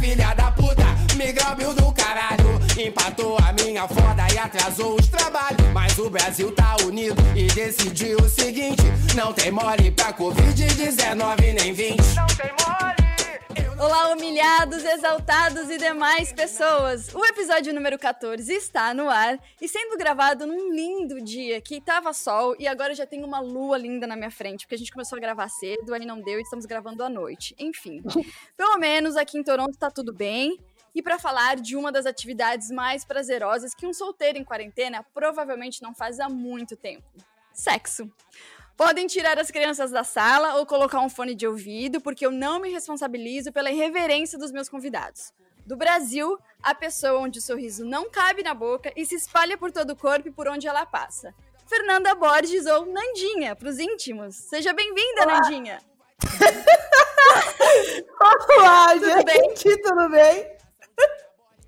Filha da puta, micróbio do caralho. Empatou a minha foda e atrasou os trabalhos. Mas o Brasil tá unido e decidiu o seguinte: não tem mole pra Covid-19 nem 20. Não tem mole. Olá, humilhados, exaltados e demais pessoas! O episódio número 14 está no ar e sendo gravado num lindo dia que tava sol e agora já tem uma lua linda na minha frente, porque a gente começou a gravar cedo, aí não deu e estamos gravando à noite. Enfim, pelo menos aqui em Toronto tá tudo bem. E para falar de uma das atividades mais prazerosas que um solteiro em quarentena provavelmente não faz há muito tempo: sexo. Podem tirar as crianças da sala ou colocar um fone de ouvido, porque eu não me responsabilizo pela irreverência dos meus convidados. Do Brasil, a pessoa onde o sorriso não cabe na boca e se espalha por todo o corpo e por onde ela passa. Fernanda Borges ou Nandinha, para os íntimos. Seja bem-vinda, Nandinha! Olá, tudo gente! Bem? Tudo bem?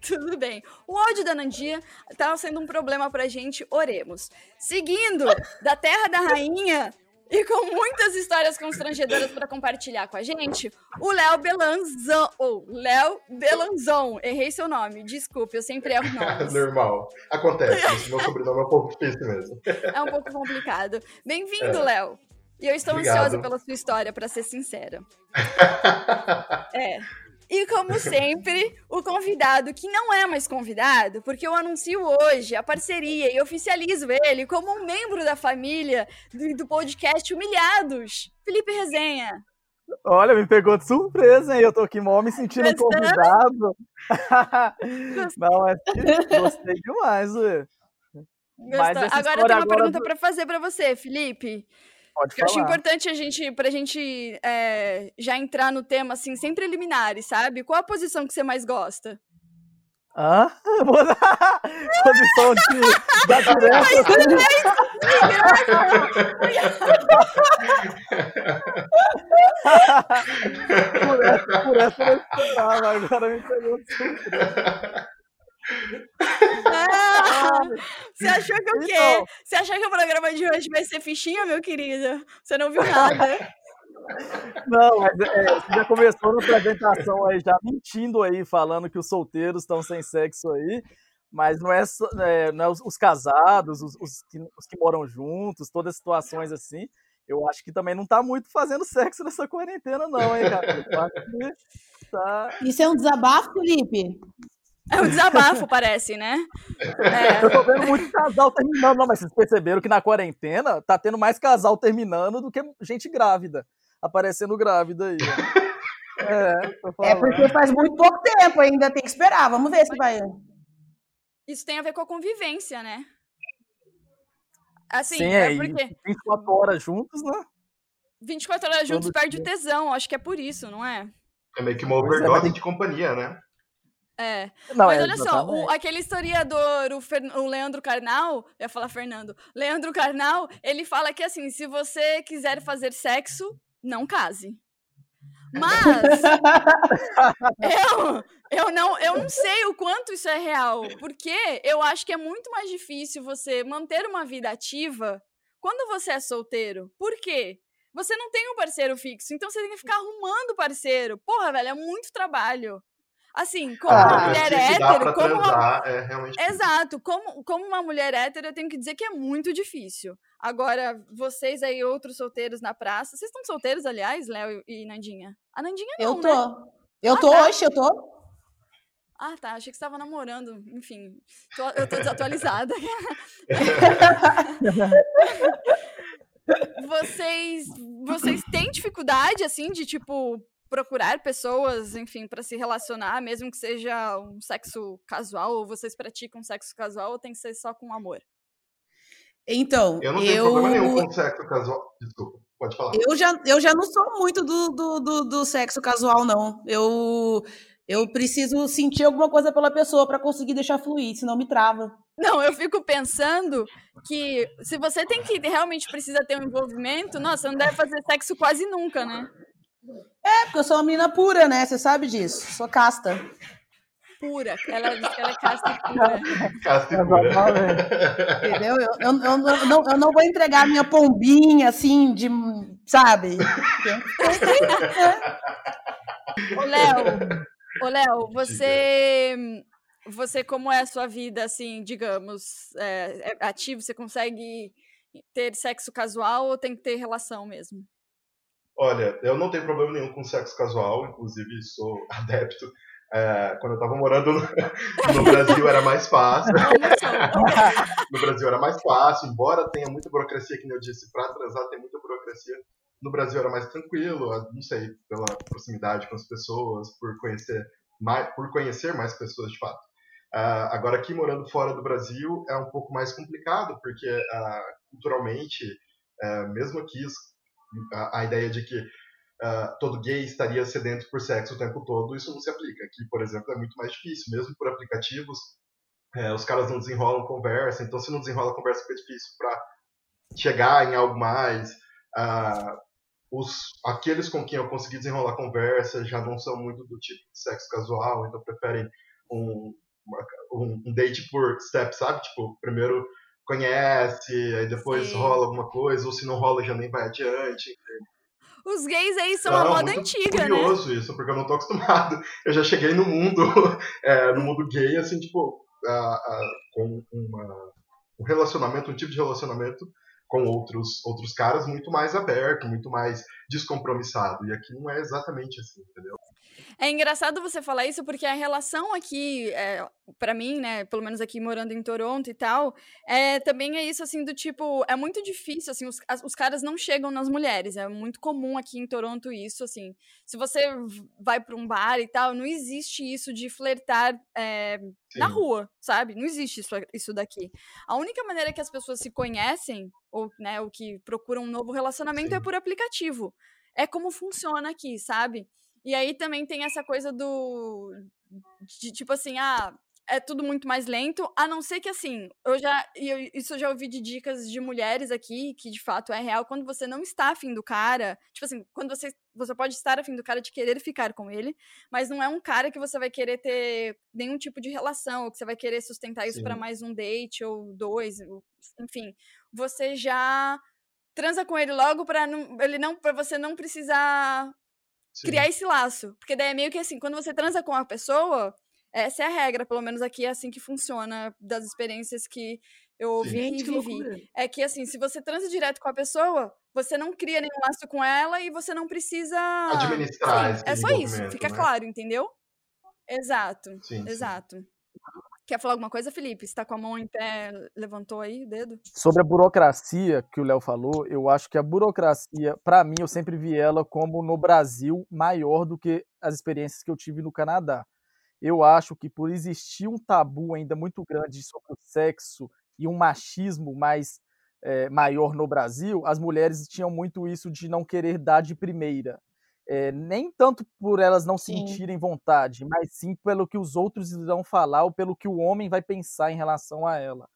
Tudo bem. O áudio da Nandinha tá sendo um problema pra gente, oremos. Seguindo, da Terra da Rainha, e com muitas histórias constrangedoras para compartilhar com a gente, o Léo Belanzão, ou Léo Belanzon, errei seu nome, desculpe, eu sempre erro nomes. Normal, acontece, meu sobrenome é um pouco difícil mesmo. É um pouco complicado. Bem-vindo, é. Léo. E eu estou Obrigado. ansiosa pela sua história, para ser sincera. é. E como sempre, o convidado que não é mais convidado, porque eu anuncio hoje a parceria e oficializo ele como um membro da família do, do podcast Humilhados, Felipe Resenha. Olha, me pegou de surpresa, hein? Eu tô aqui mal me sentindo Gostando? convidado. não, mas gostei demais, ué. Agora eu tenho uma pergunta do... para fazer para você, Felipe. Pode falar. Eu acho importante a gente, pra gente é, já entrar no tema, assim, sem preliminares, sabe? Qual a posição que você mais gosta? Hã? posição de da direta. por essa, por essa eu esperava, agora me pegou ah, você achou que o quê? Você achou que o programa de hoje vai ser fichinha, meu querido? Você não viu nada. Não, mas é, você já começou na apresentação aí, já mentindo aí, falando que os solteiros estão sem sexo aí, mas não é, é, não é os, os, casados, os, os, que, os, que, moram juntos, todas as situações assim. Eu acho que também não tá muito fazendo sexo nessa quarentena, não, hein, cara? Tá... Isso é um desabafo, Felipe? É um desabafo, parece, né? É. Eu tô vendo muito casal terminando. Não, mas vocês perceberam que na quarentena tá tendo mais casal terminando do que gente grávida. Aparecendo grávida aí. É, é porque faz muito pouco tempo, ainda tem que esperar. Vamos ver se vai. Isso tem a ver com a convivência, né? Assim, Sim, é, é porque. 24 horas juntos, né? 24 horas juntos Todo perde dia. o tesão, acho que é por isso, não é? É meio que uma é, overdose é, de companhia, né? É. Não, Mas é, olha só, o, aquele historiador, o, Fer, o, Leandro Carnal, eu ia falar Fernando, Leandro Carnal, ele fala que assim, se você quiser fazer sexo, não case. Mas eu, eu, não, eu não sei o quanto isso é real, porque eu acho que é muito mais difícil você manter uma vida ativa quando você é solteiro. Por quê? Você não tem um parceiro fixo, então você tem que ficar arrumando parceiro. Porra, velho, é muito trabalho. Assim, como ah, uma mulher hétero, como uma... é realmente Exato, como, como uma mulher hétero, eu tenho que dizer que é muito difícil. Agora, vocês aí, outros solteiros na praça, vocês estão solteiros, aliás, Léo e Nandinha? A Nandinha não, Eu tô. Né? Eu ah, tô tá. hoje, eu tô. Ah, tá. Achei que você estava namorando. Enfim, tô, eu tô desatualizada. vocês, vocês têm dificuldade, assim, de, tipo, procurar pessoas, enfim, para se relacionar, mesmo que seja um sexo casual, ou vocês praticam sexo casual, ou tem que ser só com amor? Então, eu não tenho eu... problema nenhum com sexo casual. Desculpa, Pode falar. Eu já, eu já não sou muito do, do, do, do sexo casual, não. Eu, eu preciso sentir alguma coisa pela pessoa para conseguir deixar fluir, senão me trava. Não, eu fico pensando que se você tem que realmente precisa ter um envolvimento, nossa, não deve fazer sexo quase nunca, né? É, porque eu sou uma menina pura, né? Você sabe disso. Sou casta. Pura. Ela diz que ela é casta pura. Casta e pura. Entendeu? Eu, eu, eu, eu não, eu não vou entregar minha pombinha assim, de. Sabe? Ô, Léo, ô, Léo, você. Você, como é a sua vida, assim, digamos, é, é ativo? Você consegue ter sexo casual ou tem que ter relação mesmo? Olha, eu não tenho problema nenhum com sexo casual, inclusive sou adepto. É, quando eu estava morando no, no, Brasil era mais fácil. no Brasil era mais fácil, embora tenha muita burocracia, que eu disse, para transar tem muita burocracia. No Brasil era mais tranquilo, não sei, pela proximidade com as pessoas, por conhecer mais, por conhecer mais pessoas de fato. Uh, agora aqui morando fora do Brasil é um pouco mais complicado, porque uh, culturalmente, uh, mesmo aqui a, a ideia de que uh, todo gay estaria sedento por sexo o tempo todo, isso não se aplica. Aqui, por exemplo, é muito mais difícil, mesmo por aplicativos, é, os caras não desenrolam conversa, então se não desenrola conversa fica difícil para chegar em algo mais. Uh, os, aqueles com quem eu consegui desenrolar conversa já não são muito do tipo de sexo casual, então preferem um, um, um date por step, sabe? Tipo, primeiro conhece, aí depois Sim. rola alguma coisa, ou se não rola já nem vai adiante. Os gays aí são a moda antiga, né? curioso isso, porque eu não tô acostumado. Eu já cheguei no mundo, é, no mundo gay, assim, tipo, a, a, com uma, um relacionamento, um tipo de relacionamento com outros, outros caras muito mais aberto, muito mais descompromissado. E aqui não é exatamente assim, entendeu? É engraçado você falar isso porque a relação aqui, é, para mim, né, pelo menos aqui morando em Toronto e tal, é, também é isso, assim, do tipo, é muito difícil, assim, os, as, os caras não chegam nas mulheres, é muito comum aqui em Toronto isso, assim, se você vai para um bar e tal, não existe isso de flertar é, na rua, sabe? Não existe isso, isso daqui. A única maneira que as pessoas se conhecem, ou, né, o que procuram um novo relacionamento é Sim. é por aplicativo. É como funciona aqui, sabe? E aí também tem essa coisa do. De tipo assim, ah, é tudo muito mais lento, a não ser que assim, eu já. Eu, isso eu já ouvi de dicas de mulheres aqui, que de fato é real, quando você não está afim do cara. Tipo assim, quando você. Você pode estar afim do cara de querer ficar com ele, mas não é um cara que você vai querer ter nenhum tipo de relação, ou que você vai querer sustentar isso para mais um date ou dois, enfim. Você já transa com ele logo para ele não para você não precisar Sim. criar esse laço. Porque daí é meio que assim, quando você transa com a pessoa, essa é a regra, pelo menos aqui é assim que funciona, das experiências que eu ouvi e vivi. É que assim, se você transa direto com a pessoa, você não cria nenhum laço com ela e você não precisa. Administrar. Sim, é só isso, fica né? claro, entendeu? Exato. Sim, exato. Sim. Quer falar alguma coisa, Felipe? Você tá com a mão em pé, levantou aí o dedo? Sobre a burocracia que o Léo falou, eu acho que a burocracia, para mim, eu sempre vi ela como no Brasil maior do que as experiências que eu tive no Canadá. Eu acho que por existir um tabu ainda muito grande sobre o sexo e um machismo mais é, maior no Brasil, as mulheres tinham muito isso de não querer dar de primeira. É, nem tanto por elas não sim. sentirem vontade, mas sim pelo que os outros irão falar ou pelo que o homem vai pensar em relação a ela.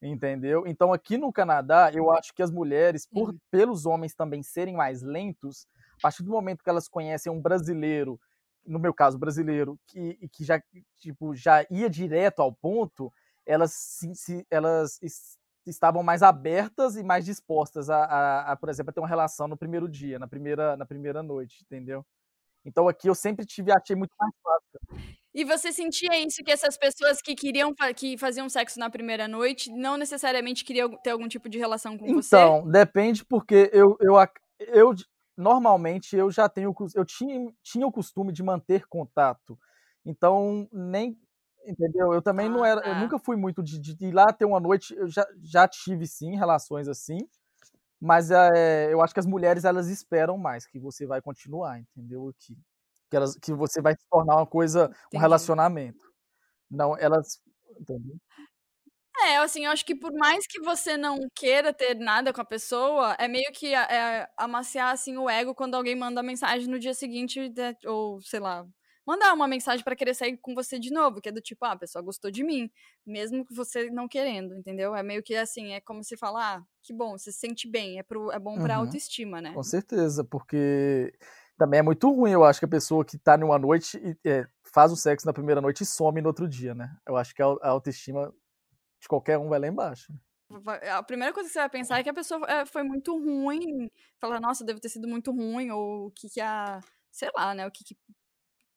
Entendeu? Então, aqui no Canadá, eu acho que as mulheres, por, pelos homens também serem mais lentos, a partir do momento que elas conhecem um brasileiro, no meu caso, brasileiro, que, que já, tipo, já ia direto ao ponto, elas, se, se, elas estavam mais abertas e mais dispostas a, a, a, por exemplo, a ter uma relação no primeiro dia, na primeira, na primeira noite, entendeu? Então aqui eu sempre tive, achei muito mais fácil. E você sentia isso que essas pessoas que queriam que faziam sexo na primeira noite não necessariamente queriam ter algum tipo de relação com então, você? Então, depende porque eu, eu, eu normalmente eu já tenho eu tinha, tinha o costume de manter contato. Então, nem Entendeu? Eu também ah, não era. Tá. Eu nunca fui muito de, de, ir lá ter uma noite. Eu já, já tive, sim, relações assim. Mas é, eu acho que as mulheres elas esperam mais que você vai continuar, entendeu? Que, que, elas, que você vai se tornar uma coisa, Entendi. um relacionamento. Não, elas. Entendeu? É, assim, eu acho que por mais que você não queira ter nada com a pessoa, é meio que é, amaciar, assim, o ego quando alguém manda mensagem no dia seguinte, ou, sei lá, mandar uma mensagem para querer sair com você de novo, que é do tipo, ah, a pessoa gostou de mim, mesmo que você não querendo, entendeu? É meio que assim, é como se falar, ah, que bom, você se sente bem, é, pro, é bom pra Uhum. autoestima, né? Com certeza, porque também é muito ruim, eu acho, que a pessoa que tá numa noite e é, faz o sexo na primeira noite e some no outro dia, né? Eu acho que a, a autoestima de qualquer um vai lá embaixo. Va- A primeira coisa que você vai pensar é que a pessoa é, foi muito ruim, falar, nossa, deve ter sido muito ruim, ou o que que a, sei lá, né, o que que,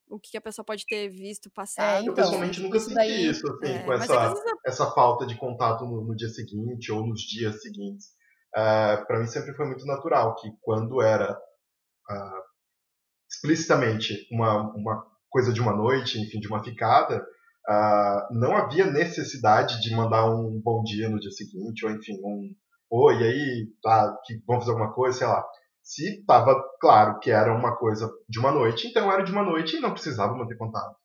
o que a pessoa pode ter visto, passado. Eu Então, pessoalmente nunca senti daí- isso, assim, É, com essa, é vezes essa falta de contato no, no dia seguinte ou nos dias seguintes. Uh, para mim sempre foi muito natural que quando era ah, explicitamente uma, uma coisa de uma noite, enfim, de uma ficada, ah, não havia necessidade de mandar um bom dia no dia seguinte, ou enfim, um oi, e aí, tá, que vamos fazer alguma coisa, sei lá. Se estava claro que era uma coisa de uma noite, então era de uma noite e não precisava manter contato.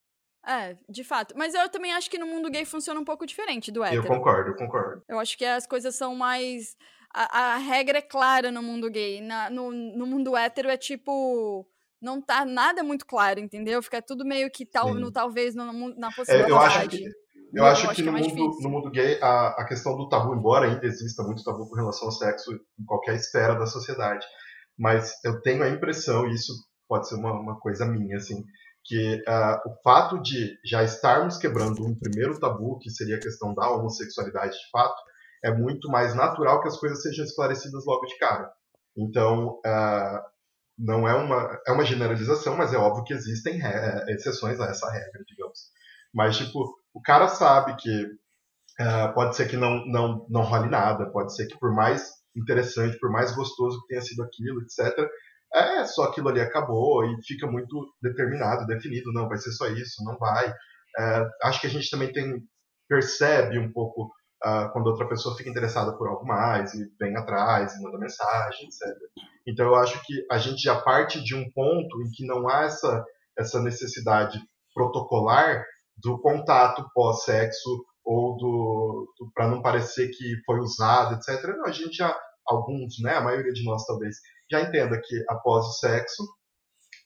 É, de fato. Mas eu também acho que no mundo gay funciona um pouco diferente do hétero. Eu concordo, eu concordo. Eu acho que as coisas são mais. A, a regra é clara no mundo gay. Na- no, no mundo hétero é tipo. Não tá nada muito claro, entendeu? Fica tudo meio que tal, Sim. no talvez, no, no- na É, possibilidade. eu acho que, eu acho que, é no, mais mundo, no mundo gay a, a questão do tabu, embora ainda exista muito tabu com relação ao sexo em qualquer esfera da sociedade, mas eu tenho a impressão, e isso pode ser uma, uma coisa minha, assim, que ah, o fato de já estarmos quebrando um primeiro tabu, que seria a questão da homossexualidade de fato, é muito mais natural que as coisas sejam esclarecidas logo de cara. Então, ah, não é uma, é uma generalização, mas é óbvio que existem re- exceções a essa regra, digamos. Mas, tipo, o cara sabe que ah, pode ser que não, não, não role nada, pode ser que por mais interessante, por mais gostoso que tenha sido aquilo, etc., é só aquilo ali acabou e fica muito determinado, definido, não, vai ser só isso, não vai. É, acho que a gente também tem, percebe um pouco ah, quando outra pessoa fica interessada por algo mais e vem atrás e manda mensagem, etc. Então eu acho que a gente já parte de um ponto em que não há essa, essa necessidade protocolar do contato pós-sexo ou do, do para não parecer que foi usado, etc. Não, a gente já alguns, né, a maioria de nós talvez já entenda que após o sexo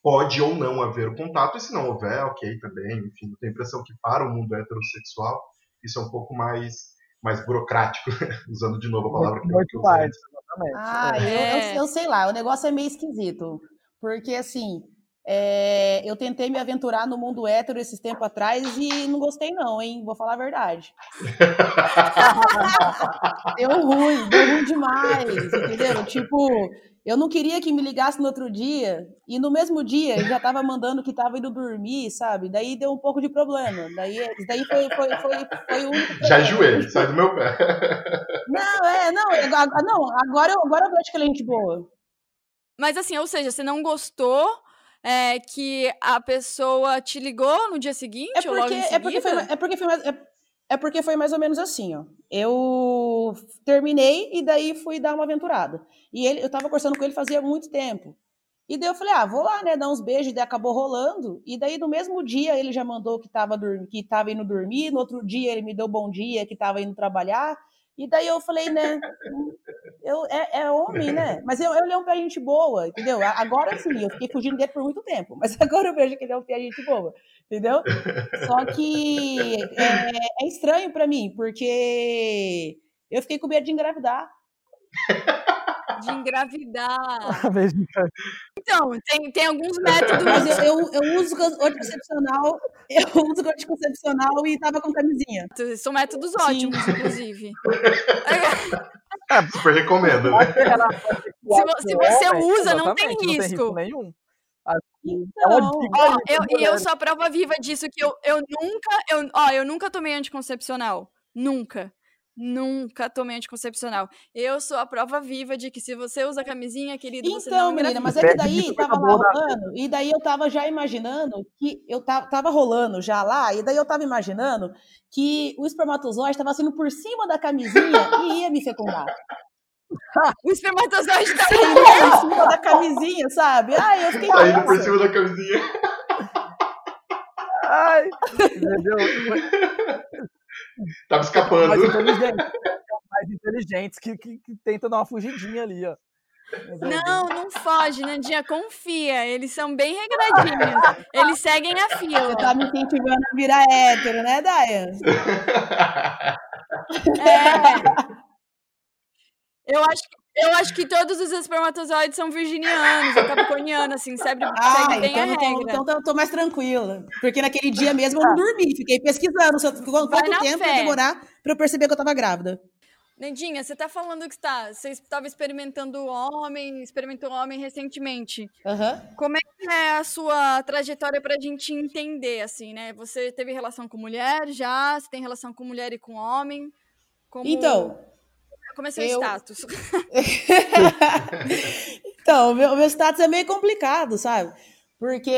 pode ou não haver o contato e se não houver, ok também. Enfim, eu tenho a impressão que para o mundo heterossexual isso é um pouco mais mais burocrático, usando de novo a palavra que eu- que eu Muito usei. Ah, eu, É. eu, eu sei lá, o negócio é meio esquisito. Porque, assim, é, eu tentei me aventurar no mundo hétero esses tempos atrás e não gostei, não, hein? Vou falar a verdade. Deu ruim, deu ruim demais, entendeu? Tipo, eu não queria que me ligasse no outro dia e no mesmo dia ele já tava mandando que tava indo dormir, sabe? Daí deu um pouco de problema. Daí, daí foi, foi, foi, foi o único Já problema. enjoei, sai do meu pé. Não, é, não, agora, não, agora, eu- agora eu vejo que ele é gente boa. Mas assim, ou seja, você não gostou é, que a pessoa te ligou no dia seguinte É ou logo porque, em é, porque foi, seguida? é, porque foi mais, é, é porque foi mais ou menos assim, ó. Eu terminei e daí fui dar uma aventurada. E ele, eu tava conversando com ele fazia muito tempo. E daí eu falei, ah, vou lá, né, dar uns beijos, e daí acabou rolando. E daí no mesmo dia ele já mandou que tava, que tava indo dormir, no outro dia ele me deu bom dia, que tava indo trabalhar. E daí eu falei, né, eu, é, é homem, né? Mas eu, ele é um pé gente boa, entendeu? Agora sim, eu fiquei fugindo dele por muito tempo, mas agora eu vejo que ele é um pé gente boa, entendeu? Só que é, é estranho pra mim, porque eu fiquei com medo de engravidar. De engravidar. A vez de- Então, tem, tem alguns métodos. Mas eu, eu, eu uso anticoncepcional, eu uso anticoncepcional e tava com camisinha. São métodos Sim. ótimos, inclusive. Super recomendo, né? Se com você homem, usa, não tem exatamente, risco. nenhum. É Então, dica Ó, eu, e eu sou a prova viva disso, que eu, eu nunca, eu, ó, eu nunca tomei anticoncepcional. Nunca. Nunca tomei anticoncepcional. Eu sou a prova viva de que se você usa camisinha, querido, você Então, não menina, engravida. mas é que daí tava lá rolando, e daí eu tava já imaginando que eu tava, tava rolando já lá, e daí eu tava imaginando que o espermatozoide tava saindo por cima da camisinha e ia me fecundar. O espermatozoide tá Saindo por cima da camisinha, sabe? Ai, eu fiquei Saindo por cima da camisinha. Ai, entendeu? Tava escapando. Mais inteligentes, mais inteligentes que, que, que tentam dar uma fugidinha ali, ó. Não, não foge, Nandinha, confia. Eles são bem regradinhos. Eles seguem a fila. Você tá me incentivando a virar hétero, né, Dayan? É. Eu acho, que, eu acho que todos os espermatozoides são virginianos, ou capricornianos, assim, segue, Ah, segue bem então, a eu tô, regra. então tô- tô mais tranquila. Porque naquele dia mesmo eu não dormi. Fiquei pesquisando eu- quanto tempo fé. ia demorar pra eu perceber que eu tava grávida. Nandinha, você tá falando que tá, você estava experimentando homem, experimentou homem recentemente. Aham. Como é que é a sua trajetória pra gente entender, assim, né? Você teve relação com mulher já? Você tem relação com mulher e com homem? Como, Então, como é seu eu- status? então, o meu, meu status é meio complicado, sabe? Porque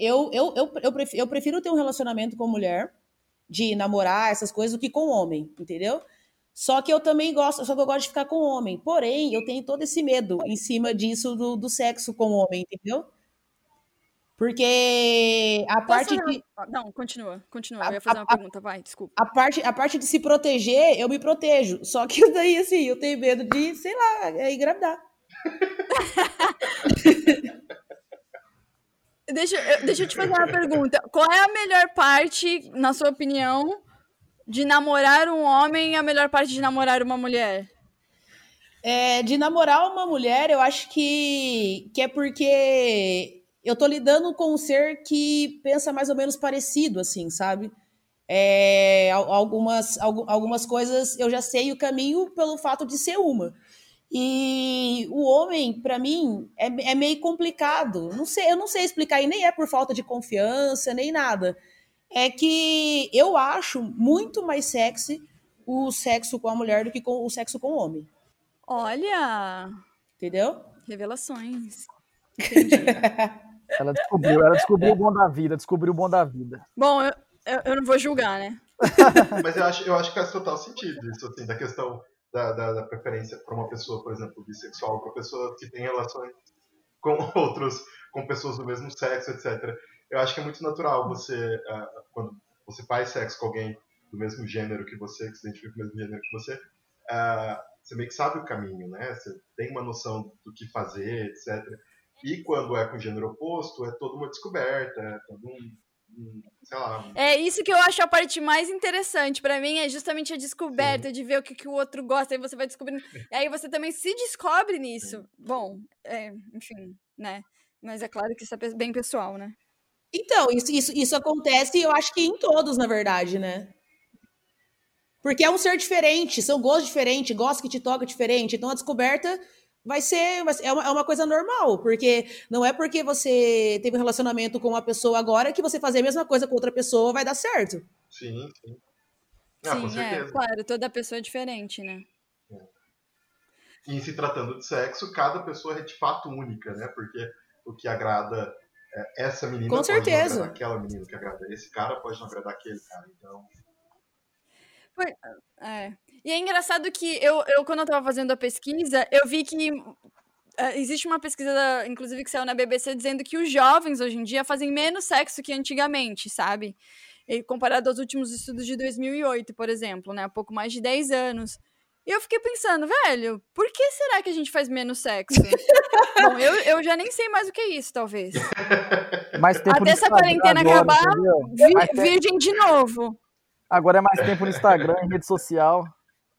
eu, eu, eu, eu, prefiro, eu prefiro ter um relacionamento com mulher, de namorar, essas coisas, do que com homem, entendeu? Só que eu também gosto, só que eu gosto de ficar com homem. Porém, eu tenho todo esse medo em cima disso do, do sexo com homem, entendeu? Porque a Posso parte fazer de. uma- Não, continua, continua. A- Eu ia fazer a- uma pergunta, vai, desculpa. A parte, a parte de se proteger, eu me protejo. Só que daí, assim, eu tenho medo de, sei lá, é engravidar. Deixa, eu- deixa eu te fazer uma pergunta. Qual é a melhor parte, na sua opinião, de namorar um homem e a melhor parte de namorar uma mulher? É, de namorar uma mulher, eu acho que, que é porque eu tô lidando com um ser que pensa mais ou menos parecido, assim, sabe? É, al- algumas, algu- algumas coisas eu já sei o caminho pelo fato de ser uma. E o homem, pra mim, é, é meio complicado. Não sei, eu não sei explicar, e nem é por falta de confiança, nem nada. É que eu acho muito mais sexy o sexo com a mulher do que com, o sexo com o homem. Olha, Entendeu? revelações. Ela descobriu, ela descobriu o bom da vida, descobriu o bom da vida. Bom, eu, eu, eu não vou julgar, né? Mas eu acho, eu acho que faz total sentido isso, assim, da questão da, da, da preferência para uma pessoa, por exemplo, bissexual, para pessoa que tem relações com outros, com pessoas do mesmo sexo, etc. Eu acho que é muito natural você, ah, quando você faz sexo com alguém do mesmo gênero que você, que se identifica com o mesmo gênero que você, ah, você meio que sabe o caminho, né? Você tem uma noção do que fazer, etc. E quando é com o gênero oposto, é toda uma descoberta, é todo um, sei lá, É isso que eu acho a parte mais interessante pra mim, é justamente a descoberta de ver o que, que o outro gosta, aí você vai descobrindo. E aí você também se descobre nisso. Bom, é, enfim, né? Mas é claro que isso é bem pessoal, né? Então, isso, isso, isso acontece, eu acho que em todos, na verdade, né? Porque é um ser diferente, são gostos diferentes, gosto que te toca diferente. Então a descoberta vai ser. vai ser- É uma, é uma coisa normal, porque não é porque você teve um relacionamento com uma pessoa agora que você fazer a mesma coisa com outra pessoa vai dar certo. Sim, sim. Ah, com Sim, é, claro, toda pessoa é diferente, né? E em se tratando de sexo, cada pessoa é de fato única, né? Porque o que agrada é, essa menina Com pode certeza. não agradar aquela menina, o que agrada esse cara pode não agradar aquele cara. Então, É. E é engraçado que eu, eu, quando eu tava fazendo a pesquisa, eu vi que é, existe uma pesquisa, da- inclusive, que saiu na BBC, dizendo que os jovens hoje em dia fazem menos sexo que antigamente, sabe? E comparado aos últimos estudos de 2008, por exemplo, né? Há pouco mais de 10 anos. E eu fiquei pensando, velho, por que será que a gente faz menos sexo? Bom, eu, eu já nem sei mais o que é isso, talvez. Até essa quarentena acabar? Vi- virgem de novo. Agora é mais tempo no Instagram, em rede social.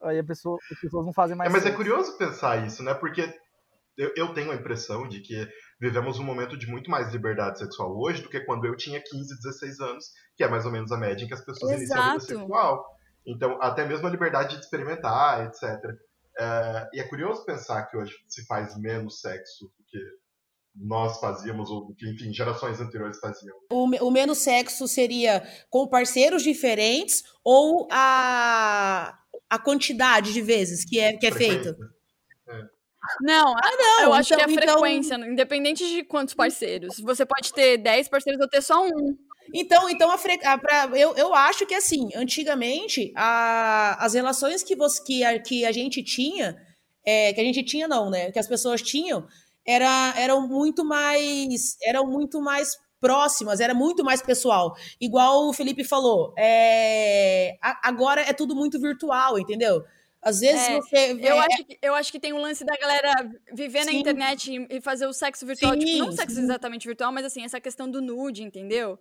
Aí a pessoa, as pessoas não fazem é, mais. mas é curioso pensar isso, né? Porque eu, eu tenho a impressão de que vivemos um momento de muito mais liberdade sexual hoje do que quando eu tinha 15, 16 anos, que é mais ou menos a média em que as pessoas iniciam a vida Exato. sexual. Então, até mesmo a liberdade de experimentar, etc. É, e é curioso pensar que hoje se faz menos sexo do que nós fazíamos, ou do que, enfim, gerações anteriores faziam. O, o menos sexo seria com parceiros diferentes ou a, a quantidade de vezes que é, que é feita? Não, Não, eu acho que é a então- então- frequência, independente de quantos parceiros. Você pode ter 10 parceiros ou ter só um. Então, então a fre... a- pra- eu, eu acho que assim, antigamente, a- as relações que, você, que, a, que a gente tinha, é, que a gente tinha não, né? Que as pessoas tinham, era, eram muito mais eram muito mais próximas, era muito mais pessoal. Igual o Felipe falou, é, agora é tudo muito virtual, entendeu? Às vezes é, você. Eu, é... acho que, eu acho que tem um lance da galera viver Sim. na internet e fazer o sexo virtual. Sim, tipo, não sexo exatamente virtual, mas assim, essa questão do nude, entendeu?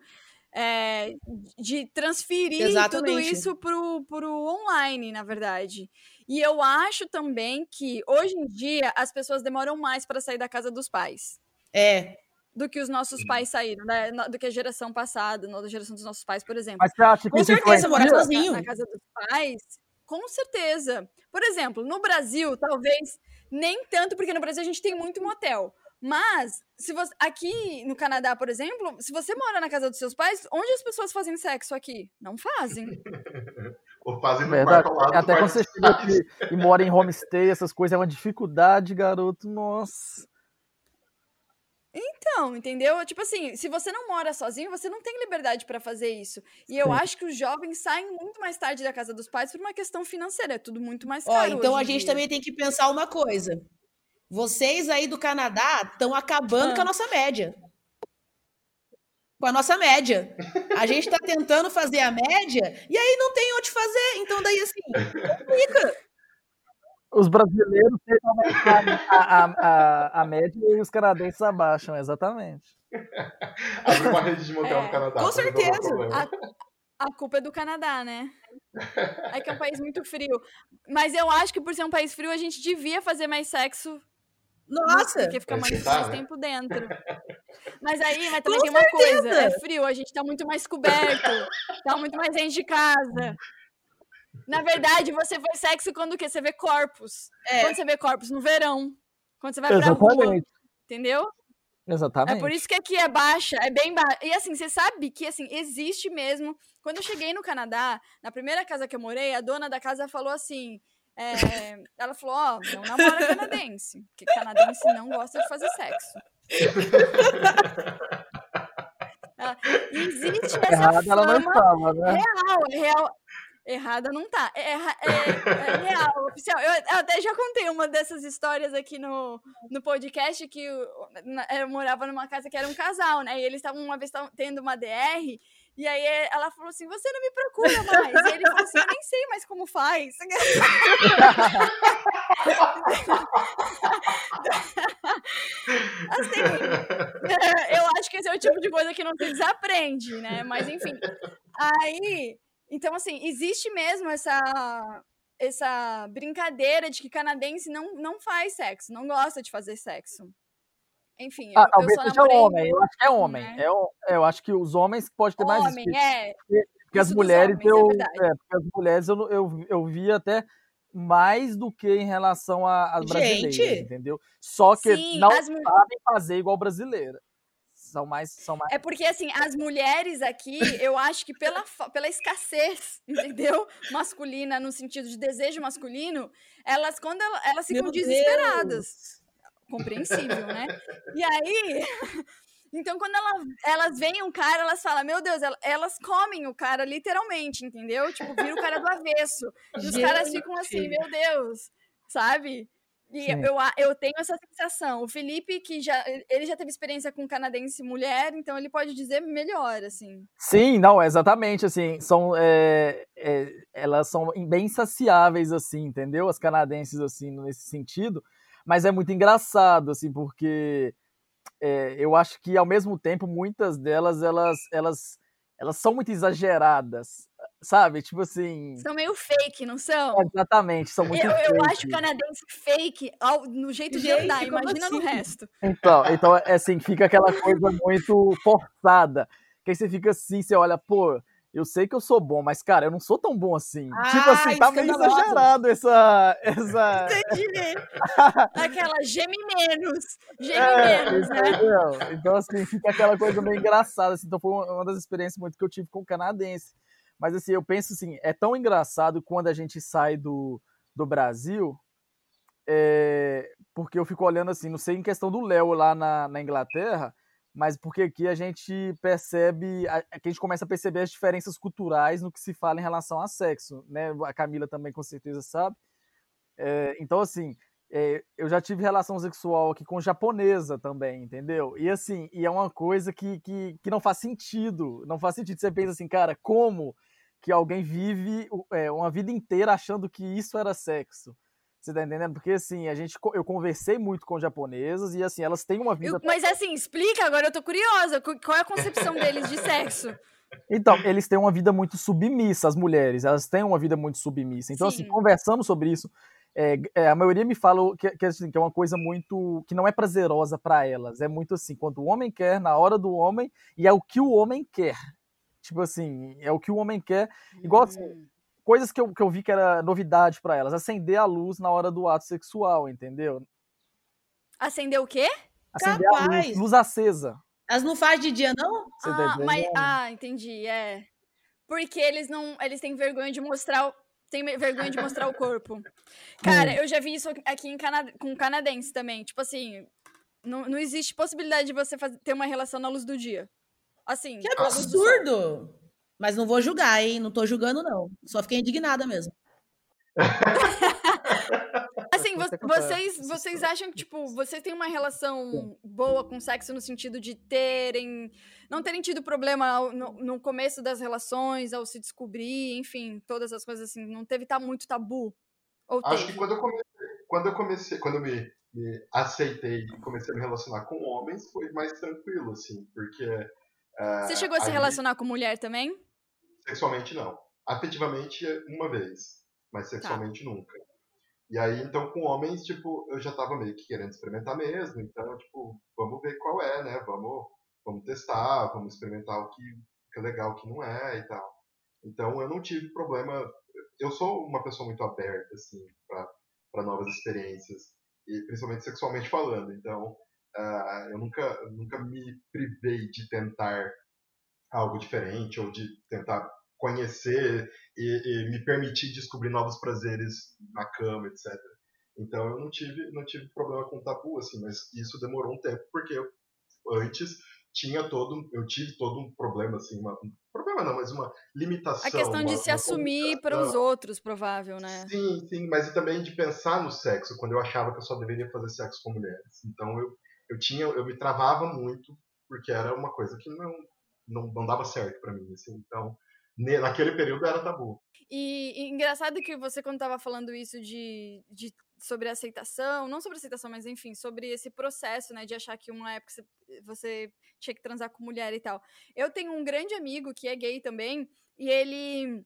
É, de transferir exatamente. tudo isso pro, pro online, na verdade. E eu acho também que hoje em dia as pessoas demoram mais para sair da casa dos pais. É. Do que os nossos pais saíram, né? do que a geração passada, da geração dos nossos pais, por exemplo. Mas você acha que Com certeza, morar sozinho. Na casa dos pais, com certeza. Por exemplo, no Brasil, talvez nem tanto, porque no Brasil a gente tem muito motel. Mas, se você, aqui no Canadá, por exemplo, se você mora na casa dos seus pais, onde as pessoas fazem sexo aqui? Não fazem. Ou fazem no Verdade. quarto lado Até quando você chega aqui e mora em homestay, essas coisas, é uma dificuldade, garoto. Nossa. Então, entendeu? Tipo assim, se você não mora sozinho, você não tem liberdade para fazer isso. E eu acho que os jovens saem muito mais tarde da casa dos pais por uma questão financeira. É tudo muito mais caro. Ó, então a gente dia. também tem que pensar uma coisa. Vocês aí do Canadá estão acabando ah. com a nossa média. Com a nossa média. A gente está tentando fazer a média e aí não tem onde fazer. Então, daí assim, complica os brasileiros tentam a, a, a, a, média e os canadenses abaixam, exatamente. Abre uma rede de motel é, no Canadá. Com certeza. A, a culpa é do Canadá, né? É que é um país muito frio. Mas eu acho que por ser um país frio, a gente devia fazer mais sexo. Nossa! Porque fica mais, mais né? tempo dentro. Mas aí, mas também Com tem uma certeza. coisa. É frio, a gente tá muito mais coberto. tá muito mais dentro de casa. Na verdade, você faz sexo quando o quê? Você vê corpos. É. Quando você vê corpos? No verão. Quando você vai Exatamente. pra rua. Entendeu? Exatamente. É por isso que aqui é baixa, é bem baixa. E assim, você sabe que assim, existe mesmo. Quando eu cheguei no Canadá, na primeira casa que eu morei, a dona da casa falou assim. É, ela falou, ó, oh, não namora canadense. Porque canadense não gosta de fazer sexo. existe essa Errada fama ela não estava, né? real, real. Errada não tá. É, é, é, real, oficial. Eu, eu, até já contei uma dessas histórias aqui no, no podcast que eu, eu morava numa casa que era um casal, né? E eles estavam uma vez tendo uma DR. E aí ela falou assim: Você não me procura mais. E ele falou assim: Eu nem sei mais como faz. assim, eu acho que esse é o tipo de coisa que não se desaprende, né? Mas enfim. Aí então, assim, existe mesmo essa essa brincadeira de que canadense não, não faz sexo, não gosta de fazer sexo. Enfim, eu, ah, talvez eu seja homem, eu acho que é homem. Né? É, eu acho que os homens podem ter mais Homem, é. Porque, porque as mulheres, homens, eu, é é, porque as mulheres eu, eu, eu vi até mais do que em relação às brasileiras, entendeu? Só que Sim, não as... sabem fazer igual brasileira são mais, são mais. É porque, assim, as mulheres aqui, eu acho que pela, pela escassez, entendeu? Masculina, no sentido de desejo masculino, elas, quando elas, elas ficam Meu desesperadas. Deus. Compreensível, né? E aí. Então, quando ela, elas veem um cara, elas falam, meu Deus, elas comem o cara literalmente, entendeu? Tipo, vira o cara do avesso. E os caras ficam assim, meu Deus, sabe? E eu, eu tenho essa sensação. O Felipe, que já ele já teve experiência com canadense mulher, então ele pode dizer melhor, assim. Sim, não, exatamente, assim, são, é, é, elas são bem saciáveis, assim, entendeu? As canadenses, assim, nesse sentido, mas é muito engraçado, assim, porque é, eu acho que, ao mesmo tempo, muitas delas, elas, elas, elas são muito exageradas, Sabe? Tipo assim. São meio fake, não são? Exatamente, são muito Eu, fake. eu acho canadense fake ao, no jeito de Gente, andar, imagina assim? no resto. Então, então, é assim, fica aquela coisa muito forçada. Que aí você fica assim, você olha, pô, eu sei que eu sou bom, mas, cara, eu não sou tão bom assim. Ah, tipo assim, tá meio exagerado essa. essa... Entendi. Aquela geme menos. Geme é, menos, né? Então, assim, fica aquela coisa meio engraçada. Assim, então, foi uma das experiências muito que eu tive com o canadense. Mas assim, eu penso assim, é tão engraçado quando a gente sai do, do Brasil, é, porque eu fico olhando assim, não sei em questão do Léo lá na, na Inglaterra, mas porque aqui a gente percebe, a, a gente começa a perceber as diferenças culturais no que se fala em relação a sexo, né? A Camila também com certeza sabe. É, então, assim, é, eu já tive relação sexual aqui com japonesa também, entendeu? E assim, e é uma coisa que, que, que não faz sentido. Não faz sentido. Você pensa assim, cara, como que alguém vive é, uma vida inteira achando que isso era sexo? Você tá entendendo? Porque assim, a gente, eu conversei muito com japonesas e assim, elas têm uma vida. Eu, mas assim, explica agora, eu tô curiosa. Qual é a concepção deles de sexo? Então, eles têm uma vida muito submissa, as mulheres, elas têm uma vida muito submissa. Então, assim, Sim. assim, conversando sobre isso, é, é, a maioria me fala que, que, assim, que, é uma coisa muito. que não é prazerosa para elas. É muito assim, quando o homem quer, na hora do homem, e é o que o homem quer. Tipo assim, é o que o homem quer. Igual assim, hum. coisas que eu, que eu vi que era novidade para elas. Acender a luz na hora do ato sexual, entendeu? Acender o quê? Acender Capaz. a luz, luz acesa. Elas não fazem de dia, não? Tá ah, mas, ah, entendi, é. Porque eles não. Eles têm vergonha de mostrar tem vergonha de mostrar o corpo. Cara, eu já vi isso aqui em Cana com canadense também. Tipo assim, não, não existe possibilidade de você fazer, ter uma relação na luz do dia. Assim. Que absurdo! Mas não vou julgar, hein? Não tô julgando, não. Só fiquei indignada mesmo. assim, vocês, vocês acham que, tipo, vocês têm uma relação boa com sexo no sentido de terem. Não terem tido problema no, no começo das relações, ao se descobrir, enfim, todas as coisas assim. Não teve tá muito tabu? Ou Acho teve? que quando eu comecei, quando eu comecei, quando eu me, me aceitei e comecei a me relacionar com homens, foi mais tranquilo, assim, porque. Uh, Você chegou a se relacionar com mulher também? Sexualmente não. Afetivamente, uma vez, mas tá. sexualmente tá. nunca. E aí, então, com homens, tipo, eu já tava meio que querendo experimentar mesmo. Então, tipo, vamos ver qual é, né? Vamos, vamos testar, vamos experimentar o que, que é legal, o que não é e tal. Então, eu não tive problema. Eu sou uma pessoa muito aberta, assim, para novas experiências. E principalmente sexualmente falando. Então, uh, eu nunca, nunca me privei de tentar algo diferente ou de tentar conhecer e, e, me permitir descobrir novos prazeres na cama, etc. Então eu não tive, não tive problema com tabu, assim, mas isso demorou um tempo, porque eu, antes tinha todo, eu tive todo um problema, assim, uma, um problema não, mas uma limitação. A questão uma, de se assumir para os outros, provável, né? Sim, sim, mas também de pensar no sexo, quando eu achava que eu só deveria fazer sexo com mulheres. Então eu, eu tinha, eu me travava muito, porque era uma coisa que não, não, não dava certo para mim, assim, então naquele período era tabu. E, e engraçado que você, quando estava falando isso de, de sobre aceitação, não sobre aceitação, mas enfim, sobre esse processo, né, de achar que uma época você, você tinha que transar com mulher e tal. Eu tenho um grande amigo que é gay também, e ele,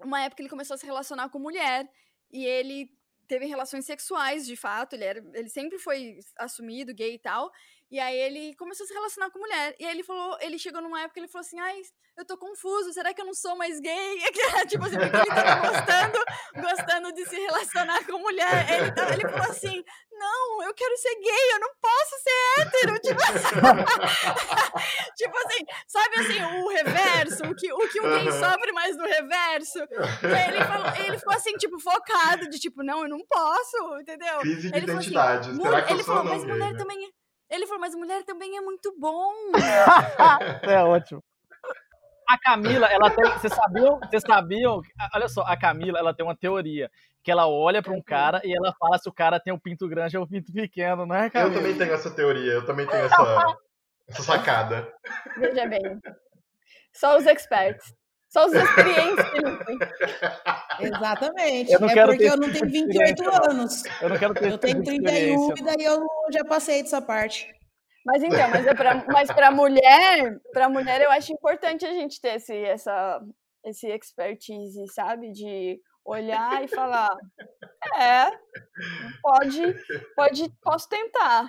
uma época ele começou a se relacionar com mulher, e ele teve relações sexuais, de fato, ele, era, ele sempre foi assumido, gay e tal, e aí ele começou a se relacionar com mulher. E aí ele falou, ele chegou numa época ele falou assim: "Ai, eu tô confuso, será que eu não sou mais gay?" tipo assim, porque ele tava gostando, gostando de se relacionar com mulher. Ele, tava, ele falou assim: "Não, eu quero ser gay, eu não posso ser hétero." Tipo assim, tipo assim sabe assim, o reverso, o que o que o gay sofre mais no reverso. E aí ele falou, ele ficou assim, tipo focado de tipo, "Não, eu não posso", entendeu? Crise de ele identidade. Assim, será que eu ele sou falou, mas gay, mulher né? também é ele falou, mas mulher também é muito bom. é ótimo. A Camila, ela tem. Vocês sabiam, vocês sabiam? Olha só, a Camila, ela tem uma teoria. Que ela olha para um cara e ela fala se o cara tem um pinto grande ou um pinto pequeno, não é, Camila? Eu também tenho essa teoria, eu também tenho essa, essa sacada. Veja bem. Só os experts. Só os experientes, Felipe. Exatamente. Eu não é quero porque eu não tenho 28 anos. Eu não quero ter Eu tenho 31 e daí eu já passei dessa parte. Mas então, mas, é pra, mas para mulher, para mulher eu acho importante a gente ter esse, essa, esse expertise, sabe? De olhar e falar, é, pode, pode, posso tentar.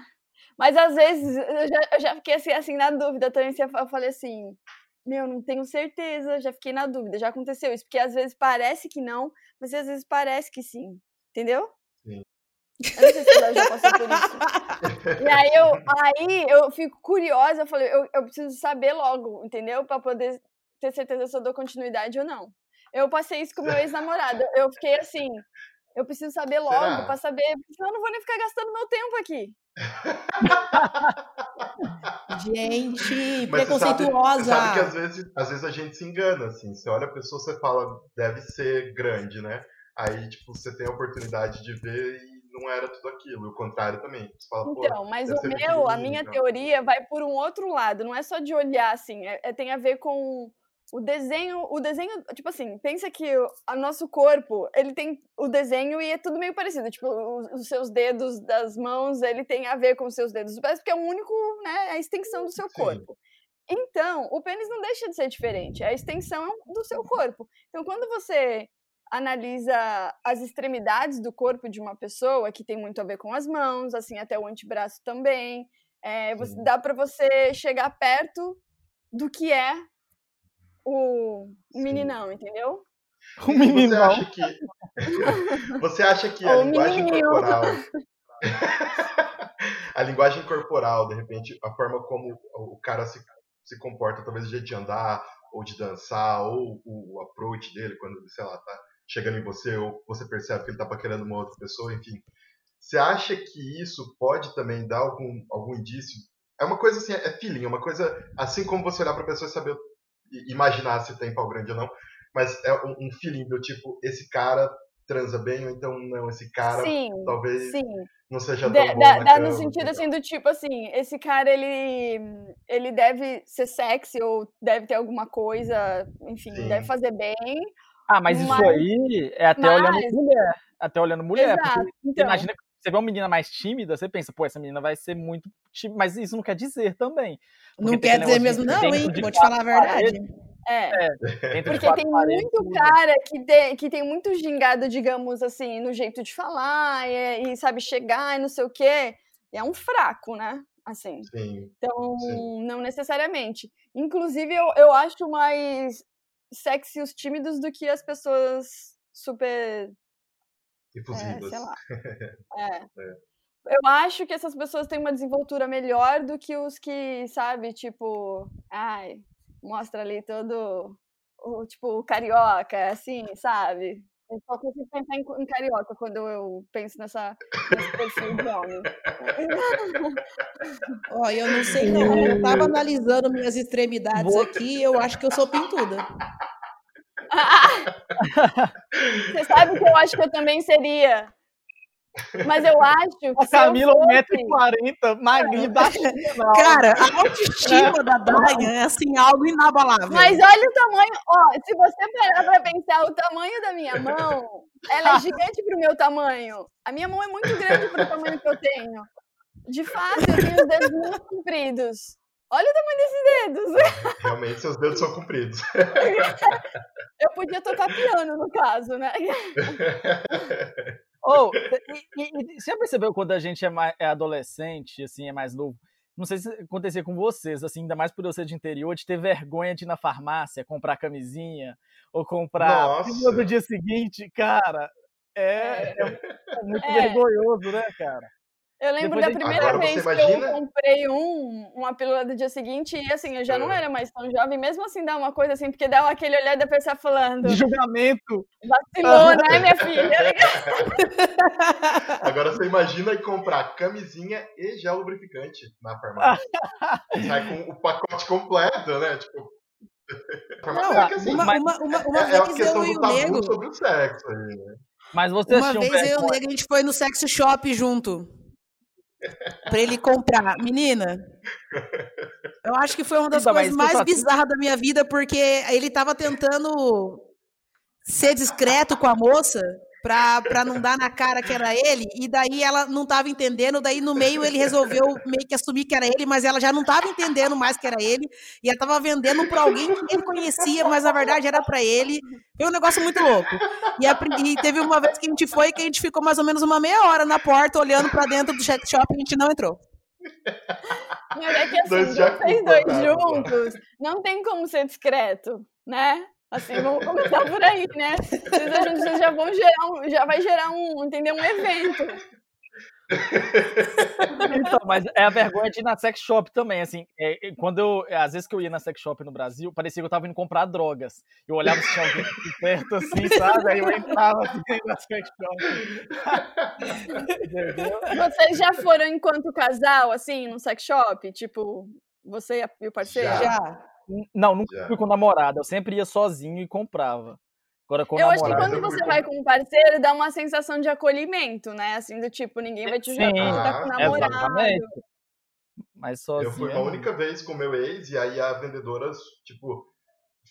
Mas às vezes eu já, eu já fiquei assim, assim na dúvida também. Eu falei assim, meu, não tenho certeza, já fiquei na dúvida, já aconteceu isso, porque às vezes parece que não, mas às vezes parece que sim, entendeu? Sim. Eu não sei se você já passou por isso. E aí eu, aí eu fico curiosa, eu falei, eu, eu preciso saber logo, entendeu? Pra poder ter certeza se eu dou continuidade ou não. Eu passei isso com meu ex-namorado, eu fiquei assim, eu preciso saber logo Será? pra saber, senão eu não vou nem ficar gastando meu tempo aqui. Gente, Mas preconceituosa. Você sabe, você sabe, que às vezes, às vezes a gente se engana, assim. Você olha a pessoa, você fala, deve ser grande, né? Aí, tipo, você tem a oportunidade de ver e não era tudo aquilo. O contrário também. Fala, Então, mas o meu, a minha então. teoria vai por um outro lado. Não é só de olhar assim, é, é- tem a ver com o desenho. O desenho, tipo assim, pensa que o nosso corpo, ele tem o desenho e é tudo meio parecido. Tipo, os, os seus dedos das mãos, ele tem a ver com os seus dedos dos pés, porque é o único, né, é a extensão do seu Sim. corpo. Então, o pênis não deixa de ser diferente, é a extensão do seu corpo. Então, quando você analisa as extremidades do corpo de uma pessoa, que tem muito a ver com as mãos, assim, até o antebraço também, é, você- Sim. dá para você chegar perto do que é o Sim. meninão, entendeu? O Você meninão. acha que. Você acha que a linguagem menininho. corporal. a linguagem corporal, de repente, a forma como o cara se, se comporta, talvez o jeito de andar, ou de dançar, ou o approach dele, quando, sei lá, tá chegando em você, ou você percebe que ele tá paquerando uma outra pessoa, enfim. Você acha que isso pode também dar algum, algum indício? É uma coisa assim, é feeling, é uma coisa assim como você olhar pra pessoa e saber, imaginar se tem pau grande ou não, mas é um, um feeling do tipo, esse cara transa bem, ou então não, esse cara sim, talvez sim. não seja tão Dá, bom dá- dá no sentido assim do tipo assim, esse cara ele ele deve ser sexy ou deve ter alguma coisa, enfim, Sim. deve fazer bem. Ah, mas isso Mas- aí é até olhando mas- mulher. Até olhando mulher. porque Exato. Então, Imagina que você vê uma menina mais tímida, você pensa, pô, essa menina vai ser muito tímida. Mas isso não quer dizer também. Não quer dizer mesmo, de não, hein? Vou te falar a verdade. é, Dentro de porque tem paredes, muito cara que tem, que tem muito gingado, digamos assim, no jeito de falar e, e sabe chegar e não sei o quê. E é um fraco, né? Assim. Sim, Então, Sim. não necessariamente. Inclusive, eu, eu acho mais sexy os tímidos do que as pessoas super É, sei lá. É. Eu acho que essas pessoas têm uma desenvoltura melhor do que os que, sabe, tipo, ai, mostra ali todo o tipo o carioca, assim, sabe? Eu só consigo pensar em, em carioca quando eu penso nessa, nesse perfil de homem. Ó, eu não sei não. Eu tava analisando minhas extremidades aqui e eu acho que eu sou pintuda. Você sabe que eu acho que eu também seria. Mas eu acho que A Camila, fosse... 1,40m, magrinha, baixinha. Cara, a autoestima da Daia é assim, algo inabalável. Mas olha o tamanho, ó, se você parar pra pensar o tamanho da minha mão, ela é gigante pro meu tamanho. A minha mão é muito grande pro tamanho que eu tenho. De fato, eu tenho os dedos muito compridos. Olha o tamanho desses dedos. Realmente seus dedos são compridos. Eu podia tocar piano, no caso, né? Oh, e, e- e você já percebeu quando a gente é, mais, é adolescente, assim, é mais novo? Não sei se acontecia com vocês, assim, ainda mais por eu ser de interior, de ter vergonha de ir na farmácia comprar camisinha ou comprar do dia seguinte, cara. É, é- é muito É. vergonhoso, né, cara? Eu lembro Depois da primeira Agora você vez que imagina- eu comprei um, uma pílula do dia seguinte, e assim, eu já não É. era mais tão jovem, mesmo assim dá uma coisa assim, porque dá aquele olhar da pessoa falando, De julgamento. vacilou, né, minha filha? Agora você imagina comprar camisinha e gel lubrificante na farmácia. Sai com o pacote completo, né? Tipo. Não, é que assim, uma, mas- uma, uma, uma é, é vez questão eu e o Nego, sobre o sexo aí, né? Mas vocês uma vez eu e o. Nego, a gente foi no sex shop junto. Pra ele comprar. Menina, eu acho que foi uma das Então, coisas que eu mais falo- bizarras da minha vida, porque ele tava tentando ser discreto com a moça pra, pra não dar na cara que era ele, e daí ela não tava entendendo, daí no meio ele resolveu meio que assumir que era ele, mas ela já não tava entendendo mais que era ele, e ela tava vendendo pra alguém que ele conhecia, mas na verdade era pra ele. Foi um negócio muito louco. E, a e teve uma vez que a gente foi que a gente ficou mais ou menos uma meia hora na porta olhando pra dentro do sex shop e a gente não entrou. Mas é que assim, Dois vocês dois concordaram, juntos, não tem como ser discreto, né? Assim, vamos começar por aí, né? Vocês juntos vocês já vão gerar um, já vai gerar um, entendeu? Um evento. Então, mas é a vergonha de ir na sex shop também, assim, é, é, quando eu, às vezes que eu ia na sex shop no Brasil, parecia que eu tava indo comprar drogas, eu olhava se tinha alguém aqui perto, assim, sabe, aí eu entrava assim, na sex shop. Entendeu? Vocês já foram enquanto casal, assim, num sex shop? Tipo, você e o parceiro? Já. Já. Não, nunca Já. fui com namorada, eu sempre ia sozinho e comprava. Agora, com Eu acho que quando eu você vai com um parceiro, dá uma sensação de acolhimento, né? Assim, do tipo, ninguém vai te julgar tá com namorado. Exatamente. Mas Eu sozinho. fui uma única vez com o meu ex, e aí a vendedora, tipo,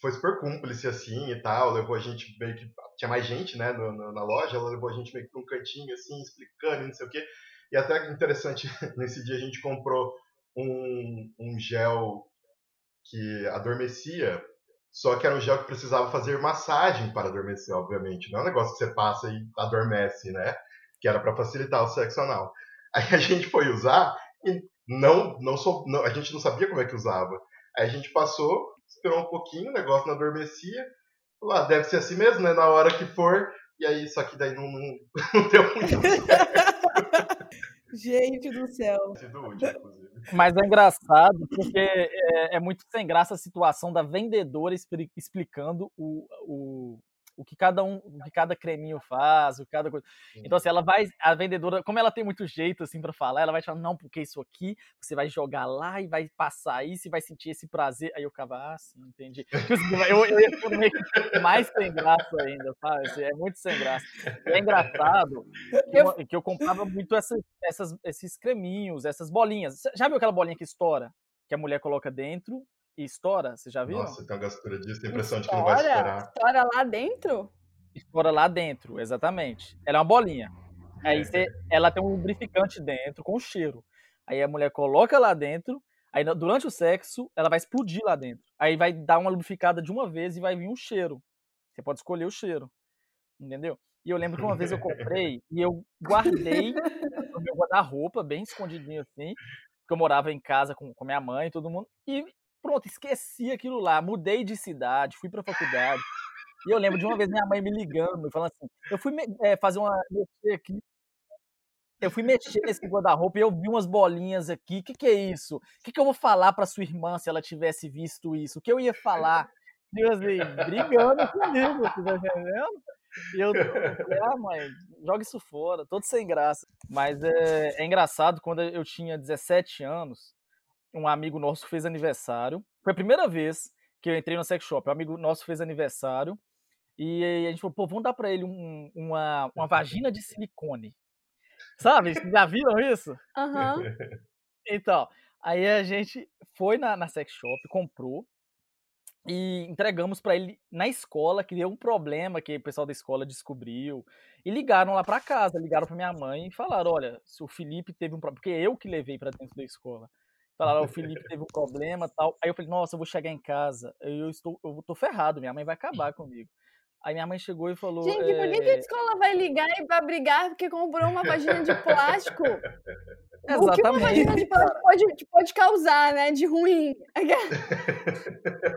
foi super cúmplice, assim, e tal, levou a gente meio que... Tinha mais gente, né, no- no- na loja, ela levou a gente meio que pra um cantinho, assim, explicando, e não sei o quê. E até interessante, nesse dia a gente comprou um, um gel que adormecia, só que era um gel que precisava fazer massagem para adormecer, obviamente. Não é um negócio que você passa e adormece, né? Que era para facilitar o sexo anal. Aí a gente foi usar e não, não, sou, não, a gente não sabia como é que usava. Aí a gente passou, esperou um pouquinho, o negócio não adormecia. Falou, ah, deve ser assim mesmo, né? Na hora que for. E aí, só que daí não, não, não deu muito Gente do céu. sentido útil, inclusive. Mas é engraçado porque é, é muito sem graça a situação da vendedora expli- explicando o, o, o que cada um, o que cada creminho faz, o que cada coisa. Então assim, ela vai, a vendedora, como ela tem muito jeito assim para falar, ela vai te falar não, porque isso aqui você vai jogar lá e vai passar isso e vai sentir esse prazer. Aí eu ficava, ah, sim, entendi. Tipo assim, Eu, eu ia ficando meio que mais sem graça ainda, sabe? Assim, É muito sem graça. E é engraçado que eu, que eu comprava muito essas, essas, esses creminhos, essas bolinhas. Já viu aquela bolinha que estoura? Que a mulher coloca dentro e estoura? Você já viu? Nossa, tem uma gastura disso, tem a impressão de que não vai Estoura? estourar. Estoura lá dentro? Estoura lá dentro, exatamente. Ela é uma bolinha. Aí É. você, ela tem um lubrificante dentro com cheiro. Aí a mulher coloca lá dentro, aí durante o sexo ela vai explodir lá dentro. Aí vai dar uma lubrificada de uma vez e vai vir um cheiro. Você pode escolher o cheiro. Entendeu? E eu lembro que uma vez eu comprei e eu guardei no meu guarda-roupa, bem escondidinho assim, porque eu morava em casa com, com minha mãe e todo mundo. E pronto, esqueci aquilo lá. Mudei de cidade, fui pra faculdade. E eu lembro de uma vez minha mãe me ligando e falando assim: eu fui eh, fazer uma. mexer aqui. Eu fui mexer nesse guarda-roupa e eu vi umas bolinhas aqui. O que, que é isso? O que, que eu vou falar pra sua irmã se ela tivesse visto isso? O que eu ia falar? Tipo assim, brigando comigo, você tá entendendo? E eu, ah, mãe, joga isso fora, todo sem graça. Mas é, é engraçado, quando eu tinha 17 anos, um amigo nosso fez aniversário. Foi a primeira vez que eu entrei no sex shop. Um amigo nosso fez aniversário. E a gente falou, pô, vamos dar pra ele um- uma, uma vagina de silicone. Sabe? Já viram isso? Aham. Então, aí a gente foi na, na sex shop, comprou e entregamos pra ele na escola, que deu um problema que o pessoal da escola descobriu. E ligaram lá pra casa, ligaram pra minha mãe e falaram: olha, se o Felipe teve um problema, porque eu que levei pra dentro da escola. Falaram, "Ó, o Felipe teve um problema tal. Aí eu falei, nossa, eu vou chegar em casa, eu estou, eu tô ferrado, minha mãe vai acabar comigo. Aí minha mãe chegou e falou. Gente, por que, que a "É, escola vai ligar e vai brigar porque comprou uma vagina de plástico? O que uma Exatamente. vagina de plástico pode, pode causar, né? De ruim.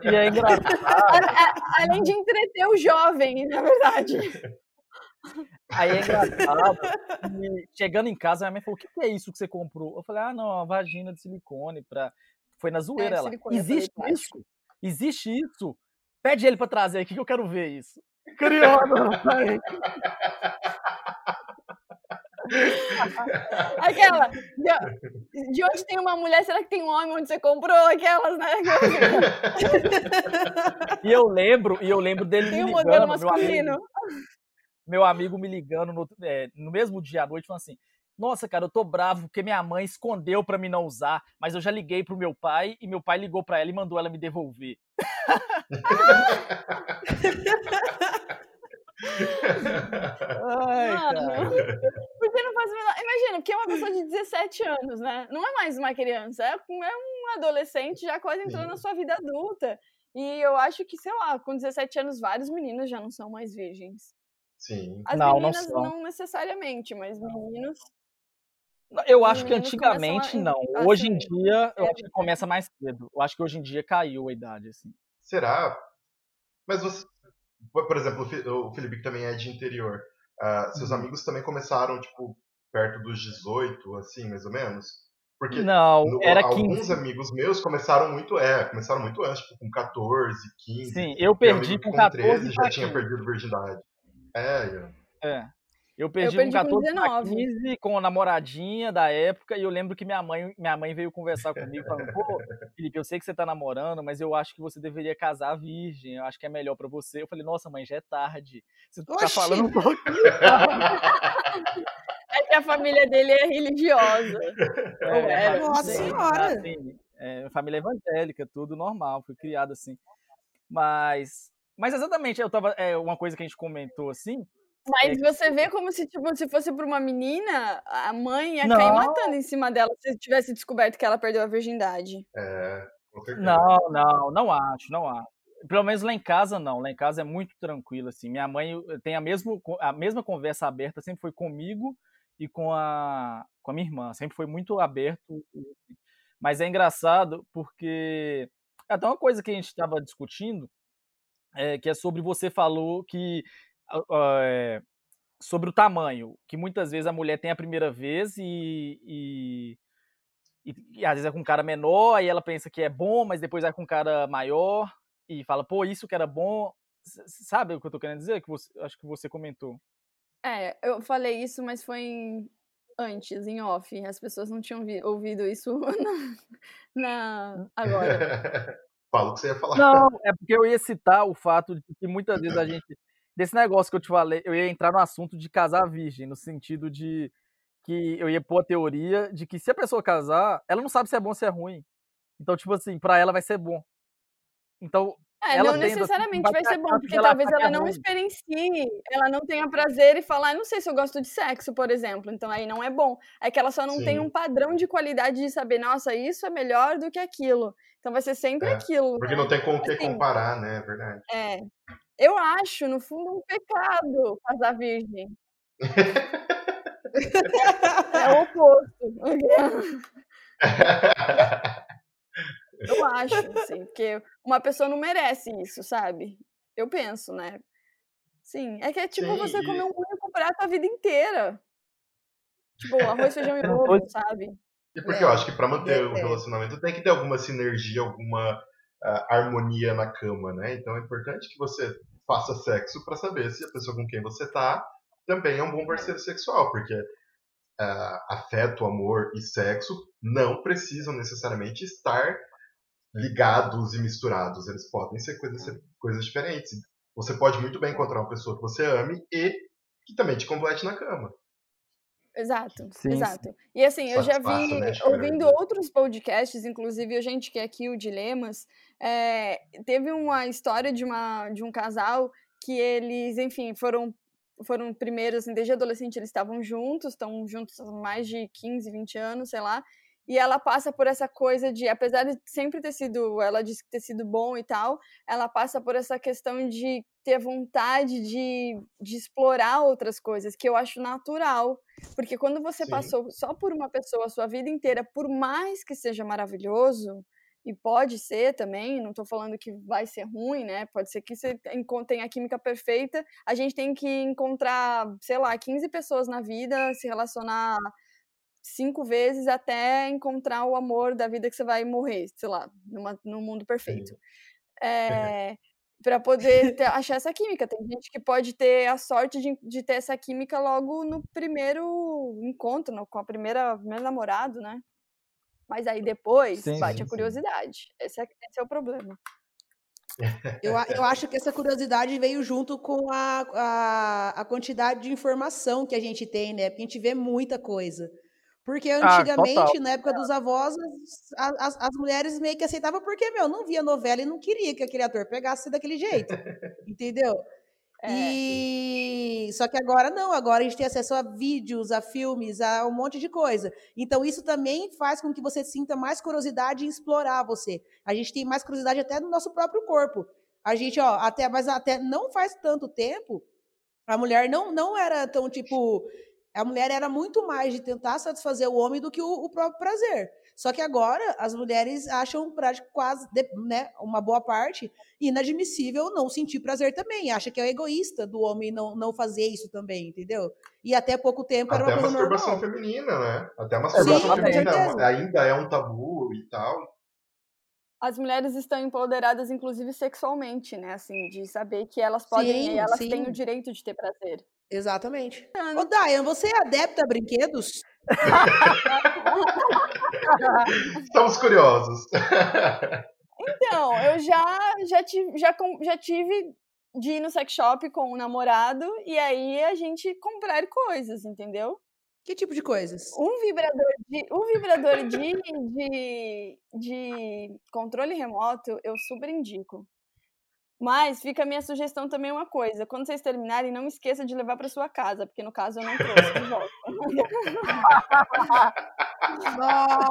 E é engraçado. Além de entreter o jovem, na verdade. Aí é engraçado. chegando em casa, minha mãe falou: O que que é isso que você comprou? Eu falei: Ah, não, uma vagina de silicone. Pra... Foi na zoeira ela. silicone, eu falei Existe plástico." isso? Existe isso? Pede ele pra trazer aqui que eu quero ver isso. Criando. Aquela. De, de onde tem uma mulher, será que tem um homem onde você comprou? Aquelas, né? E eu lembro, e eu lembro dele Tem um modelo ligando, meu amigo, masculino. Meu amigo me ligando no, é, no mesmo dia à noite, falando assim: Nossa, cara, eu tô bravo porque minha mãe escondeu pra mim não usar, mas eu já liguei pro meu pai e meu pai ligou pra ela e mandou ela me devolver. Ai, Mano, porque não faz o menor... Imagina, porque é uma pessoa de 17 anos, né? Não é mais uma criança, é um é adolescente já quase entrando Sim. na sua vida adulta. E eu acho que, sei lá, com 17 anos, vários meninos já não são mais virgens. Sim. As Não, não meninas são. não necessariamente, mas meninos. Eu acho que antigamente a- não. Hoje em se- dia, eu é, acho que começa mais cedo. Eu acho que hoje em dia caiu a idade, assim. Será? Mas você. Por exemplo, o Felipe que também é de interior. ah, seus Uhum. amigos também começaram, tipo, perto dos 18, assim, mais ou menos? Porque Não, no- era alguns 15. amigos meus começaram muito, é, começaram muito antes, tipo, com 14, 15. Sim, eu perdi com com 14 13 já tinha 15. perdido virgindade. É, eu- É. Eu perdi, perdi com com 14 pra 19. 15 com a namoradinha da época e eu lembro que minha mãe, minha mãe veio conversar comigo falando, pô, Felipe, eu sei que você tá namorando, mas eu acho que você deveria casar virgem, eu acho que é melhor pra você. Eu falei, nossa mãe, já é tarde. Você tá Oxi! falando um pouquinho. É que a família dele é religiosa. Era, não Nossa sei. Senhora! Assim, é, família evangélica, tudo normal, fui criado assim. Mas, mas exatamente, eu tava, é, uma coisa que a gente comentou assim, Mas É você vê como se, tipo, se fosse pra uma menina, a mãe ia cair Não. matando em cima dela se tivesse descoberto que ela perdeu a virgindade. É, com certeza. Não, não, não acho, não acho. Pelo menos lá em casa, não. Lá em casa é muito tranquilo, assim. Minha mãe tem a, mesmo, a mesma conversa aberta, sempre foi comigo e com a, com a minha irmã. Sempre foi muito aberto. Mas é engraçado porque até uma coisa que a gente estava discutindo, é, que é sobre você falou que é, sobre o tamanho, que muitas vezes a mulher tem a primeira vez e, e, e, e às vezes é com um cara menor, aí ela pensa que é bom, mas depois é com um cara maior e fala, pô, isso que era bom. Sabe o que eu tô querendo dizer? Que você, acho que você comentou. É, eu falei isso, mas foi em- antes, em off. As pessoas não tinham vi- ouvido isso na, na- agora. Fala o que você ia falar. Não, é porque eu ia citar o fato de que muitas vezes a gente. Desse negócio que eu te falei, eu ia entrar no assunto de casar virgem, no sentido de que eu ia pôr a teoria de que se a pessoa casar, ela não sabe se é bom ou se é ruim. Então, tipo assim, pra ela vai ser bom. Então, É, Ela não tendo, assim, necessariamente vai ser bom, porque dela talvez ela é não ruim. experiencie, ela não tenha prazer e falar, "Ah, não sei se eu gosto de sexo, por exemplo, então aí não é bom. É que ela só não tem Sim. um padrão de qualidade de saber, nossa, isso é melhor do que aquilo. Então vai ser sempre É, aquilo. Porque né? não tem com o que Assim, comparar, né? É verdade. É. Eu acho, no fundo, um pecado casar virgem. É o oposto. Eu acho, assim, porque uma pessoa não merece isso, sabe? Eu penso, né? Sim, é que é tipo Sim, você e- comer um único prato a vida inteira. Tipo, arroz, feijão e ovo, sabe? E porque É, eu acho que pra manter o é. relacionamento tem que ter alguma sinergia, alguma ah, harmonia na cama, né? Então é importante que você faça sexo pra saber se a pessoa com quem você tá também é um bom parceiro sexual, porque ah, afeto, amor e sexo não precisam necessariamente estar ligados e misturados. Eles podem ser coisas, coisas diferentes. Você pode muito bem encontrar uma pessoa que você ame e que também te complete na cama. Exato, Sim, exato. E assim, eu já vi, né? Ouvindo outros podcasts, inclusive a gente que é aqui, o Dilemas, é, teve uma história de, uma, de um casal que eles, enfim, foram foram primeiros, assim, desde adolescente eles estavam juntos, estão juntos há mais de 15, 20 anos, sei lá, e ela passa por essa coisa de, apesar de sempre ter sido, ela disse que ter sido bom e tal, ela passa por essa questão de ter vontade de, de explorar outras coisas, que eu acho natural, porque quando você Sim. passou só por uma pessoa a sua vida inteira, por mais que seja maravilhoso, e pode ser também, não estou falando que vai ser ruim, né? Pode ser que você tenha a química perfeita. A gente tem que encontrar, sei lá, 15 pessoas na vida, se relacionar cinco vezes até encontrar o amor da vida que você vai morrer, sei lá, numa, num mundo perfeito. É, para poder ter- achar essa química. Tem gente que pode ter a sorte de, de ter essa química logo no primeiro encontro, no- com a primeira primeiro namorado, né? Mas aí depois Sim, bate sim, a curiosidade. Esse é, esse é o problema. Eu, eu acho que essa curiosidade veio junto com a, a, a quantidade de informação que a gente tem, né? Porque a gente vê muita coisa. Porque Ah, antigamente, total. na época dos avós, as, as, as mulheres meio que aceitavam porque, meu, não via novela e não queria que aquele ator pegasse daquele jeito. Entendeu? É. E só que agora não, agora a gente tem acesso a vídeos, a filmes, a um monte de coisa. Então isso também faz com que você sinta mais curiosidade em explorar você. A gente tem mais curiosidade até no nosso próprio corpo. A gente, ó, até mas até não faz tanto tempo, a mulher não não era tão tipo a mulher era muito mais de tentar satisfazer o homem do que o, o próprio prazer. Só que agora as mulheres acham prático quase, de- né, uma boa parte inadmissível não sentir prazer também. Acha que é egoísta do homem não, não fazer isso também, entendeu? E até pouco tempo era Até uma a coisa masturbação normal. feminina, né? Até a masturbação Sim, feminina é uma- certeza. ainda é um tabu e tal. As mulheres estão empoderadas, inclusive sexualmente, né? Assim, de saber que elas podem, Sim, elas sim. têm o direito de ter prazer. Exatamente. Ô, Dayan, você é adepta a brinquedos? Estamos curiosos. Então, eu já, já, tive, já, já tive de ir no sex shop com o namorado e aí a gente comprar coisas, entendeu? Que tipo de coisas? Um vibrador de, um vibrador de, de, de controle remoto eu super indico. Mas fica a minha sugestão também uma coisa. Quando vocês terminarem, não esqueça de levar para sua casa, porque no caso eu não trouxe de volta.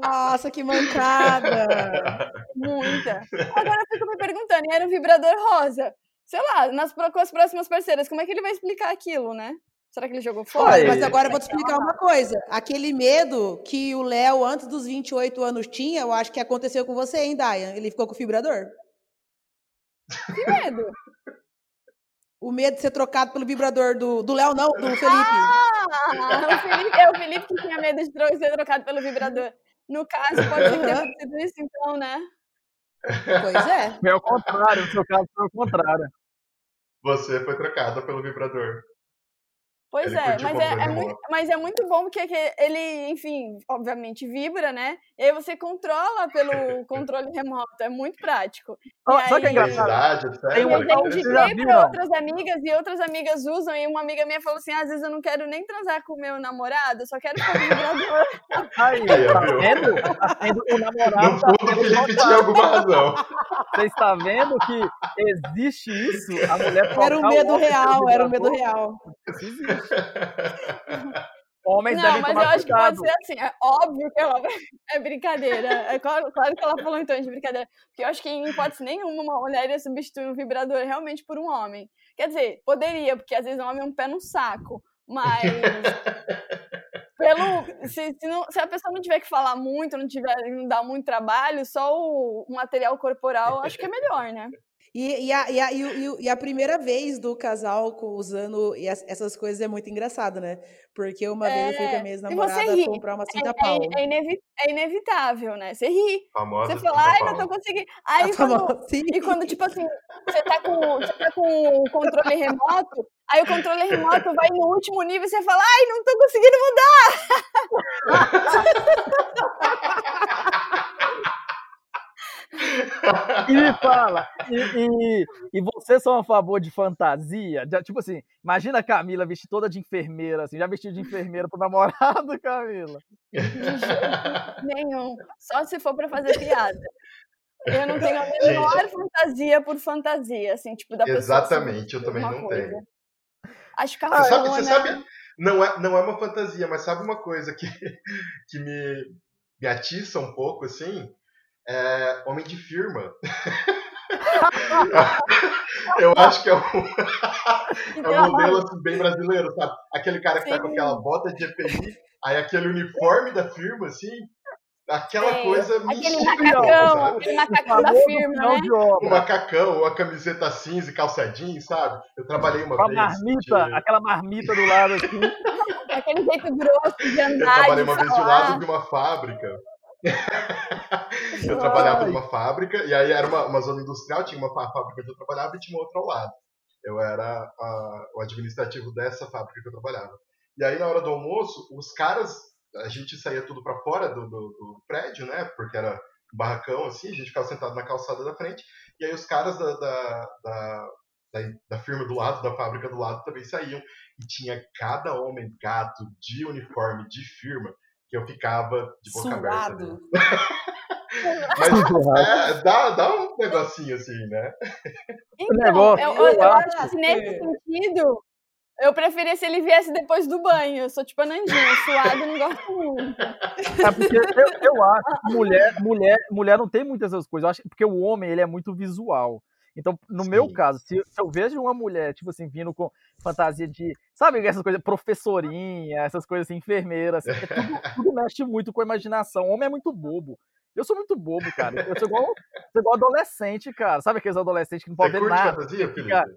Nossa, que mancada! Muita. Agora eu fico me perguntando, e era um vibrador rosa? Sei lá, nas, com as próximas parceiras, como é que ele vai explicar aquilo, né? Será que ele jogou fora? Olha, mas agora eu vou te explicar uma coisa. Aquele medo que o Léo, antes dos 28 anos, tinha, eu acho que aconteceu com você, hein, Dayan? Ele ficou com o vibrador? Que medo? O medo de ser trocado pelo vibrador do, do Léo, não, do Felipe. Ah, o Felipe, é o Felipe que tinha medo de ser trocado pelo vibrador. No caso, pode tenha acontecido isso, então, né? Pois é. Foi ao contrário, no seu caso foi ao contrário. Você foi trocada pelo vibrador. Pois ele é, mas é, é muito, mas é muito bom porque ele, enfim, obviamente vibra, né? E aí você controla pelo controle remoto, é muito prático. Oh, sabe que é engraçado? Tem uma eu indiquei para outras amigas e outras amigas usam, e uma amiga minha falou assim: ah, às vezes eu não quero nem transar com o meu namorado, eu só quero ficar vibrador. Aí, tá vendo? Tá vendo? O namorado. No fundo, tá o Felipe tinha alguma razão. Você está vendo que existe isso? A mulher Era um medo real, era um medo real. Isso existe. Homens não, mas eu acho que pode ser assim. É óbvio que ela é brincadeira. É claro, claro que ela falou então de brincadeira. Porque eu acho que em hipótese nenhuma uma mulher ia substituir um vibrador realmente por um homem. Quer dizer, poderia, porque às vezes um homem é um pé no saco. Mas pelo se, se, não, se, a pessoa não tiver que falar muito, não tiver não dar muito trabalho, só o material corporal acho que é melhor, né? E, e, a, e, a, e, a, primeira vez do casal usando essas coisas é muito engraçado, né? Porque uma é, vez eu fui com a minha ex-namorada comprar uma cinta é, pau. É, é, inevitável, né? Você ri. Famosa você fala, ai, não tô conseguindo. Aí quando, e quando, tipo assim, você tá, com, você tá com o controle remoto, aí o controle remoto vai no último nível e você fala, ai, não tô conseguindo mudar. e me fala, e, e, e, vocês são a favor de fantasia? Já, tipo assim, imagina a Camila vestir toda de enfermeira, assim, já vestiu de enfermeira pro namorado, Camila? Nenhum. Só se for para fazer piada. Eu não tenho a menor Gente, fantasia por fantasia, assim, tipo, da Exatamente, eu também não coisa. tenho. Acho que a você sabe, você sabe, não é, não é uma fantasia, mas sabe uma coisa que, que me, me atiça um pouco, assim? É Homem de Firma. eu acho que é um, é um modelo assim, bem brasileiro, sabe? Aquele cara que Sim. tá com aquela bota de EPI, aí aquele uniforme da firma, assim, aquela Sim. coisa me Aquele macacão, aquele macacão da firma, né? O macacão, a camiseta cinza e calça jeans, sabe? Eu trabalhei uma vez. Marmita, de... Aquela marmita do lado, assim. aquele jeito grosso de andar. Eu trabalhei uma vez do lado de uma fábrica eu trabalhava numa fábrica, e aí era uma, uma, zona industrial, tinha uma fábrica que eu trabalhava e tinha outra ao lado. Eu era a, o administrativo dessa fábrica que eu trabalhava. E aí, na hora do almoço, os caras, a gente saía tudo para fora do, do, do, prédio, né? Porque era um barracão, assim, a gente ficava sentado na calçada da frente, e aí os caras da, da, da da, da, firma do lado, da fábrica do lado também saíam. E tinha cada homem gato de uniforme de firma que eu ficava de boca Suado. aberta. Mas é, dá, dá um negocinho assim, né? Então, negócio, eu, eu, eu acho que nesse sentido, eu preferia se ele viesse depois do banho. Eu sou tipo a Nandinha, suado não gosto muito. É porque eu, eu acho que mulher, mulher, mulher não tem muitas essas coisas. Eu acho porque o homem ele é muito visual. Então, no Sim. meu caso, se, se, eu vejo uma mulher, tipo assim, vindo com fantasia de, sabe, essas coisas, professorinha, essas coisas assim, enfermeira, assim, é tudo, tudo, mexe muito com a imaginação. O homem é muito bobo. Eu sou muito bobo, cara. Eu sou igual, sou igual adolescente, cara. Sabe aqueles adolescentes que não podem ver nada? Fantasia? Cara,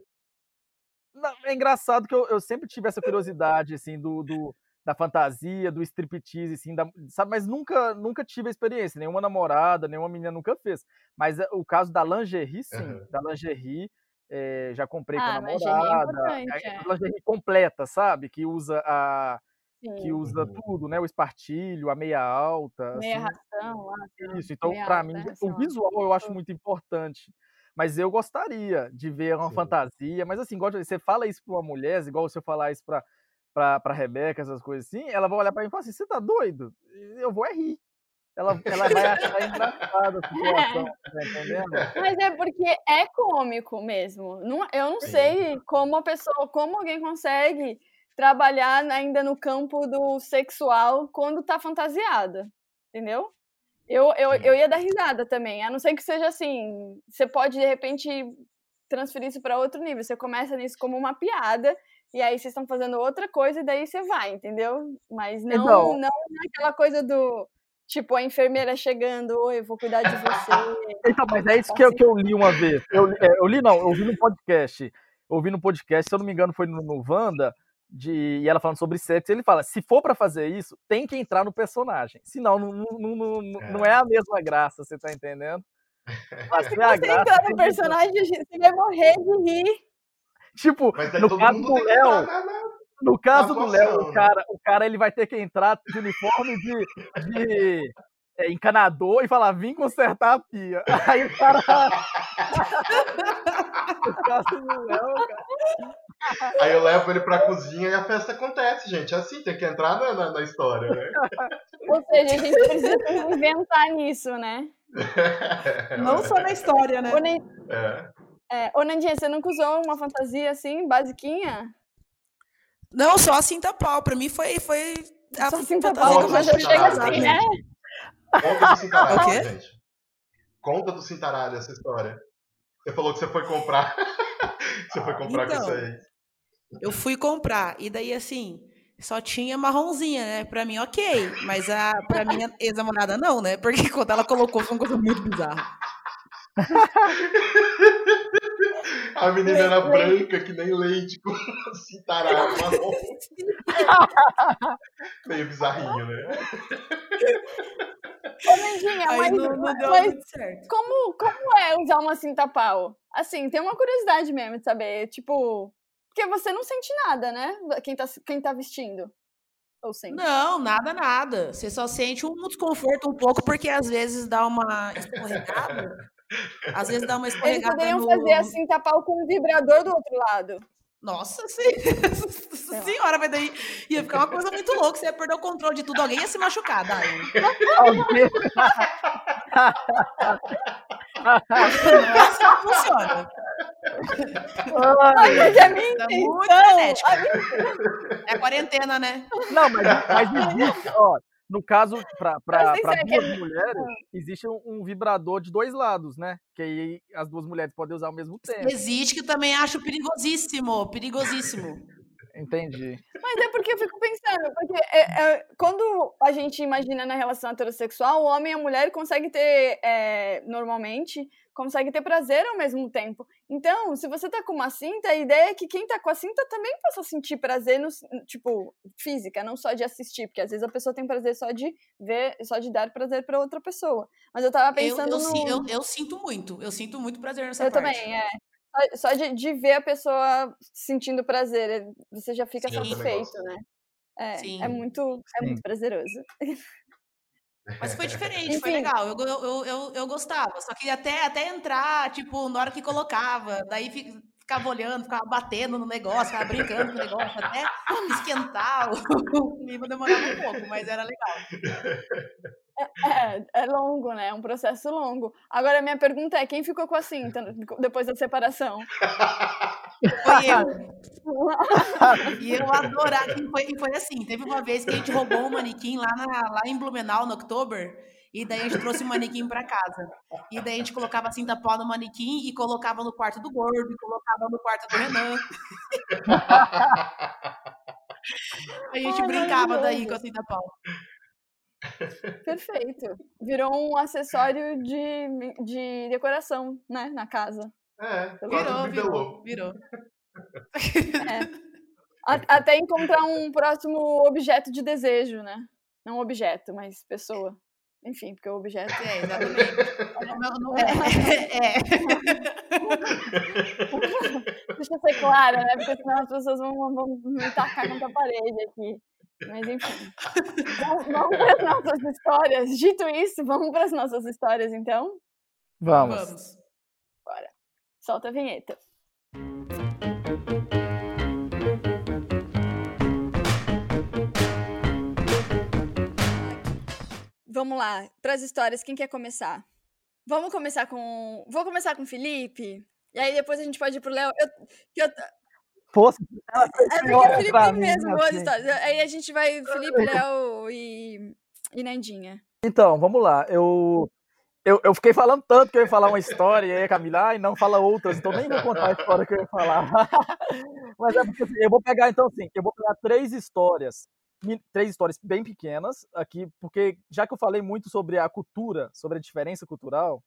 é engraçado que eu, eu sempre tive essa curiosidade, assim, do, do da fantasia, do striptease, assim, da, sabe? Mas nunca, nunca tive a experiência. Nenhuma namorada, nenhuma menina nunca fez. Mas eh, o caso da lingerie, sim. Uhum. Da lingerie, é, já comprei Ah, com a é namorada. é é. lingerie completa, sabe? Que usa a que Sim, usa Uhum. tudo, né? O espartilho, a meia alta, meia assim. ração lá. Isso, então alta, mim né, o visual eu acho muito importante. Mas eu gostaria de ver uma Sim. fantasia, mas assim, igual você fala isso pra uma mulher, igual eu falar isso pra, pra, pra Rebeca, essas coisas assim, ela vai olhar pra mim e falar assim, você tá doido? Eu vou é rir. Ela, ela vai achar engraçada a situação, tá entendendo? Mas é porque é cômico mesmo. Não, eu não Sim. sei como a pessoa, como alguém consegue trabalhar ainda no campo do sexual quando tá fantasiada. Entendeu? Eu, eu, eu ia dar risada também. A não ser que seja assim. Você pode, de repente, transferir isso para outro nível. Você começa nisso como uma piada. E aí vocês estão fazendo outra coisa e daí você vai, entendeu? Mas não, Então- não aquela coisa do tipo a enfermeira chegando, oi, eu vou cuidar de você. Então, mas é isso que eu, que eu li uma vez. Eu, li- é, eu li, não, eu ouvi no podcast. Eu ouvi no podcast, se eu não me engano, foi no, no Wanda, de, e ela falando sobre sexo. Ele fala: se for pra fazer isso, tem que entrar no personagem. Senão, não, não, não, não, não é a mesma graça, você tá entendendo? Pra Se ser a você graça, entrar no personagem, você vai morrer de rir. Tipo, aí no todo caso mundo do Léo, no caso do Léo, o né? cara, o cara ele vai ter que entrar de uniforme de, de é, encanador e falar, vim consertar a pia. Aí o cara. no caso do Léo, cara. Aí eu levo ele pra cozinha e a festa acontece, gente. É assim, tem que entrar na, na, na história, né? Ou seja, a gente precisa inventar nisso, né? Não só na história, né? É. é, ô, Nandinha, você nunca usou uma fantasia assim, basiquinha? Não, só a cinta pau. Pra mim foi. foi a Só eu Nossa, mas eu chego assim, né? né? Conta do cintaralho, O quê? gente. Conta do cintaralho essa história. Você falou que você foi comprar. você foi comprar com Então. isso aí. Eu fui comprar. E daí, assim, só tinha marronzinha, né? Pra mim, ok. Mas a, pra minha ex-namorada, não, né? Porque quando ela colocou, foi uma coisa muito bizarra. A menina era branca, que nem leite, com cintaralho marrom. Meio bizarrinho, né? Ô, Nandinha, Aí mas, não, não deu mas como, como é usar uma cinta pau? Assim, tem uma curiosidade mesmo de saber, tipo... Porque você não sente nada, né? Quem tá, quem tá vestindo. Ou sente? Não, nada, nada. Você só sente um desconforto um pouco, porque às vezes dá uma escorregada. Às vezes dá uma Eles escorregada poderiam no... fazer a cinta pau com um vibrador do outro lado. Nossa sim. senhora, mas daí ia ficar uma coisa muito louca. Você ia perder o controle de tudo. Alguém ia se machucar, é assim funciona. Ai, Mas é minha Tá muito intenção. frenético. É a quarentena, né? Não, mas, mas existe, ó, no caso, para duas que- mulheres, existe um, um vibrador de dois lados, né? Que aí as duas mulheres podem usar ao mesmo tempo. Existe que eu também acho perigosíssimo. Perigosíssimo. Entendi. Mas é porque eu fico pensando, porque é, é, quando a gente imagina na relação heterossexual, o homem e a mulher conseguem ter, é, normalmente, conseguem ter prazer ao mesmo tempo. Então, se você tá com uma cinta, a ideia é que quem tá com a cinta também possa sentir prazer, no, tipo, física, não só de assistir, porque às vezes a pessoa tem prazer só de ver, só de dar prazer pra outra pessoa. Mas eu tava Eu, pensando eu, no... si- eu, eu sinto muito. Eu sinto muito prazer nessa Eu parte. também, é. Só- Só de, de ver a pessoa sentindo prazer, é- você já fica Sim. Eu satisfeito, né? É, Sim. é muito, é Sim. muito prazeroso. Mas foi diferente, foi Enfim. legal. Eu, eu, eu, eu, gostava. Só que até, até entrar, tipo, na hora que colocava, daí fi- ficava olhando, ficava batendo no negócio, ficava brincando com o negócio, até esquentar o clima demorava um pouco, mas era legal. É, é longo, né? É um processo longo. Agora, a minha pergunta é: quem ficou com a cinta depois da separação? Foi eu. E eu adorava. E foi, foi assim: teve uma vez que a gente roubou um manequim lá, na- lá em Blumenau, no Oktober. E daí a gente trouxe o manequim pra casa. E daí a gente colocava cinta pó no manequim e colocava no quarto do gordo, e colocava no quarto do Renan. A gente Ai, brincava daí com a cinta pau. Perfeito. Virou um acessório de, de decoração, né? Na casa. É, Virou, quase Virou, virou, virou. A- Até encontrar um próximo objeto de desejo, né? Não objeto, mas pessoa. Enfim, porque o objeto É, exatamente. É, é, ser clara, né? Porque senão as pessoas vão, vão me tacar contra a parede aqui. Mas enfim. Vamos, vamos para as nossas histórias. Dito isso, vamos para as nossas histórias, então? Vamos. Vamos. Solta a vinheta. Vamos lá, para as histórias, quem quer começar? Vamos começar com. Vou começar com o Felipe. E aí depois a gente pode ir pro Léo. Eu, que eu- Fosse, ela é porque o Felipe tem mim, mesmo boas assim. histórias. Aí a gente vai Felipe, Léo e, e Nandinha. Então, vamos lá. Eu, eu, eu fiquei falando tanto que eu ia falar uma história, e aí a Camila, ai, não fala outras, então nem vou contar a história que eu ia falar. Mas é porque assim, eu vou pegar, então, assim, eu vou pegar três histórias, três histórias bem pequenas aqui, porque já que eu falei muito sobre a cultura, sobre a diferença cultural,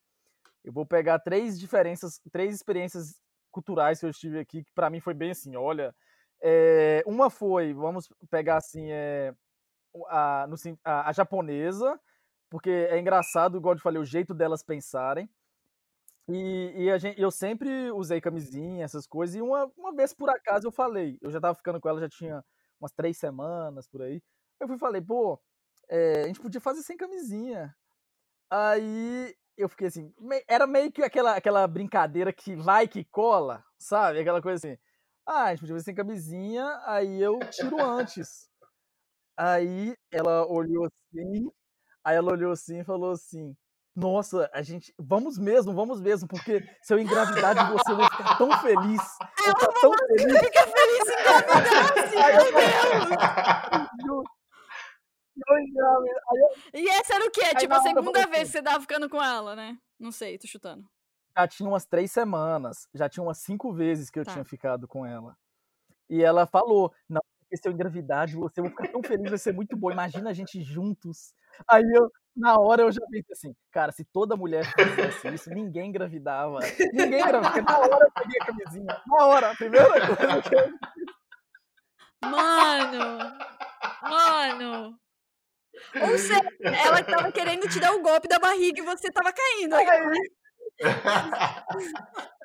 eu vou pegar três diferenças, três experiências culturais que eu tive aqui, que para mim foi bem assim, olha, é, uma foi, vamos pegar assim, é, a, no a, a japonesa, porque é engraçado, igual eu falei, o jeito delas pensarem. E, e gente, eu sempre usei camisinha, essas coisas, e uma, uma vez por acaso eu falei, eu já tava ficando com ela, já tinha umas três semanas por aí. Eu fui falei, pô, é, a gente podia fazer sem camisinha. Aí eu fiquei assim, era meio que aquela, aquela brincadeira que vai que cola, sabe? Aquela coisa assim, ah, a gente podia fazer sem camisinha, aí eu tiro antes. Aí ela olhou assim, aí ela olhou assim e falou assim: Nossa, a gente. Vamos mesmo, vamos mesmo, porque se eu engravidar de você, eu vou ficar tão feliz. Eu vou ficar tão feliz. Fica feliz em engravidar, assim, Aí eu meu Deus! Eu. Aí eu E essa era o quê? Tipo, na a eu segunda vez assim- que você tava ficando com ela, né? Não sei, tô chutando. já tinha umas três semanas, já tinha umas cinco vezes que eu Tá. tinha ficado com ela. E ela falou: Não, porque se eu engravidar de você, eu vou ficar tão feliz, vai ser muito bom. Imagina a gente juntos. Aí eu, na hora, eu já pensei assim: Cara, se toda mulher fizesse isso, ninguém engravidava. Ninguém engravidava. Porque na hora eu peguei a camisinha. Na hora, a primeira coisa que eu. Mano! Mano! Ou seja, ela tava querendo te dar o golpe da barriga e você tava caindo.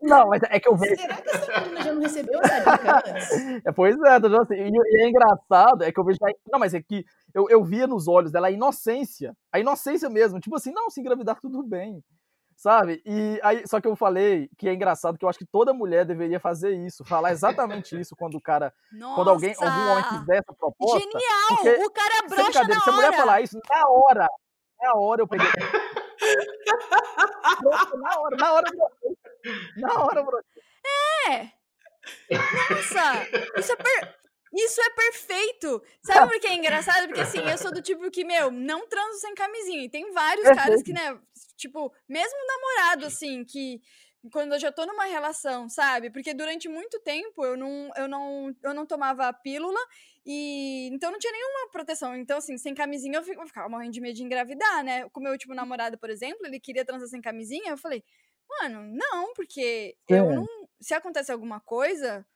Não, mas é que eu vejo. Será que essa menina já não recebeu essa antes? É, pois é, tô assim, e, é engraçado, é que eu vejo. Não, mas é que eu, eu via nos olhos dela a inocência. A inocência mesmo. Tipo assim, não, se engravidar tudo bem. Sabe? E aí, só que eu falei que é engraçado que eu acho que toda mulher deveria fazer isso, falar exatamente isso quando o cara, Nossa! quando alguém, algum homem fizer essa proposta. Genial! o cara Sem brocha na se a mulher hora! falar isso, na hora, na hora eu peguei. Na hora, na hora. Na hora brochei. É! Nossa! Isso é, per- isso é perfeito! Sabe por que é engraçado? Porque assim, eu sou do tipo que, meu, não transo sem camisinha. E tem vários caras que, né, tipo, mesmo namorado, assim, que quando eu já tô numa relação, sabe? Porque durante muito tempo eu não, eu não, eu não tomava pílula e então não tinha nenhuma proteção. Então, assim, sem camisinha eu fi- eu ficava morrendo de medo de engravidar, né? Com o meu último namorado, por exemplo, ele queria transar sem camisinha, eu falei, mano, não, porque eu Sim. não. Se acontece alguma coisa,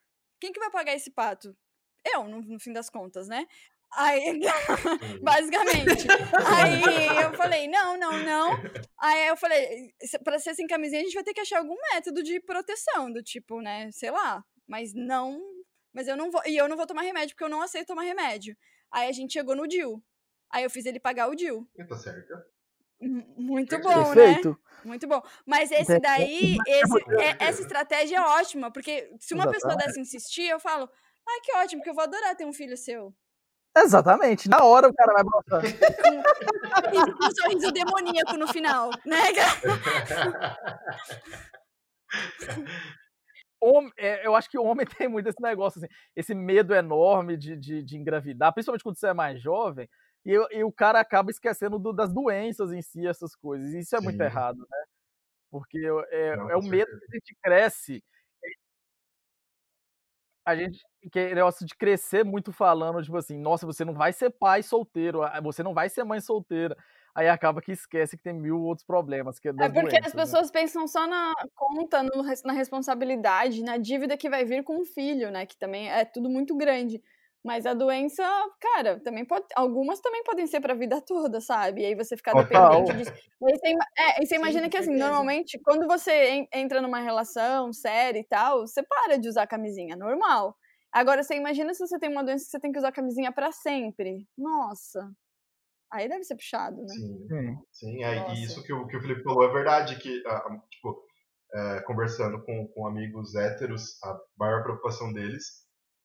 quem que vai pagar esse pato? Eu, no, no fim das contas, né? Aí, basicamente. Aí eu falei, não, não, não. Aí eu falei, "Se- pra ser sem camisinha, a gente vai ter que achar algum método de proteção, do tipo, né, sei lá. Mas não. Mas eu não vou. E eu não vou tomar remédio, porque eu não aceito tomar remédio. Aí a gente chegou no DIL. Aí eu fiz ele pagar o DIL. E tá certo. Muito Perfeito. bom, né? Perfeito. Muito bom. Mas esse daí, esse, é- essa estratégia é ótima, porque se uma pessoa dessa insistir, eu falo, ah, que ótimo, porque eu vou adorar ter um filho seu. Exatamente. Na hora o cara vai com um sorriso demoníaco no final, né? Hom- é, eu acho que o homem tem muito esse negócio, assim, esse medo enorme de, de, de engravidar, principalmente quando você é mais jovem, e, o- e o cara acaba esquecendo do- das doenças em si, essas coisas. E isso é muito Sim. errado, né? Porque é, Não, é o medo que a gente cresce. A gente que é negócio de crescer muito falando, tipo assim, nossa, você não vai ser pai solteiro, você não vai ser mãe solteira. Aí acaba que esquece que tem mil outros problemas. Que é, É porque as doenças, né? pessoas pensam só na conta, no na responsabilidade, na dívida que vai vir com o filho, né? Que também é tudo muito grande. Mas a doença, cara, também pode. Algumas também podem ser pra vida toda, sabe? E aí você ficar dependente disso. E aí você, é, e você imagina com que, assim, normalmente, quando você en- entra numa relação séria e tal, você para de usar camisinha, normal. Agora, você imagina se você tem uma doença que você tem que usar camisinha pra sempre. Nossa. Aí deve ser puxado, né? Sim. Sim. Sim, é, Nossa. e isso que o, que o Felipe falou é verdade, que, ah, ah, tipo, é, conversando com, com amigos héteros, a maior preocupação deles,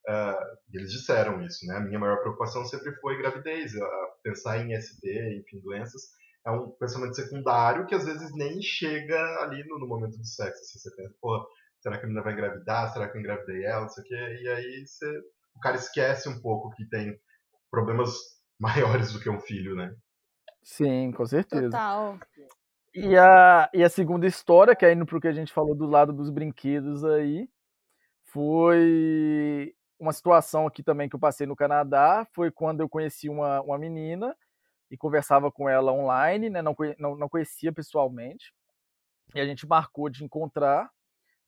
e eles disseram isso, né? A minha maior preocupação sempre foi gravidez, ah, pensar em ST, enfim, doenças, é um pensamento secundário que às vezes nem chega ali no, no momento do sexo, assim, você pensa, pô, será que a menina vai engravidar? Será que eu engravidei ela? Não sei o quê, e aí você, o cara esquece um pouco que tem problemas maiores do que um filho, né? Sim, com certeza. Total. E a, e a segunda história, que é indo pro que a gente falou do lado dos brinquedos aí, foi uma situação aqui também que eu passei no Canadá, foi quando eu conheci uma, uma menina e conversava com ela online, né? Não, não, não conhecia pessoalmente. E a gente marcou de encontrar.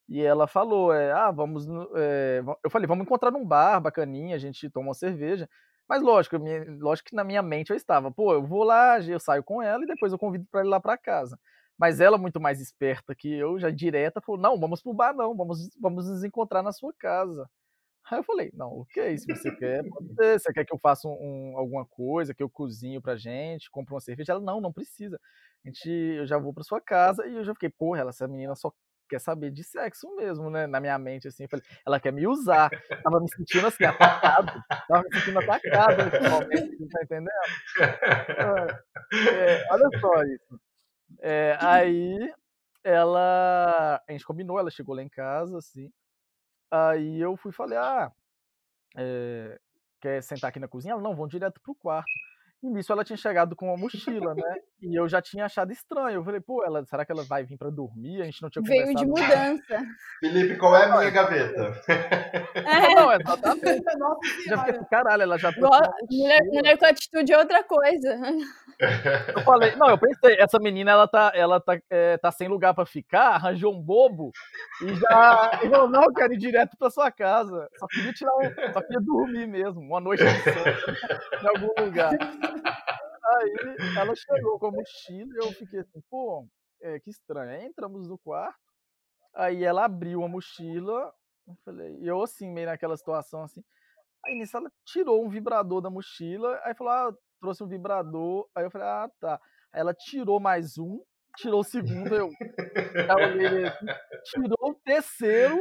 E ela falou, é, ah, vamos. é, eu falei, vamos encontrar num bar bacaninha, a gente toma uma cerveja. Mas lógico, minha- lógico que na minha mente eu estava, pô, eu vou lá, eu saio com ela e depois eu convido para ir lá para casa. Mas ela, muito mais esperta que eu, já direta, falou: não, vamos pro bar, não, vamos, vamos nos encontrar na sua casa. Aí eu falei: não, ok, se você quer. Você quer que eu faça um, um- alguma coisa, que eu cozinho pra gente, compre uma cerveja? Ela: não, não precisa. A gente, eu já vou pra sua casa e eu já fiquei: porra, ela, essa menina só quer saber de sexo mesmo, né? Na minha mente, assim. Eu falei: ela quer me usar. Tava me sentindo assim, atacado. Tava me sentindo atacado nesse momento, você tá entendendo? É, olha só isso. É, aí ela. A gente combinou, ela chegou lá em casa, assim. Aí eu fui falei, ah, é, quer sentar aqui na cozinha? Ela, não, vão direto pro quarto. E nisso ela tinha chegado com uma mochila, né? E eu já tinha achado estranho. Eu falei, pô, ela, será que ela vai vir pra dormir? A gente não tinha Veio de mudança. Felipe, qual é a minha gaveta? É, Não, exatamente. Nossa Já fiquei assim, caralho, ela já mulher, mulher com atitude é outra coisa. Eu falei, não, eu pensei, essa menina ela tá, ela tá, é, tá sem lugar pra ficar, arranjou um bobo e já. E falou, não, eu quero ir direto pra sua casa. Só queria tirar um, só queria dormir mesmo, uma noite de em algum lugar. Aí ela chegou com a mochila e eu fiquei assim, pô, é, que estranho. Aí entramos no quarto, aí ela abriu a mochila, eu falei, e eu assim, meio naquela situação assim. Aí nisso ela tirou um vibrador da mochila, aí falou, ah, trouxe um vibrador. Aí eu falei, ah, tá. Aí ela tirou mais um, tirou o segundo, eu olhei assim, tirou o terceiro.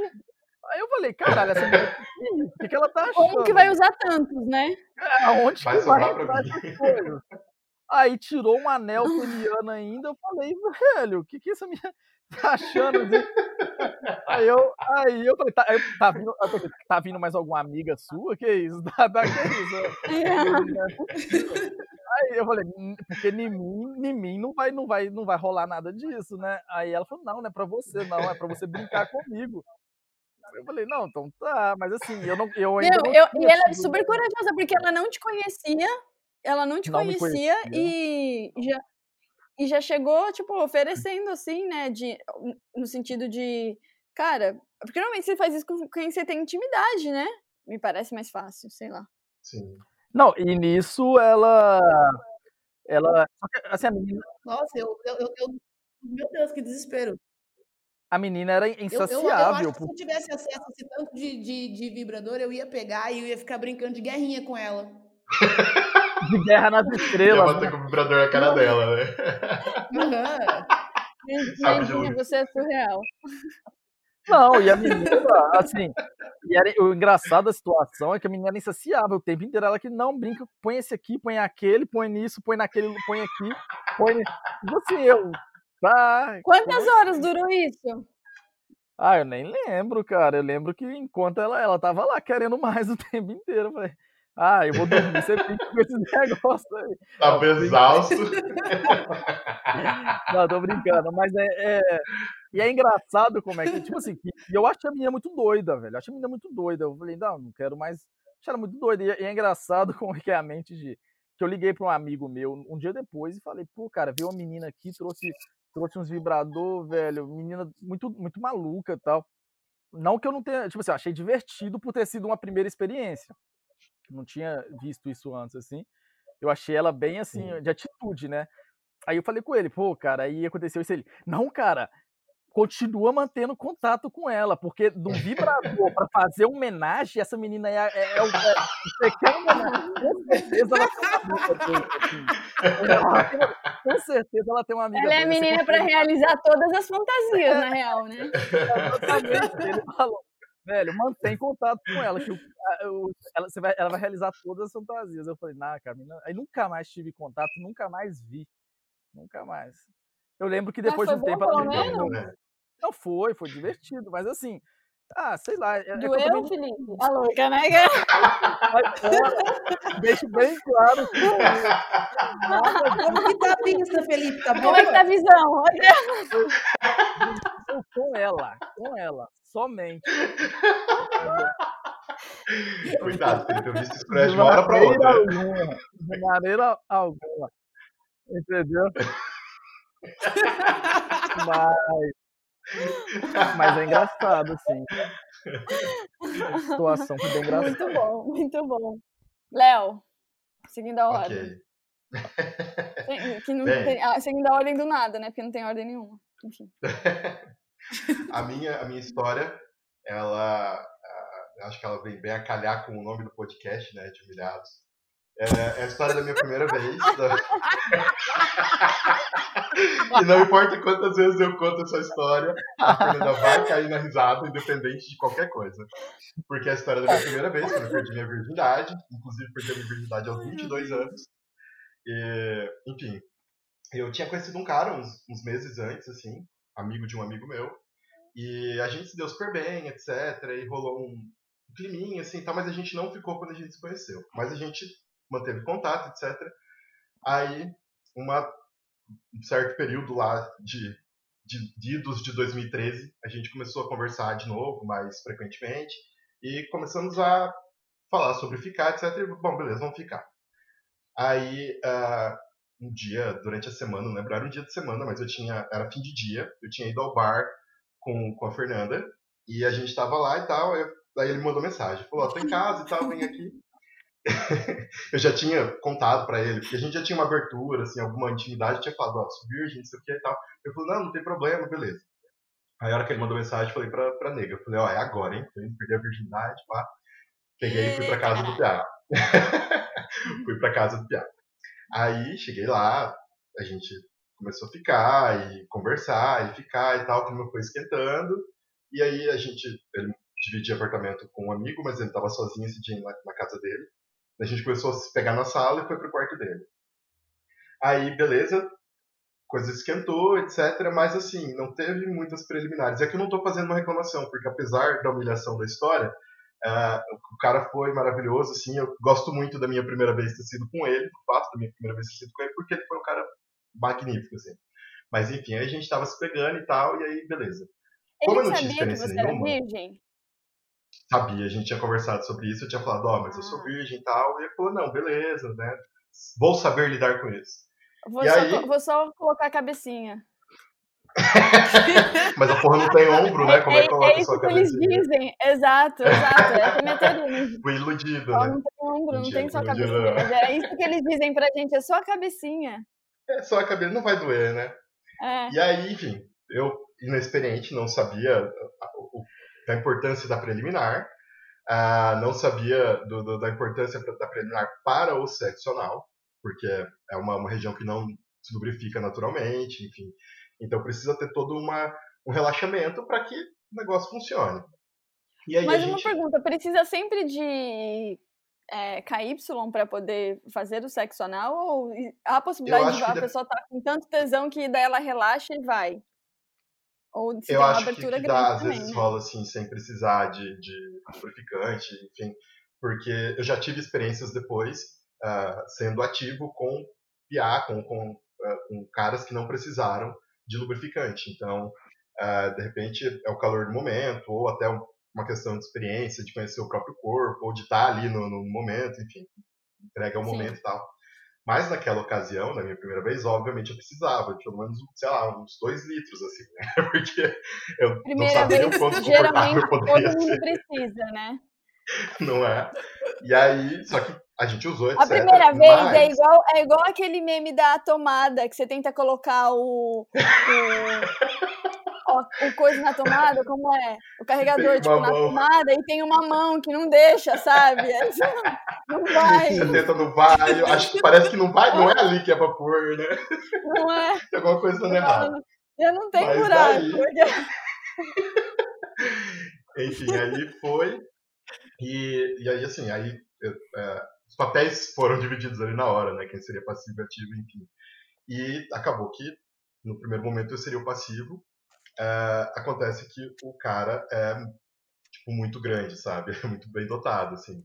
Aí eu falei, caralho, essa mulher, o que, que ela tá achando? Como que vai usar tantos, né? Aonde Vai que vai essas coisas? Aí tirou um anel toniano ainda, eu falei, velho, o que que essa minha tá achando? assim? Aí eu, aí eu falei, tá, eu- tá, vindo, eu tá vindo mais alguma amiga sua? Que isso? Tá, tá, que isso? Aí eu falei, "Hum, porque em mim, em mim não vai, não vai, não vai rolar nada disso, né? Aí ela falou, não, não é pra você, não, é pra você brincar comigo. Eu falei, não, então tá, mas assim, eu não, eu ainda não eu, e ela é super corajosa, porque ela não te conhecia, ela não te Não conhecia, conhecia. e já e já chegou, tipo, oferecendo assim, né, de no sentido de, cara, porque normalmente você faz isso com quem você tem intimidade, né? Me parece mais fácil, sei lá. Sim. Não, e nisso ela. Ela. Assim, a menina, Nossa, eu, eu, eu, eu- Meu Deus, que desespero. A menina era Eu, eu, eu insaciável. acho que se eu tivesse acesso a esse tanto de, de, de vibrador, eu ia pegar e eu ia ficar brincando de guerrinha com ela. de guerra nas estrelas. bater né? com o vibrador na cara dela, né? Luz. você é surreal. Não, e a menina, assim. E era, o engraçado da situação é que a menina era insaciável o tempo inteiro. Ela que não brinca, põe esse aqui, põe aquele, põe nisso, põe naquele, põe aqui, põe. ni- Tipo assim, eu. Tá. Quantas horas durou isso? Ah, eu nem lembro, cara. Eu lembro que enquanto ela, ela tava lá querendo mais o tempo inteiro. Eu falei, ah, eu vou dormir, você fica com esse negócio aí. Tava exausto. Não, tô brincando, mas é, é- E é engraçado como é que, tipo assim, que- e eu acho a menina muito doida, velho. Eu acho a menina muito doida. Eu falei, não, não quero mais. Acho ela muito doida. E é- e é engraçado como é que é a mente de. Que eu liguei pra um amigo meu um dia depois e falei, pô, cara, veio uma menina aqui, trouxe, trouxe uns vibrador, velho. Menina muito, muito maluca e tal. Não que eu não tenha. Tipo assim, eu achei divertido por ter sido uma primeira experiência. não tinha visto isso antes, assim. Eu achei ela bem, assim, de atitude, né? Aí eu falei com ele, pô, cara, aí aconteceu isso. Ele, não, cara, continua mantendo contato com ela, porque do vibrador para fazer homenagem, essa menina é, é, é, o, é você quer homenagem, com certeza ela tem uma amiga assim. Com certeza ela tem uma amiga Ela é a menina para realizar todas as fantasias, na real, né? Exatamente. Ele falou, velho, mantém contato com ela, que o, o, ela, você vai, ela vai realizar todas as fantasias. Eu falei, nah, Camila, aí nunca mais tive contato, nunca mais vi. Nunca mais. Eu lembro que depois de um tempo ela me. Não foi, foi divertido, mas assim, ah, sei lá. É, Doeu, é Felipe? A louca, né? Deixa bem claro. Que Como que tá a pista, Felipe? Tá Como é que tá a visão? com ela, com ela, somente. Cuidado, Felipe, eu vi isso de uma hora pra outra. Alguma, de maneira alguma. Entendeu? Mas, mas é engraçado, assim. A situação bem engraçada. Muito bom, muito bom. Léo, seguindo a ordem. Ok. que não tem, ah, seguindo a ordem do nada, né? Porque não tem ordem nenhuma. Enfim. a, minha, a minha história, ela. Acho que ela vem bem a calhar com o nome do podcast, né? De Humilhados. É, é, a história da minha primeira vez. Da... e não importa quantas vezes eu conto essa história, a Fernanda vai cair na risada, independente de qualquer coisa. Porque é a história da minha primeira vez, quando eu perdi minha virgindade, inclusive perdi a minha virgindade aos 22 anos. E, enfim, eu tinha conhecido um cara uns, uns meses antes, assim, amigo de um amigo meu, e a gente se deu super bem, etc. E rolou um, um climinha, assim, tá, mas a gente não ficou quando a gente se conheceu. Mas a gente manteve contato, etc. Aí, uma, um certo período lá de, de, de idos de 2013, a gente começou a conversar de novo, mais frequentemente, e começamos a falar sobre ficar, etc. E, bom, beleza, vamos ficar. Aí, uh, um dia, durante a semana, não lembro, era um dia de semana, mas eu tinha, era fim de dia, eu tinha ido ao bar com, com a Fernanda, e a gente tava lá e tal, eu, daí ele mandou mensagem, falou, tô em casa e tal, vem aqui. eu já tinha contado para ele, porque a gente já tinha uma abertura, assim, alguma intimidade, tinha falado, ó, sou virgem, isso aqui e tal. Eu falei, não, não tem problema, beleza. Aí a hora que ele mandou mensagem, falei pra, pra nega, eu falei, ó, é agora, hein? Eu perdi a virgindade, pá. Peguei e fui pra casa do Piá. fui pra casa do Piá. Aí cheguei lá, a gente começou a ficar e conversar e ficar e tal, o clima foi esquentando. E aí a gente, ele dividia apartamento com um amigo, mas ele tava sozinho esse dia na, na casa dele. A gente começou a se pegar na sala e foi pro quarto dele. Aí, beleza, coisa esquentou, etc. Mas assim, não teve muitas preliminares. É que eu não tô fazendo uma reclamação, porque apesar da humilhação da história, uh, o cara foi maravilhoso, assim. Eu gosto muito da minha primeira vez ter sido com ele, do fato da minha primeira vez ter sido com ele, porque ele foi um cara magnífico, assim. Mas enfim, aí a gente tava se pegando e tal, e aí, beleza. Como eu não tinha você nenhuma, era virgem? Sabia, a gente tinha conversado sobre isso, eu tinha falado, ó, oh, mas eu sou ah. virgem e tal, e ele falou, não, beleza, né, vou saber lidar com isso. Vou, e só, aí... vou só colocar a cabecinha. mas a porra não tem ombro, né, como é, que coloca é, é isso que eles dizem, exato, exato, é a minha teoria. Fui iludido, né? Não tem ombro, não tem só a cabecinha, mas é isso que eles dizem pra gente, é só a cabecinha. É só a cabeça, não vai doer, né? É. E aí, enfim, eu, inexperiente, não sabia o da importância da preliminar, uh, não sabia do, do, da importância da preliminar para o sexo anal, porque é uma, uma região que não se lubrifica naturalmente, enfim. Então precisa ter todo uma, um relaxamento para que o negócio funcione. Mas gente... uma pergunta, precisa sempre de é, KY para poder fazer o sexo anal? Ou há a possibilidade de a deve... pessoa estar tá com tanto tesão que daí ela relaxa e vai? Ou se eu uma acho abertura que, que dá, às também, vezes né? rola assim, sem precisar de, de lubrificante, enfim. Porque eu já tive experiências depois uh, sendo ativo com PA, com, com, uh, com caras que não precisaram de lubrificante. Então, uh, de repente, é o calor do momento, ou até uma questão de experiência, de conhecer o próprio corpo, ou de estar ali no, no momento, enfim, entrega o momento e tal. Mas naquela ocasião, na minha primeira vez, obviamente eu precisava de pelo menos, sei lá, uns dois litros, assim, né? Porque eu Primeira não sabia vez, o quanto geralmente confortável poderia todo mundo ser. precisa, né? Não é? E aí, só que a gente usou, etc. A primeira vez mas- é, igual, é igual aquele meme da tomada, que você tenta colocar o. o... o coisa na tomada, como é? O carregador, tipo, uma na mão. tomada e tem uma mão que não deixa, sabe? Aí você não vai, Você tenta, não vai. eu Acho que parece que não vai, não é ali que é pra pôr, né? não é? Tem alguma coisa dando errado. Eu não tenho Mas buraco. daí- porque- Enfim, aí foi. E, e aí, assim, aí eu, é, os papéis foram divididos ali na hora, né? Quem seria passivo e ativo, enfim. E acabou que, no primeiro momento, eu seria o passivo. É, acontece que o cara é, tipo, muito grande, sabe? É muito bem dotado, assim.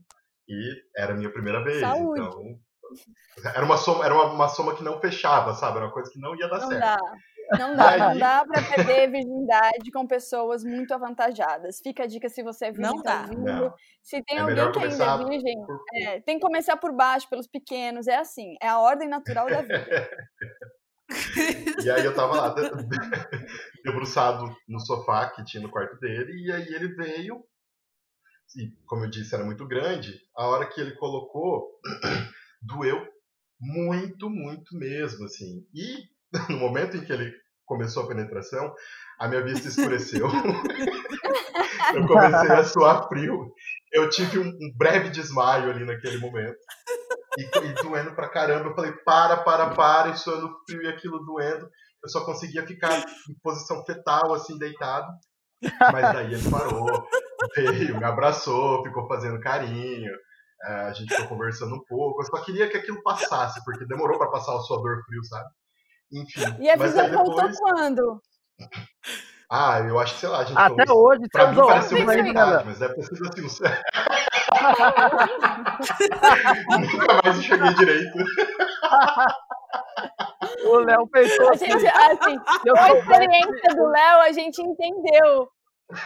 E era a minha primeira vez, Saúde. então... Era uma soma, era uma, uma soma que não fechava, sabe? Era uma coisa que não ia dar Não certo. dá. Não dá, não Aí- dá pra perder virgindade com pessoas muito avantajadas. Fica a dica se você é virgem, Não tá. Não. Se tem É alguém que ainda é virgem, por- é, tem que começar por baixo, pelos pequenos. É assim, é a ordem natural da vida. E aí eu tava lá, de- debruçado no sofá que tinha no quarto dele, e aí ele veio, e como eu disse, era muito grande, a hora que ele colocou, doeu muito, muito mesmo, assim. E no momento em que ele começou a penetração, a minha vista escureceu. eu comecei a suar frio. Eu tive um breve desmaio ali naquele momento. E, e doendo pra caramba. Eu falei, para, para, para, e suando frio e aquilo doendo. Eu só conseguia ficar em posição fetal, assim, deitado. Mas daí ele parou, veio, me abraçou, ficou fazendo carinho. eh, a gente ficou conversando um pouco. Eu só queria que aquilo passasse, porque demorou pra passar o suador frio, sabe? Enfim. E a visão aí voltou depois. quando? Ah, eu acho que, sei lá, a gente Até falou hoje, Pra você mim pareceu uma eternidade, mas ter sido assim, não sei. Nunca mais enxerguei direito. O Léo pensou A assim. gente, assim, eu com a experiência do Léo, a gente entendeu.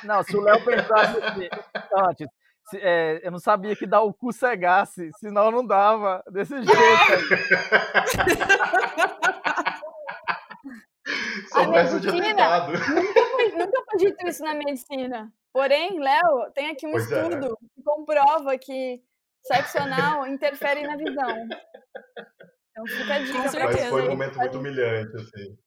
Não, se o Léo pensasse assim, antes, se- é, eu não sabia que dar o cu cegasse, senão não dava desse jeito. Sou A medicina-. Nunca foi, nunca foi dito isso na medicina. Porém, Léo, tem aqui um Pois é. estudo que comprova que sexo anal interfere na visão. Então fica a dica Com pra certeza. Mas foi um momento muito humilhante, assim.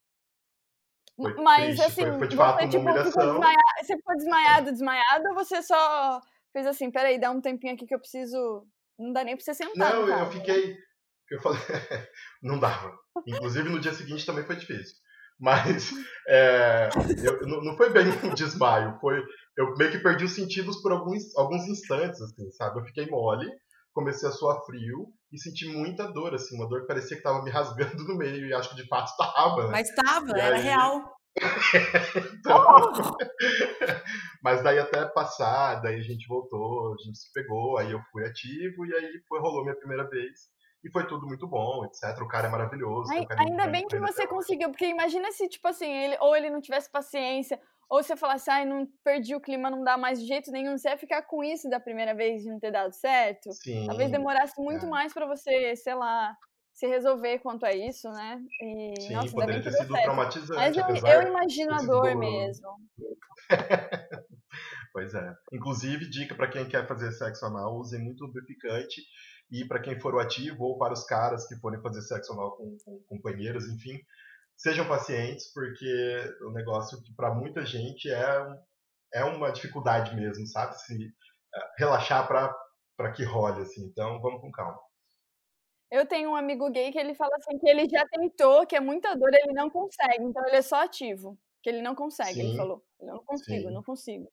foi Mas triste, assim, foi- foi de você fato uma tipo, ficou humilhação. desmaiado, você ficou desmaiado, desmaiado, ou você só fez assim, peraí, dá um tempinho aqui que eu preciso. Não dá nem pra você sentar. Não, no eu fiquei. Eu falei, não dava. Inclusive no dia seguinte também foi difícil. Mas é, eu- não, foi bem um desmaio, foi. Eu meio que perdi os sentidos por alguns, alguns instantes, assim, sabe? Eu fiquei mole, comecei a suar frio e senti muita dor, assim, uma dor que parecia que tava me rasgando no meio, e acho que de fato tava, né? Mas tava, E era aí? real. Então, mas daí até passar, daí a gente voltou, a gente se pegou, aí eu fui ativo e aí foi, rolou minha primeira vez. E foi tudo muito bom, etc. O cara é maravilhoso. Ai, ainda bem que você conseguiu, porque imagina se, tipo assim, ele, ou ele não tivesse paciência, ou você falasse, ai, não perdi o clima, não dá mais de jeito nenhum, você ia ficar com isso da primeira vez de não ter dado certo. Sim. Talvez demorasse muito é. mais pra você, sei lá, se resolver quanto a isso, né? E, Sim, nossa, poderia ter sido certo. traumatizante. Mas eu, eu imagino a dor mesmo. Pois é. Inclusive, dica para quem quer fazer sexo anal, use muito lubrificante. E para quem for o ativo, ou para os caras que forem fazer sexo anal com, com companheiros, enfim, sejam pacientes, porque o negócio que para muita gente é, é uma dificuldade mesmo, sabe? Se eh, relaxar para que role, assim. Então, vamos com calma. Eu tenho um amigo gay que ele fala assim que ele já tentou, que é muita dor, ele não consegue. Então ele é só ativo. Que ele não consegue, ele Sim, falou. Eu não consigo, sim. não consigo.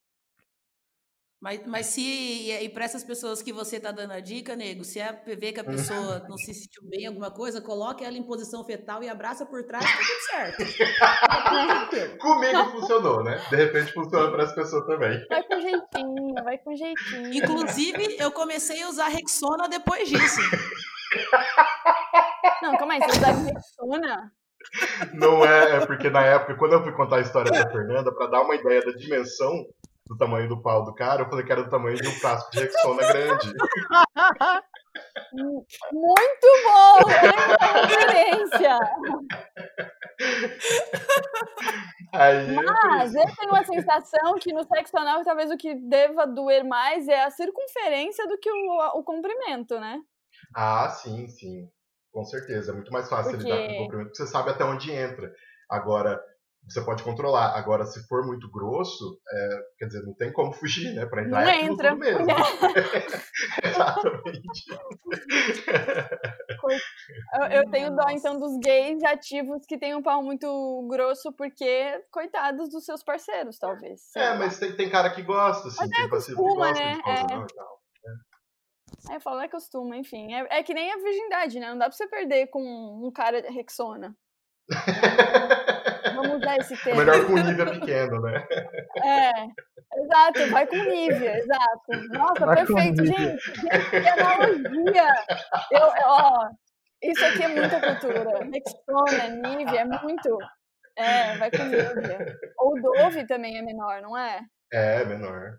Mas, mas se. E, para essas pessoas que você tá dando a dica, nego, se é ver que a pessoa não se sentiu bem em alguma coisa, coloque ela em posição fetal e abraça por trás, tá tudo certo. Comigo funcionou, né? De repente funciona para as pessoas também. Vai com jeitinho, vai com jeitinho. Inclusive, eu comecei a usar Rexona depois disso. Não, calma aí, você usaram Rexona? Não é, é porque na época, quando eu fui contar a história da Fernanda, pra dar uma ideia da dimensão do tamanho do pau do cara, eu falei que era do tamanho de um frasco de Rexona grande. Muito bom! Referência! Aí, Mas isso. eu tenho a sensação que no sexo anal talvez o que deva doer mais é a circunferência do que o, o comprimento, né? Ah, sim, sim. Com certeza. É muito mais fácil Porque- lidar com o comprimento, porque você sabe até onde entra. Agora, você pode controlar. Agora, se for muito grosso, é, quer dizer, não tem como fugir, né? Pra entrar Não é entra. tudo mesmo. Exatamente. Eu, eu tenho dó, então, dos gays ativos que têm um pau muito grosso, porque, coitados dos seus parceiros, talvez. É, mas tem, tem cara que gosta, assim. Mas tem passivo que acostuma, gosta né? de coisa É. não e tal. Aí eu falo, é costume, enfim. É, é que nem a virgindade, né? Não dá pra você perder com um cara Rexona. Usar esse É termo. melhor com nível pequeno, né? É, exato, vai com Nívea, exato. Nossa, Vai perfeito, gente. Gente, que analogia. Eu, eu- ó, isso aqui é muita cultura. Rexona, Nívea, é muito. É, vai com Nívea. Ou Dove também é menor, não é? É, menor.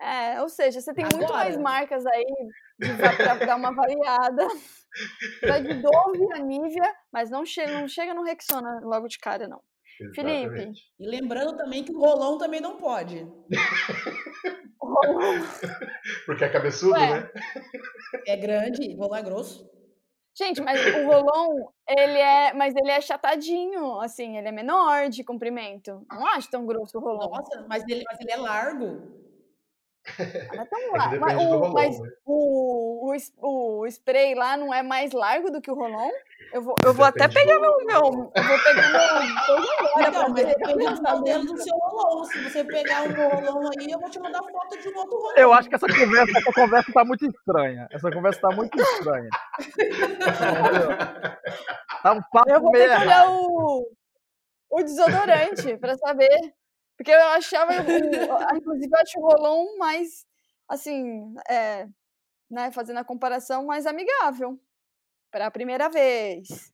É, ou seja, você tem muito Agora- mais marcas aí pra dar uma variada. Vai de Dove a Nívea, mas não chega, não chega no Rexona logo de cara, não. Felipe. Exatamente. E lembrando também que o rolão também não pode. Porque é cabeçudo, Ué. né? É grande, rolão é grosso. Gente, mas o rolon, ele é, mas ele é chatadinho, assim, ele é menor de comprimento. Não acho tão grosso o rolon. Nossa, mas ele, mas ele é largo. É tão que largo. Mas, o, rolon, mas né? o, o, o spray lá não é mais largo do que o rolon? Eu vou, eu vou até pegar meu, meu. Eu vou pegar meu. Então, mas depende do modelo do seu rolão. Se você pegar um rolão aí, eu vou te mandar foto de um outro rolão. Eu acho que essa conversa, essa conversa tá muito estranha. Essa conversa tá muito estranha. Tá um papo Eu vou olhar o, o desodorante pra saber. Porque eu achava, o, inclusive, eu acho o rolon mais, assim, é, né, fazendo a comparação, mais amigável. Para a primeira vez.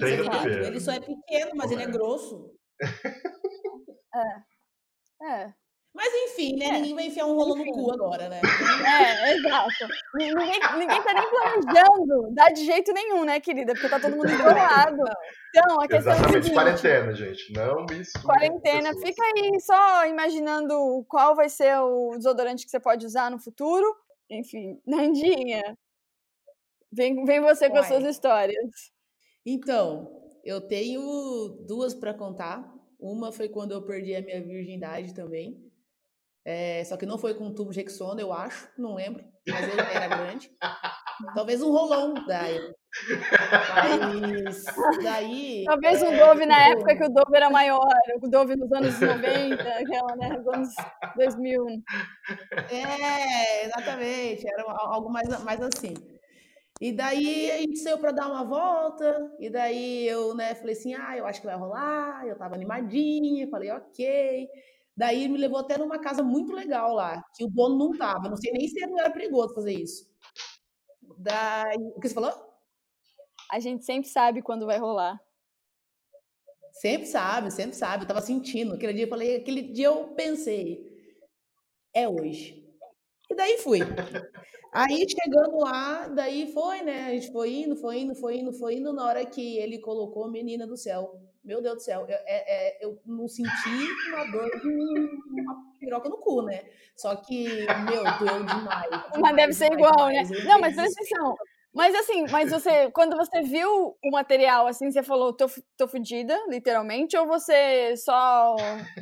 Ele, só é pequeno, mas ele é grosso. É, Mas enfim, né? É, Ninguém vai enfiar um rolão no enfim. cu agora, né? é, exato. Ni- Ninguém, ninguém tá nem planejando dar de jeito nenhum, né, querida? Porque tá todo mundo isolado. Então, a questão é Exatamente, seguinte. quarentena, gente. Não misture Quarentena, fica aí só imaginando qual vai ser o desodorante que você pode usar no futuro. Enfim, Nandinha, vem, vem você com as suas histórias. Então, eu tenho duas para contar. Uma foi quando eu perdi a minha virgindade também. É, só que não foi com um tubo de Rexona, eu acho, não lembro, mas ele era grande. Talvez um rolão daí. Mas daí. Talvez um é, Dove na tipo, época que o Dove era maior, o Dove nos anos 90, aquela, né, nos anos 2000. É, exatamente. Era al- algo mais, mais assim. E daí a gente saiu para dar uma volta, e daí eu, né, falei assim, ah, eu acho que vai rolar, eu tava animadinha, falei, ok. Daí me levou até numa casa muito legal lá, que o dono não tava, não sei nem se era perigoso fazer isso. Daí, o que você falou? A gente sempre sabe quando vai rolar. Sempre sabe, sempre sabe. Eu tava sentindo. Aquele dia eu falei, aquele dia eu pensei, é hoje. E daí fui. Aí chegando lá, daí foi, né? A gente foi indo, foi indo, foi indo, foi indo. Na hora que ele colocou Menina do Céu. Meu Deus do céu, eu, é- é- eu não senti uma dor de uma piroca no cu, né? Só que, meu, doeu demais. Mas deve ser demais, igual, demais. né? Eu Não, mas presta atenção. Mas assim, mas você, quando você viu o material, assim, você falou, tô, tô fudida, literalmente, ou você só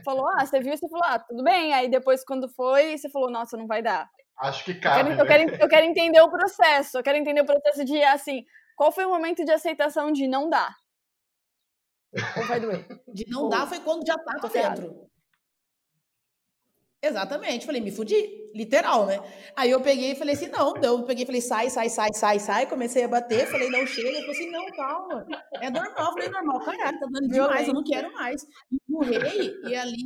falou, ah, você viu e você falou, ah, tudo bem, aí depois quando foi, você falou, nossa, não vai dar. Acho que Eu cabe, quero, eu, né? quero, eu quero entender o processo, eu quero entender o processo de, assim, qual foi o momento de aceitação de não dar? Ou vai doer? De não dar foi quando já ferrada. dentro. Exatamente. Falei, me fudi. Literal, né? Aí eu peguei e falei assim, não, eu peguei e falei, sai, sai, sai, sai, sai. Comecei a bater, falei, não chega. Ele falou assim, não, calma. É normal. Falei, normal, caralho, tá dando demais, eu não quero mais. Empurrei e ali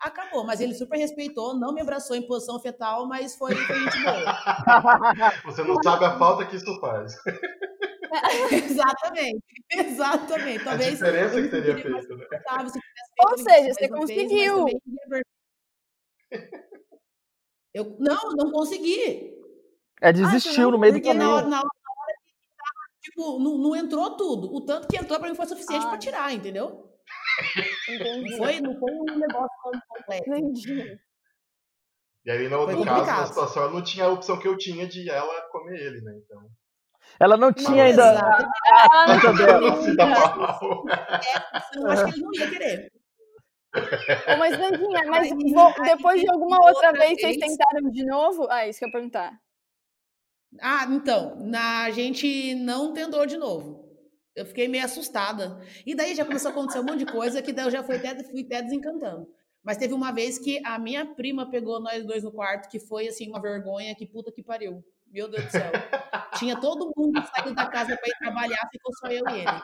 acabou. Mas ele super respeitou, não me abraçou em posição fetal, mas foi, foi gente boa. Você não sabe a falta que isso faz. exatamente, exatamente. A Talvez diferença eu que teria feito, né? se Ou seja, você vez, conseguiu. ver- Eu, não, não consegui. É, desistiu no meio do Porque na caminho. hora, na hora tipo, não, não entrou tudo. O tanto que entrou pra mim foi suficiente Ah. pra tirar, entendeu? Entendi. Não foi, não foi um negócio completo. Entendi. E aí, no, no caso, na situação, ela não tinha a opção que eu tinha de ela comer ele, né? Então. Ela não tinha ainda dá mal. Eu acho que ele não ia querer. Ô, mas, Nandinha, mas aí depois de alguma uma outra vez vocês tentaram de novo? Ah, isso que eu ia perguntar. Ah, então, na, a gente não tentou de novo. Eu fiquei meio assustada. E daí já começou a acontecer um monte de coisa que daí eu já fui até, fui até desencantando. Mas teve uma vez que a minha prima pegou nós dois no quarto, que foi assim, uma vergonha, que puta que pariu. Meu Deus do céu. Tinha todo mundo saindo da casa para ir trabalhar, ficou só eu e ele.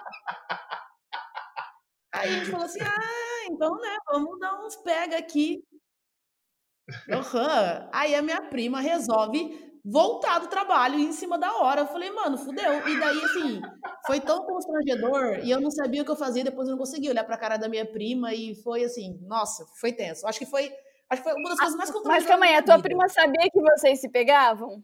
Aí a gente falou assim: ah, então, né, vamos dar uns pega aqui. Aham. Aí a minha prima resolve voltar do trabalho em cima da hora. Eu falei, mano, fudeu. E daí, assim, foi tão constrangedor e eu não sabia o que eu fazia. Depois eu não conseguia olhar pra cara da minha prima e foi assim, nossa, foi tenso. Acho que foi, acho que foi uma das coisas mais constrangedoras. Mas calma aí, a tua prima sabia que vocês se pegavam?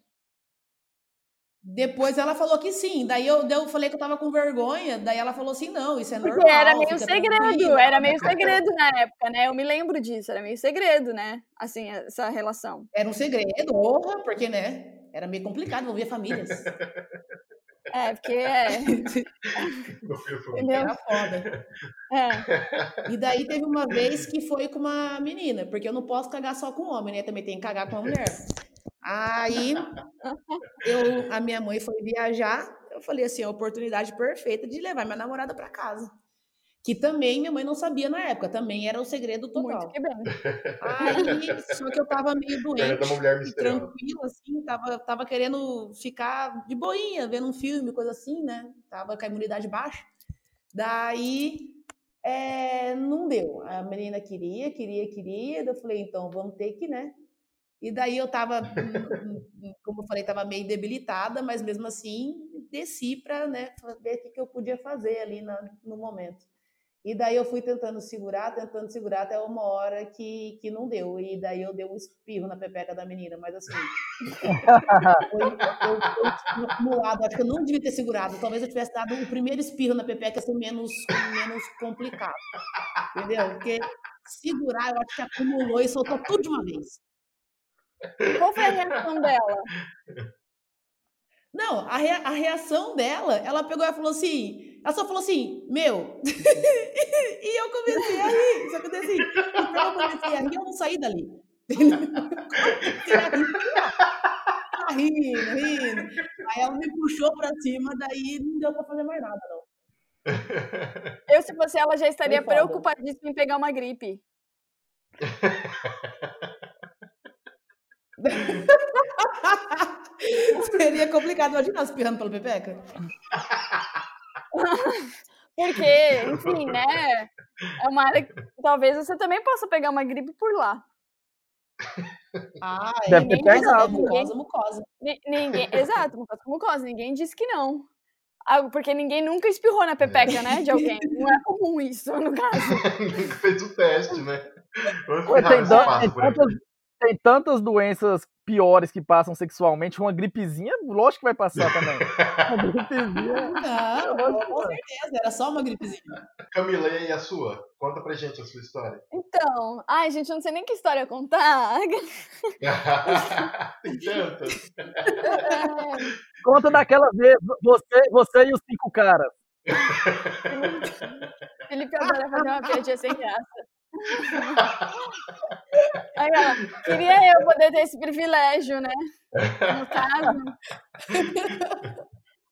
Depois ela falou que sim. Daí eu, eu falei que eu tava com vergonha. Daí ela falou assim: não, isso é normal. Porque era meio fica segredo, tranquila. era meio segredo na época, né? Eu me lembro disso, era meio segredo, né? Assim, essa relação. Era um segredo, honra, porque, né? Era meio complicado envolver famílias. É, porque é. Entendeu? Era foda. É. E daí teve uma vez que foi com uma menina, porque eu não posso cagar só com homem, né? Também tem que cagar com uma mulher. Aí eu, a minha mãe foi viajar, eu falei assim, a oportunidade perfeita de levar minha namorada para casa. Que também minha mãe não sabia na época, também era o segredo total. Muito que bem. Aí, só que eu tava meio doente e tranquila, assim, tava, tava querendo ficar de boinha, vendo um filme, coisa assim, né? Tava com a imunidade baixa. Daí, é, não deu. A menina queria, queria, queria. Eu falei, então, vamos ter que, né? E daí eu tava, hum, como eu falei, tava meio debilitada, mas mesmo assim, desci pra, né, ver o que que eu podia fazer ali na- no momento. E daí eu fui tentando segurar, tentando segurar até uma hora que, que não deu. E daí eu dei um espirro na pepeca da menina, mas assim. foi, eu, acumulado, acho que eu não devia ter segurado. Talvez eu tivesse dado o primeiro espirro na pepeca ser menos, menos complicado. Entendeu? Porque segurar, eu acho que acumulou e soltou tudo de uma vez. Qual foi a reação dela? Não, a, rea- a reação dela, ela pegou e falou assim, ela só falou assim, meu. e eu comecei a rir. Só que assim, então eu comecei a rir, eu não saí dali. Tá rindo, rindo. Aí ela me puxou pra cima, daí não deu pra fazer mais nada, não. Eu, se fosse ela, já estaria preocupadíssima em pegar uma gripe. Seria complicado. Imagina ela espirrando pela pepeca. Porque, enfim, né? É uma área que talvez você também possa pegar uma gripe por lá. Ah, Deve ter mucosa, pegado. né? Mucosa, mucosa. Ni- Ninguém, exato, mucosa com mucosa. Ninguém disse que não. Ah, Porque ninguém nunca espirrou na pepeca, né? De alguém. Não é comum isso, no caso. Nunca fez o teste, né? Espirrar tem, tantas, tem tantas doenças piores que passam sexualmente. Uma gripezinha, lógico que vai passar também. Uma gripezinha. Não, com certeza. Era só uma gripezinha. Camila, e aí a sua? Conta pra gente a sua história. Então, ai, gente, eu não sei nem que história contar. Tem tantas. Conta daquela vez, você, você e os cinco caras. Felipe adora fazer uma piadinha sem graça. Ela, queria eu poder ter esse privilégio, né? No caso.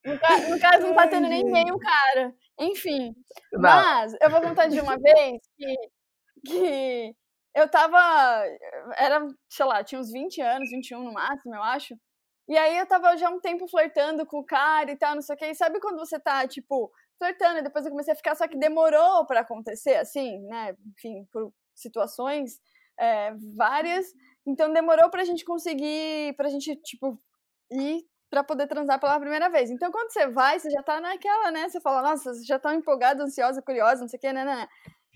No, ca- no caso, não tá tendo nem meio cara. Enfim. Não. Mas eu vou contar de uma vez que, que eu tava. Era, sei lá, tinha uns 20 anos, 21 no máximo, eu acho. E aí eu tava já um tempo flertando com o cara e tal, não sei o quê. E sabe quando você tá, tipo, flertando e depois eu comecei a ficar, só que demorou pra acontecer, assim, né? Enfim, por situações é, várias. Então demorou pra gente conseguir, pra gente, tipo, ir pra poder transar pela primeira vez. Então quando você vai, você já tá naquela, né? Você fala, nossa, você já tá empolgada, ansiosa, curiosa, não sei o quê, né? né, né.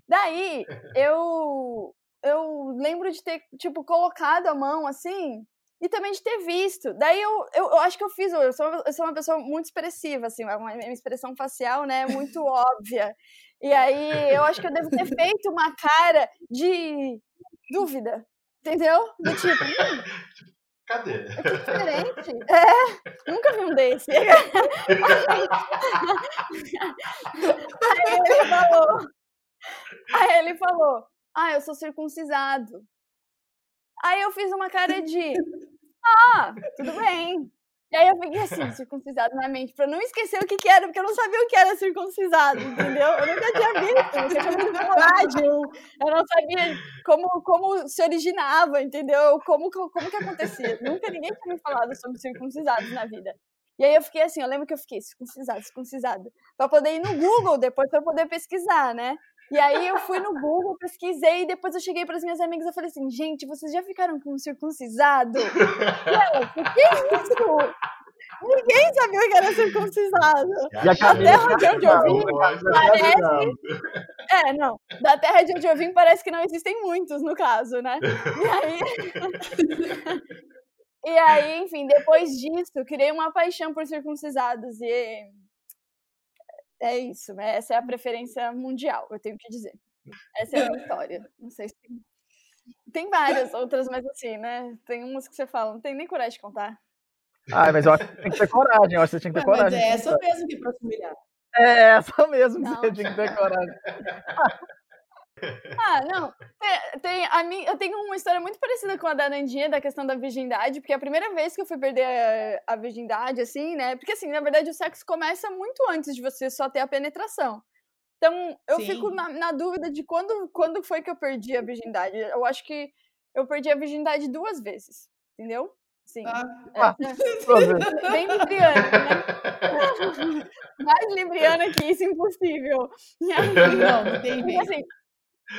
Daí eu eu lembro de ter, tipo, colocado a mão assim e também de ter visto. Daí eu, eu, eu acho que eu fiz, eu sou, eu sou uma pessoa muito expressiva, assim, uma, uma expressão facial, né, muito óbvia. E aí eu acho que eu devo ter feito uma cara de dúvida, entendeu? Do tipo, hum, Cadê? que diferente. É, nunca vi um desse. Aí ele falou, aí ele falou, ah, eu sou circuncisado. Aí eu fiz uma cara de, ah, tudo bem. E aí eu fiquei assim, circuncisado na mente, pra não esquecer o que, que era, porque eu não sabia o que era circuncisado, entendeu? Eu nunca tinha visto, eu tinha ouvido falar de um, eu não sabia como, como se originava, entendeu? Como, como que acontecia. Nunca ninguém tinha me falado sobre circuncisados na vida. E aí eu fiquei assim, eu lembro que eu fiquei circuncisado, circuncisado, pra poder ir no Google depois, pra poder pesquisar, né? E aí eu fui no Google, pesquisei, e depois eu cheguei para as minhas amigas e falei assim, gente, vocês já ficaram com um circuncisado? E elas, o que é isso? Ninguém sabia que era circuncisado. A Camila terra de onde eu vim, da parece-. É, não. Da terra de onde eu vim, parece que não existem muitos, no caso, né? E aí. e aí, enfim, depois disso, eu criei uma paixão por circuncisados. E. É isso, né? Essa é a preferência mundial, eu tenho que dizer. Essa é a minha história. Não sei se tem. Tem várias outras, mas assim, né? Tem umas que você fala, não tem nem coragem de contar. Ah, mas eu acho que tem que ter coragem, eu acho que você tinha que ter Mas coragem. é essa mesmo que pra se humilhar. É essa mesmo que Não. você tinha que ter coragem. Ah, não. Tem, tem- a mim, eu tenho uma história muito parecida com a da Nandinha, da questão da virgindade, porque a primeira vez que eu fui perder a, a virgindade, assim, né? Porque, assim, na verdade, o sexo começa muito antes de você só ter a penetração. Então, eu Sim. fico na, na dúvida de quando, quando foi que eu perdi a virgindade. Eu acho que eu perdi a virgindade duas vezes, entendeu? Sim. Ah, Ah, pra ver. Bem libriana, né? Mais libriana que isso, impossível. Aí, não, não tem assim,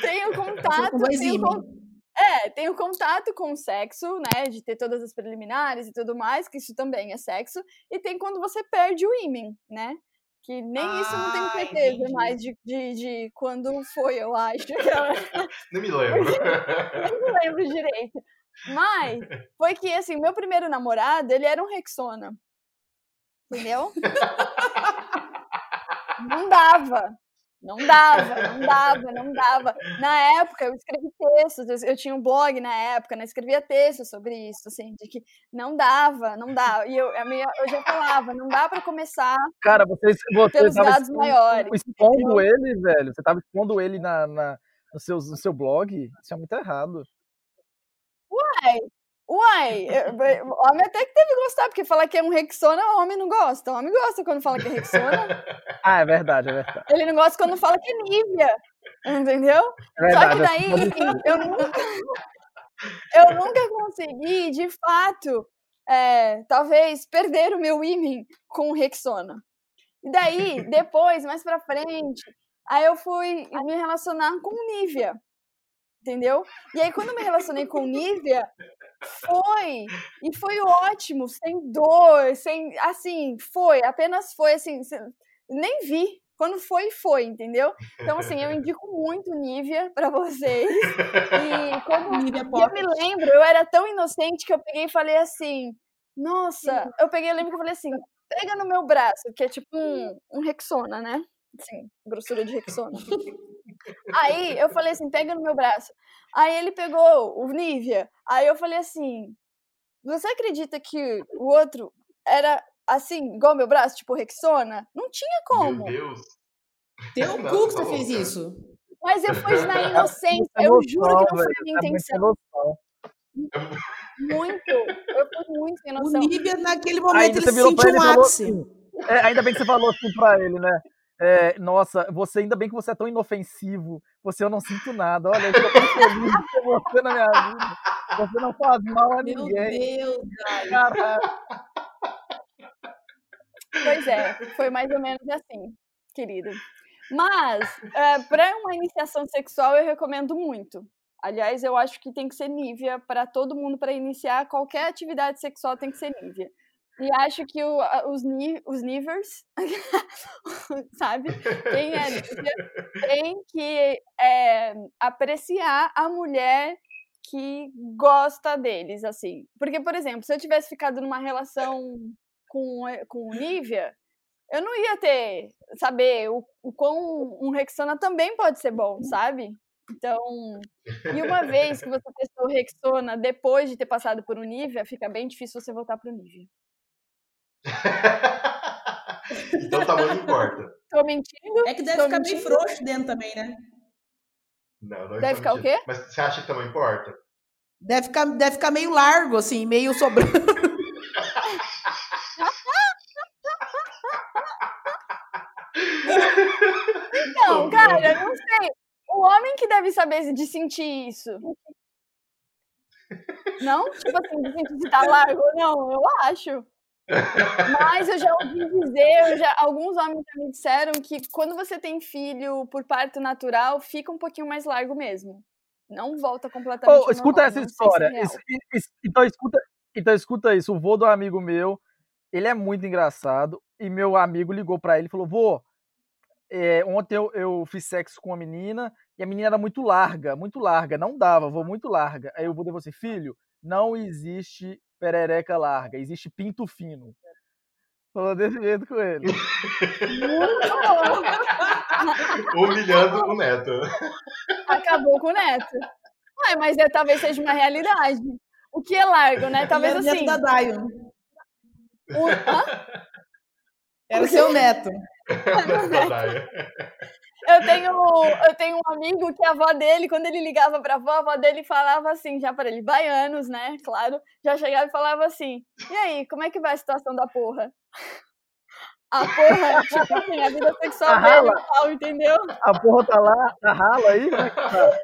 tenho contato, tenho, ímã. con- é, tenho contato com o sexo, né, de ter todas as preliminares e tudo mais, que isso também é sexo, e tem quando você perde o ímen, né, que nem isso eu não tenho Ah, certeza entendi. mais de, de, de quando foi, eu acho, Nem me lembro. nem me lembro direito. Mas foi que, assim, meu primeiro namorado, ele era um Rexona, entendeu? Não dava. Não dava, não dava, não dava. Na época, eu escrevi textos, eu, eu tinha um blog na época, né? Escrevia textos sobre isso, assim, de que não dava, não dava. E eu, a minha, eu já falava, não dá pra começar Cara, você, você pelos dados expondo, maiores. expondo ele, velho. Você tava expondo ele na, na- no, seu, no seu blog. Isso é muito errado. Uai, eu- eu- o homem até que deve gostar, porque falar que é um Rexona, o homem não gosta. O homem gosta quando fala que é Rexona. Ah, é verdade, é verdade. Ele não gosta quando fala que é Nívea. Entendeu? É Só que verdade. daí, enfim, eu nunca, eu nunca consegui, de fato, é, talvez, perder o meu ímã com o Rexona. E daí, depois, mais pra frente, aí eu fui me relacionar com o Nívea. Entendeu? E aí, quando eu me relacionei com o Nívea, foi. E foi ótimo, sem dor, sem. Assim, foi, apenas foi, assim. Nem vi. Quando foi, foi, entendeu? Então, assim, eu indico muito Nívea pra vocês. E como Nívea e eu me lembro, eu era tão inocente que eu peguei e falei assim, nossa, eu peguei, eu lembro que eu falei assim, pega no meu braço, que é tipo um, um Rexona, né? Assim, grossura de Rexona. Aí eu falei assim, pega no meu braço. Aí ele pegou o Nívea. Aí eu falei assim, você acredita que o outro era assim, igual meu braço, tipo Rexona? Não tinha como. Meu Deus. Teu cu que você fez isso. Mas eu fui na inocência, Muita eu juro que noção, não foi a minha muito intenção. noção. Muito. Eu fui muito sem O noção. Nívia, naquele momento, Ainda ele sentiu um falou ápice. assim. É, ainda bem que você falou assim pra ele, né? É, nossa, você ainda bem que você é tão inofensivo. Você eu não sinto nada. Olha, eu tô tão feliz ter você na minha vida. Você não faz mal a Meu ninguém. Deus, Caralho. Pois é, foi mais ou menos assim, querido. Mas, para uma iniciação sexual, eu recomendo muito. Aliás, eu acho que tem que ser Nívea para todo mundo, para iniciar qualquer atividade sexual, tem que ser Nívea. E acho que o- os, os Nivers, sabe? Quem é tem que é, apreciar a mulher que gosta deles, assim. Porque, por exemplo, se eu tivesse ficado numa relação com, eh, com o Nívia, eu não ia ter, saber o, o quão um Rexona também pode ser bom, sabe? Então, e uma vez que você testou o Rexona depois de ter passado por um Nivea, fica bem difícil você voltar pro Nivea. então o tamanho importa. Tô mentindo? É que deve Tô ficar mentindo? bem frouxo dentro também, né? Não, não Deve ficar o mentira. quê? Mas você acha que tamanho importa? Deve ficar, deve ficar meio largo, assim, meio sobrando. Não, cara, eu não sei. O homem que deve saber de sentir isso. Não? Tipo assim, de sentir se tá largo ou não, eu acho. Mas eu já ouvi dizer, já- alguns homens já me disseram que quando você tem filho por parto natural, fica um pouquinho mais largo mesmo. Não volta completamente. Ao escuta normal, essa se é história. real. Isso- isso- então, escuta, então escuta isso. O vô do amigo meu, ele é muito engraçado. E meu amigo ligou pra ele e falou: Vô, é, ontem eu, eu fiz sexo com uma menina e a menina era muito larga, muito larga. Não dava, vô, muito larga. Aí eu vou dizer assim: Filho, não existe perereca larga, existe pinto fino. Falou desse jeito com ele. Humilhando o neto. Acabou com o neto. Ué, mas é, talvez seja uma realidade. O que é largo, né? Talvez assim. neto da Dion. o- hã? Era o seu neto. Eu tenho, eu tenho um amigo que a avó dele, quando ele ligava pra avó, a avó dele falava assim, já pra ele, baianos, né? Claro, já chegava e falava assim: e aí, como é que vai a situação da porra? A porra, tipo assim, a vida sexual A dele rala. e tal, entendeu? A porra tá lá, tá rala aí? Como é que tá?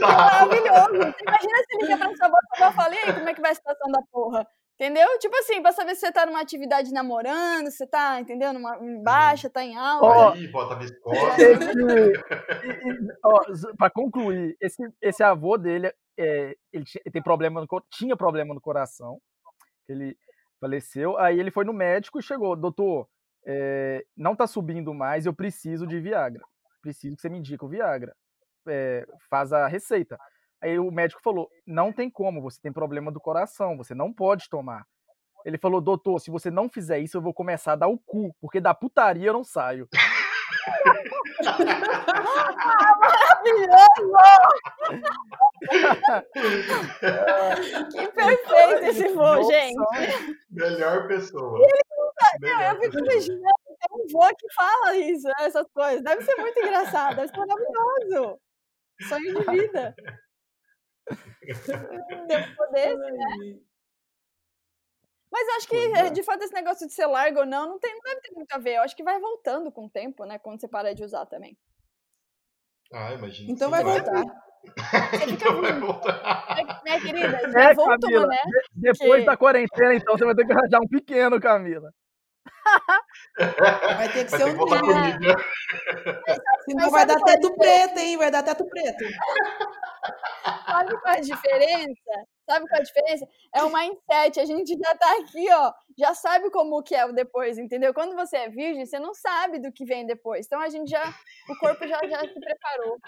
É maravilhoso. Imagina se liga pra sua avó, sua avó fala, e aí, como é que vai a situação da porra? Entendeu? Tipo assim, pra saber se você tá numa atividade namorando, se você tá, entendeu? Numa, em baixa, tá em alta. Ó, Aí, bota viscosa. Esse, e- e- ó, z- pra concluir, esse, esse avô dele, é, ele tem problema no, tinha problema no coração, ele faleceu, aí ele foi no médico e chegou, doutor, é, não tá subindo mais, eu preciso de Viagra, preciso que você me indique o Viagra, É, faz a receita. Aí o médico falou, não tem como, você tem problema do coração, você não pode tomar. Ele falou, doutor, se você não fizer isso, eu vou começar a dar o cu, porque da putaria eu não saio. Que perfeito esse vô, gente. Melhor pessoa. Não, eu fico imaginando ter um vô que fala isso, né, essas coisas. Deve ser muito engraçado, deve ser maravilhoso. Sonho de vida. Desse, né? Mas eu acho que, Pois é. de fato, esse negócio de ser largo ou não, não, tem, não deve ter muito a ver. Eu acho que vai voltando com o tempo, né? Quando você para de usar também. Ah, imagina. Então sim, vai voltar. Você fica Vai voltar. né, né, querida? Já É, voltou, Camila, né? de- depois Que- da quarentena, então, você vai ter que arranjar um pequeno, Camila. Vai ter que Vai ser ter que um voltar dia. comida. Senão vai dar é teto preto, hein? Vai dar teto preto. Sabe qual é a diferença? Sabe qual é a diferença? É o mindset. A gente já tá aqui, ó. Já sabe como que é o depois, entendeu? Quando você é virgem, você não sabe do que vem depois. Então a gente já. O corpo já, já se preparou.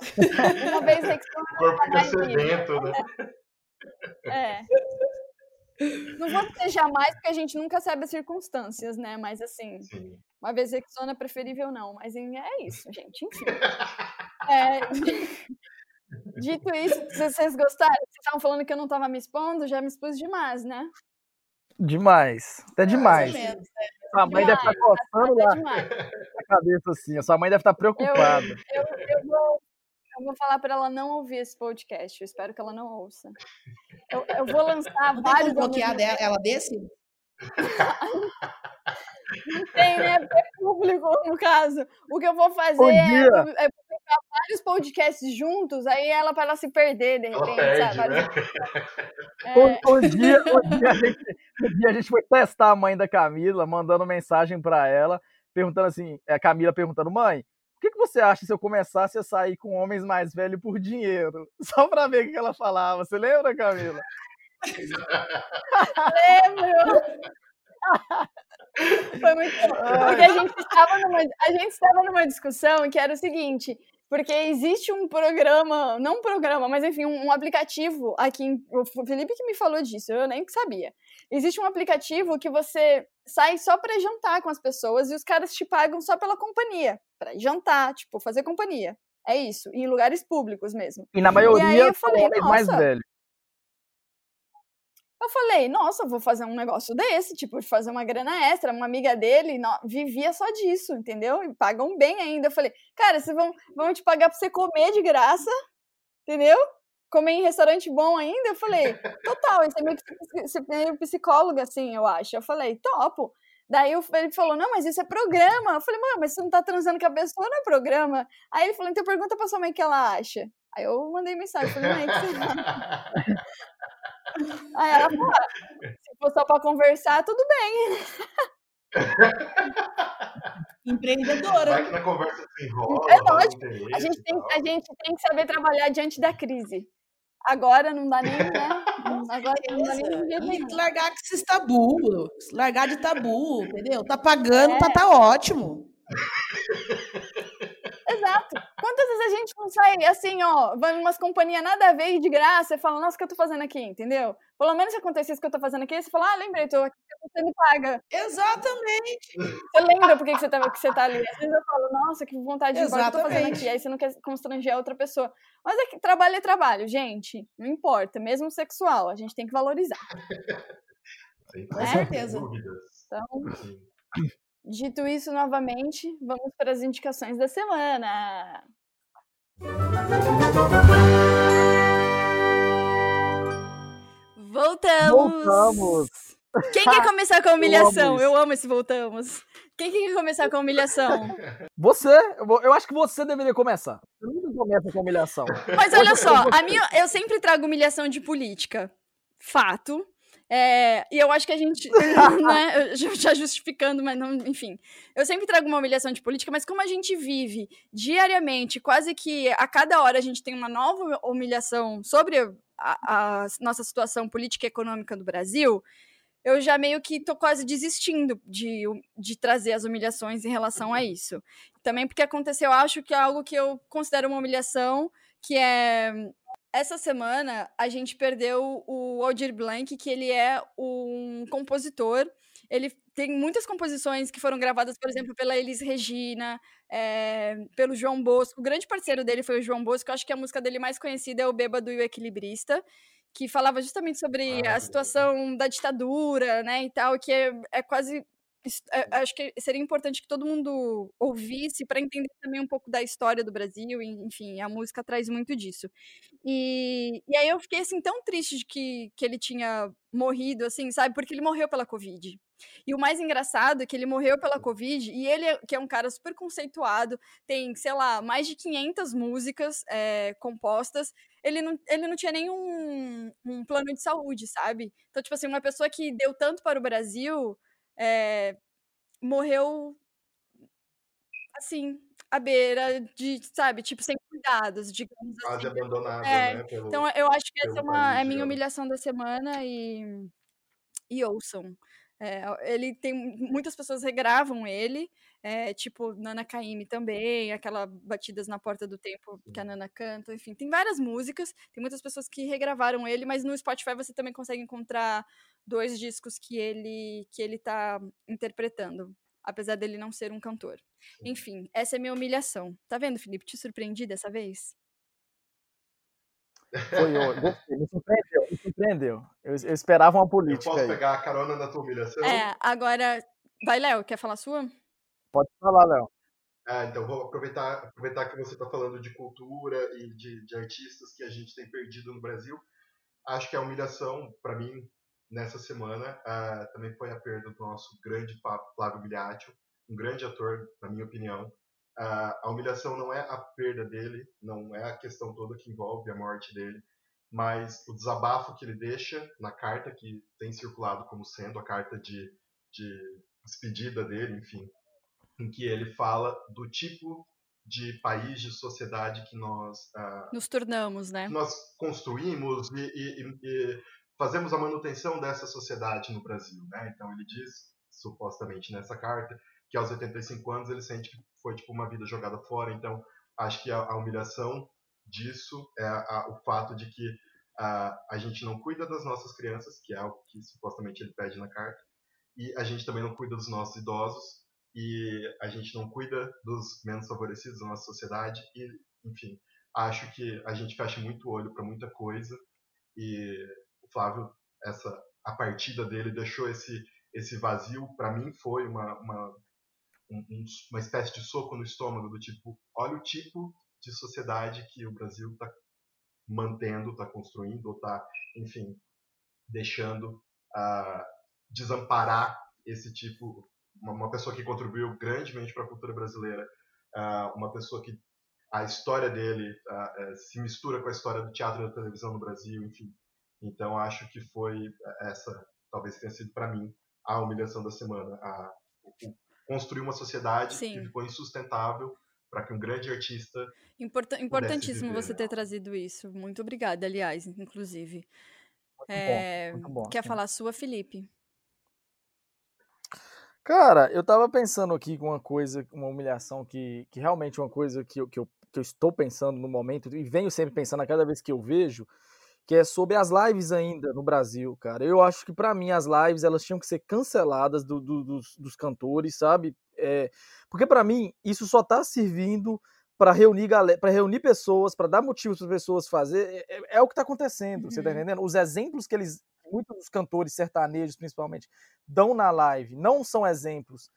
Uma vez Rexona O corpo tá fica sedento, né? É. Não vou dizer jamais, porque a gente nunca sabe as circunstâncias, né? Mas assim, Sim. uma vez Rexona é preferível não. Mas é isso, gente. Enfim. É, Dito isso, vocês vocês gostaram? Vocês estavam falando que eu não tava me expondo, já me expus demais, né? Demais. Até demais. Mais ou menos. Sua mãe deve estar Demais. coçando lá demais. a cabeça assim. A sua mãe deve estar preocupada. Eu, eu, vou, eu vou falar pra ela não ouvir esse podcast. Eu espero que ela não ouça. Eu, eu vou lançar Não vários. bloquear dela- ela desse? Não tem, né? É público, no caso. O que eu vou fazer é, é publicar vários podcasts juntos, aí ela para ela se perder, de repente, perde, sabe? né? É, Um, um dia, um, dia a gente, um dia a gente foi testar a mãe da Camila, mandando mensagem pra ela, perguntando assim, a Camila perguntando, mãe, que, que você acha se eu começasse a sair com homens mais velhos por dinheiro? Só pra ver o que ela falava. Você lembra, Camila? lembro. Foi muito bom. Porque a gente, estava numa, a gente estava numa discussão que era o seguinte: Porque existe um programa, não um programa, mas enfim, um, um aplicativo aqui. Em, o Felipe que me falou disso, eu nem sabia. Existe um aplicativo que você sai só para jantar com as pessoas e os caras te pagam só pela companhia. para jantar, tipo, fazer companhia. É isso, em lugares públicos mesmo. E na maioria, e aí eu falei, mais velhos. Eu falei, nossa, vou fazer um negócio desse, tipo, fazer uma grana extra. Uma amiga dele no, vivia só disso, entendeu? E pagam bem ainda. Eu falei, cara, vocês vão, vão te pagar pra você comer de graça, entendeu? Comer em restaurante bom ainda. Eu falei, total, você é meio, você é meio psicóloga, assim, eu acho. Eu falei, topo. Daí ele falou, não, mas isso é programa. Eu falei, mano, mas você não tá transando com a pessoa, não é programa. Aí ele falou, então pergunta pra sua mãe o que ela acha. Aí eu mandei mensagem, falei, mãe, que você? Aí ela falou: ah, se for só pra conversar, tudo bem. Empreendedora. Vai que na conversa desenrola. É lógico. A gente, tem, a gente tem que saber trabalhar diante da crise. Agora não dá nem, né? Agora não dá nem de jeito nenhum. E largar com esses tabu, largar de tabu, entendeu? Tá pagando, tá, É. tá ótimo. Exato. Quantas vezes a gente não sai assim, ó, vai em umas companhias nada a ver de graça e fala, nossa, o que eu tô fazendo aqui, entendeu? Pelo menos se acontecesse isso que eu tô fazendo aqui, você fala, ah, lembrei, tô aqui, você me paga. Exatamente. Você lembra por que você, tá, que você tá ali? Às vezes eu falo, nossa, que vontade de embora eu tô fazendo aqui. Aí você não quer constranger a outra pessoa. Mas é que trabalho é trabalho, gente. Não importa. Mesmo sexual, a gente tem que valorizar. Com certeza. dúvidas. Então, Sim. Dito isso novamente, vamos para as indicações da semana. Voltamos! Voltamos. Quem quer começar com a amo humilhação? isso. Eu amo esse voltamos. Quem que quer começar com a humilhação? Você, eu eu acho que você deveria começar. Você nunca começa com humilhação. Mas olha só, a minha, eu sempre trago humilhação de política. Fato. É, e eu acho que a gente. né, eu já- já justificando, mas não. Enfim. Eu sempre trago uma humilhação de política, mas como a gente vive diariamente, quase que a cada hora a gente tem uma nova humilhação sobre a, a nossa situação política e econômica do Brasil, eu já meio que tô quase desistindo de, de trazer as humilhações em relação a isso. Também porque aconteceu, acho que é algo que eu considero uma humilhação, que é essa semana a gente perdeu o Aldir Blanc, que ele é um compositor. Ele tem muitas composições que foram gravadas, por exemplo, pela Elis Regina, é, pelo João Bosco. O grande parceiro dele foi o João Bosco. Eu acho que a música dele mais conhecida é O Bêbado e o Equilibrista, que falava justamente sobre a Maravilhoso. situação da ditadura, né, e tal, que é, é quase acho que seria importante que todo mundo ouvisse para entender também um pouco da história do Brasil, e, enfim, a música traz muito disso. E, e aí eu fiquei assim tão triste de que, que ele tinha morrido, assim, sabe? Porque ele morreu pela Covid. E o mais engraçado é que ele morreu pela Covid, e ele, é- que é um cara super conceituado, tem, sei lá, mais de 500 músicas é, compostas, ele não, ele não tinha nenhum um plano de saúde, sabe? Então, tipo assim, uma pessoa que deu tanto para o Brasil é, morreu assim, à beira de, sabe, tipo, sem cuidados, digamos Quase assim. abandonada, É, né? Pelo... Então, eu acho que essa é, uma, é a minha humilhação da semana e, e ouçam. É, ele tem muitas pessoas regravam ele, é, tipo Nana Caymmi também, aquela batidas na porta do tempo que a Nana canta, enfim, tem várias músicas, tem muitas pessoas que regravaram ele, mas no Spotify você também consegue encontrar dois discos que ele que ele tá interpretando, apesar dele não ser um cantor. Enfim, essa é minha humilhação. Tá vendo, Felipe? Te surpreendi dessa vez? Foi eu. Gostei, me surpreendeu, me surpreendeu. Eu, eu esperava uma Eu política posso aí. pegar a carona na tua humilhação? É, agora. Vai, Léo, quer falar a sua? Pode falar, Léo. Ah, então vou aproveitar, aproveitar que você está falando de cultura e de, de artistas que a gente tem perdido no Brasil. Acho que a humilhação, para mim, nessa semana, ah, também foi a perda do nosso grande Flávio Biliaccio, um grande ator, na minha opinião. Ah, a humilhação não é a perda dele, não é a questão toda que envolve a morte dele, mas o desabafo que ele deixa na carta que tem circulado como sendo a carta de, de despedida dele, enfim, em que ele fala do tipo de país, de sociedade que nós, ah, Nos tornamos, né? nós construímos e- e- e fazemos a manutenção dessa sociedade no Brasil. Né? Então ele diz, supostamente nessa carta, que aos 85 anos ele sente que foi tipo uma vida jogada fora. Então acho que a, a humilhação disso é a, o fato de que a, a gente não cuida das nossas crianças, que é o que supostamente ele pede na carta, e a gente também não cuida dos nossos idosos, e a gente não cuida dos menos favorecidos da nossa sociedade, e, enfim, acho que a gente fecha muito olho para muita coisa, e Flávio, essa a partida dele deixou esse esse vazio, para mim, foi uma, uma, um, uma espécie de soco no estômago, do tipo, olha o tipo de sociedade que o Brasil está mantendo, está construindo, está, enfim, deixando uh, desamparar esse tipo, uma, uma, pessoa que contribuiu grandemente para a cultura brasileira, uh, uma pessoa que a história dele uh, se mistura com a história do teatro e da televisão no Brasil, enfim. Então acho que foi essa, talvez tenha sido para mim a humilhação da semana, a, construir uma sociedade Sim. que ficou insustentável para que um grande artista. Importa importantíssimo viver, você ter trazido isso. Muito obrigada, aliás, inclusive. Muito é... bom, muito bom, Quer sim. falar sua, Felipe? Cara, eu tava pensando aqui com uma coisa, uma humilhação que, que realmente é uma coisa que eu, que, eu, que eu estou pensando no momento e venho sempre pensando a cada vez que eu vejo, que é sobre as lives ainda no Brasil, cara. Eu acho que para mim as lives elas tinham que ser canceladas do, do, dos, dos, cantores, sabe? É, porque para mim isso só tá servindo para reunir para reunir pessoas, para dar motivos para pessoas fazer. É, é, é, o que tá acontecendo, uhum. você tá uhum. entendendo? Os exemplos que eles, muitos dos cantores sertanejos principalmente, dão na live não são exemplos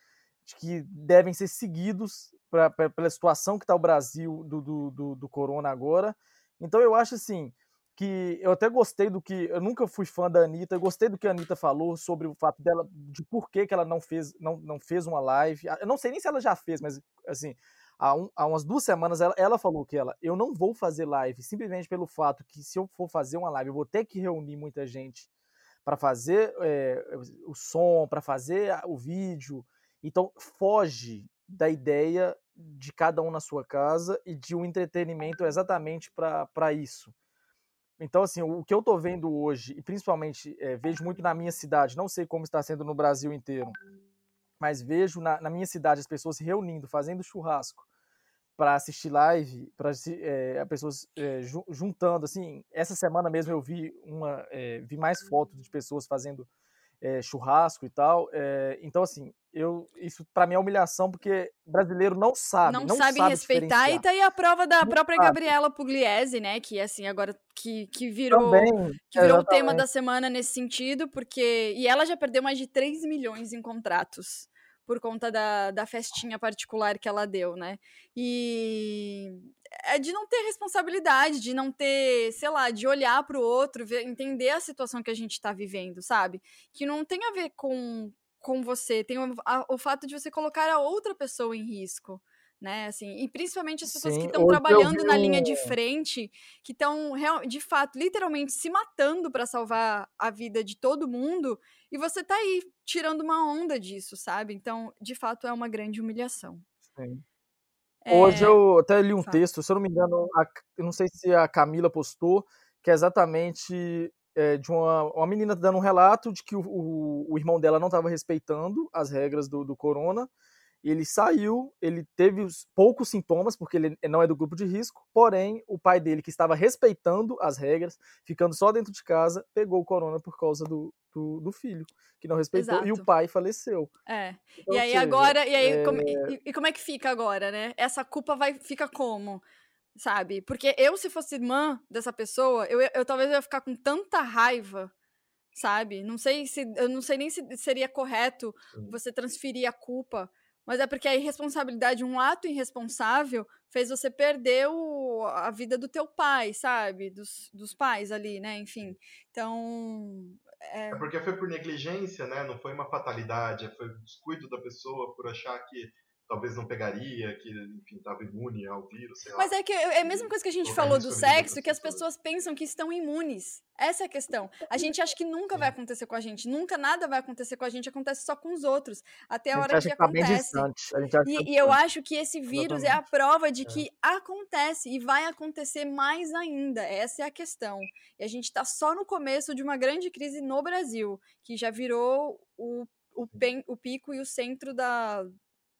que devem ser seguidos pra, pra pela situação que tá o Brasil do, do, do, do corona agora. Então eu acho assim que eu até gostei do que eu nunca fui fã da Anitta, eu gostei do que a Anitta falou sobre o fato dela de por que, que ela não fez não, não fez uma live. Eu não sei nem se ela já fez, mas assim, há, um, há umas duas semanas ela, ela falou que ela eu não vou fazer live simplesmente pelo fato que se eu for fazer uma live eu vou ter que reunir muita gente para fazer é, o som, para fazer o vídeo. Então foge da ideia de cada um na sua casa e de um entretenimento exatamente para isso. Então, assim, o que eu tô vendo hoje, e principalmente é, vejo muito na minha cidade, não sei como está sendo no Brasil inteiro, mas vejo na, na minha cidade as pessoas se reunindo, fazendo churrasco para assistir live, para é, eh, pessoas é, juntando, assim, essa semana mesmo eu vi uma, vi mais fotos de pessoas fazendo é, churrasco e tal. É, então, assim, eu isso para mim é humilhação, porque brasileiro não sabe. Não, não sabe, sabe respeitar. E tá aí a prova da não própria sabe. Gabriela Pugliese, né? Que, assim, agora que, que virou, Também, que virou o tema da semana nesse sentido, porque. E ela já perdeu mais de 3 milhões em contratos por conta da, da festinha particular que ela deu, né? E é de não ter responsabilidade, de não ter, sei lá, de olhar para o outro, ver, entender a situação que a gente está vivendo, sabe? Que não tem a ver com, com você, tem o, a, o fato de você colocar a outra pessoa em risco né? Assim, e principalmente as pessoas Sim, que estão trabalhando na linha de frente, que estão de fato, literalmente se matando para salvar a vida de todo mundo, e você tá aí tirando uma onda disso, sabe? Então, de fato, é uma grande humilhação. Sim. É... Hoje eu até li um Fala. texto, se eu não me engano, a, não sei se a Camila postou, que é exatamente é, de uma, uma menina dando um relato de que o, o, o irmão dela não estava respeitando as regras do, do corona, ele saiu, ele teve poucos sintomas, porque ele não é do grupo de risco, porém, o pai dele, que estava respeitando as regras, ficando só dentro de casa, pegou o corona por causa do, do, do filho, que não respeitou, Exato. e o pai faleceu. É. Então, e aí seja, agora, e aí, é... Como, e, e, como é que fica agora, né? Essa culpa vai fica como? Sabe? Porque eu, se fosse irmã dessa pessoa, eu, eu talvez eu ia ficar com tanta raiva sabe? Não sei se eu não sei nem se seria correto você transferir a culpa mas é porque a irresponsabilidade, um ato irresponsável, fez você perder o, a vida do teu pai, sabe? Dos, dos pais ali, né? Enfim. Então. É... é porque foi por negligência, né? Não foi uma fatalidade, foi descuido da pessoa por achar que talvez não pegaria, que, enfim, estava imune ao vírus, sei lá. Mas é que é a mesma coisa que a gente falou do sexo, que as pessoas pensam que estão imunes. Essa é a questão. A gente acha que nunca vai acontecer com a gente, nunca nada vai acontecer com a gente, acontece só com os outros, até a, a hora que, que acontece. E, e, eu acho que esse vírus Exatamente. é a prova de é. que é. acontece e vai acontecer mais ainda. Essa é a questão. E a gente está só no começo de uma grande crise no Brasil, que já virou o, o, pen, o pico e o centro da,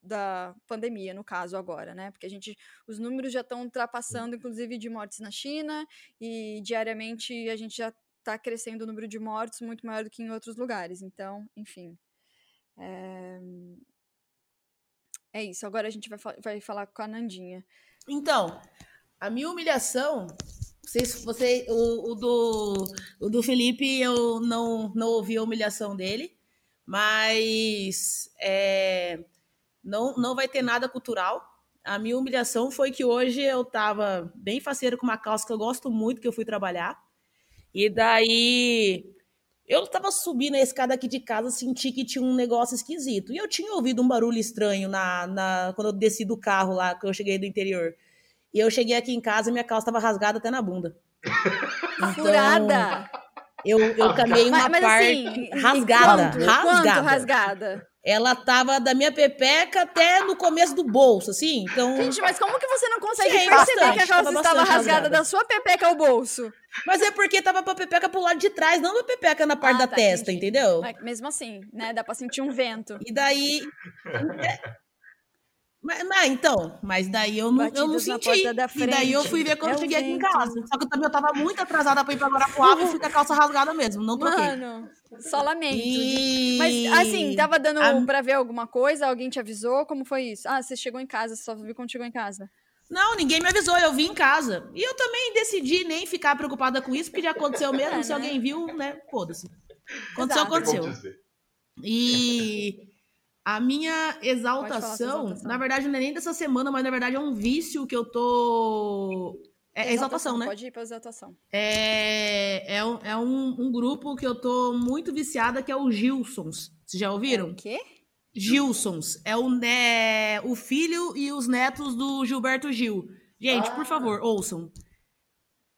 da pandemia, no caso agora, né? Porque a gente, os números já estão ultrapassando, inclusive, de mortes na China e diariamente a gente já está crescendo o número de mortos muito maior do que em outros lugares. Então, enfim. É, é isso. Agora a gente vai, vai falar com a Nandinha. Então, a minha humilhação vocês, você, o, o, do, o do Felipe, eu não, não ouvi a humilhação dele, mas é, não, não vai ter nada cultural. A minha humilhação foi que hoje eu tava bem faceiro com uma calça que eu gosto muito, que eu fui trabalhar. E daí eu tava subindo a escada aqui de casa, senti que tinha um negócio esquisito. E eu tinha ouvido um barulho estranho na, na quando eu desci do carro lá, que eu cheguei do interior. E eu cheguei aqui em casa e minha calça estava rasgada até na bunda. Então, Furada! Eu, eu camei uma mas, mas, parte assim, rasgada. Quanto, rasgada. Quanto rasgada? Ela tava da minha pepeca até no começo do bolso, assim. Então... Gente, mas como que você não consegue Sim, perceber bastante, que a calça estava rasgada, rasgada, da sua pepeca ao bolso? Mas é porque tava pra pepeca pro lado de trás, não a pepeca na parte ah, da tá, testa, entendi. entendeu? Mas mesmo assim, né? Dá pra sentir um vento. E daí. Mas, mas, então, mas daí eu não, eu não senti. E daí eu fui ver quando é eu cheguei aqui em casa. Só que eu também eu tava muito atrasada pra ir pra Guarapuava e fui com a calça rasgada mesmo. Não troquei. Mano, só lamento. E... Mas assim, tava dando a... pra ver alguma coisa? Alguém te avisou? Como foi isso? Ah, você chegou em casa, só viu quando chegou em casa. Não, ninguém me avisou, eu vim em casa. E eu também decidi nem ficar preocupada com isso, porque já aconteceu mesmo. É, se né? alguém viu, né? Foda-se. Aconteceu, Exato. aconteceu. E a minha exaltação, exaltação, na verdade, não é nem dessa semana, mas na verdade é um vício que eu tô. É exaltação, exaltação né? Pode ir pra exaltação. É, é, um, é um, um, grupo que eu tô muito viciada, que é o Gilsons. Vocês já ouviram? É o quê? Gilsons. É o, né, o filho e os netos do Gilberto Gil. Gente, ah. por favor, ouçam.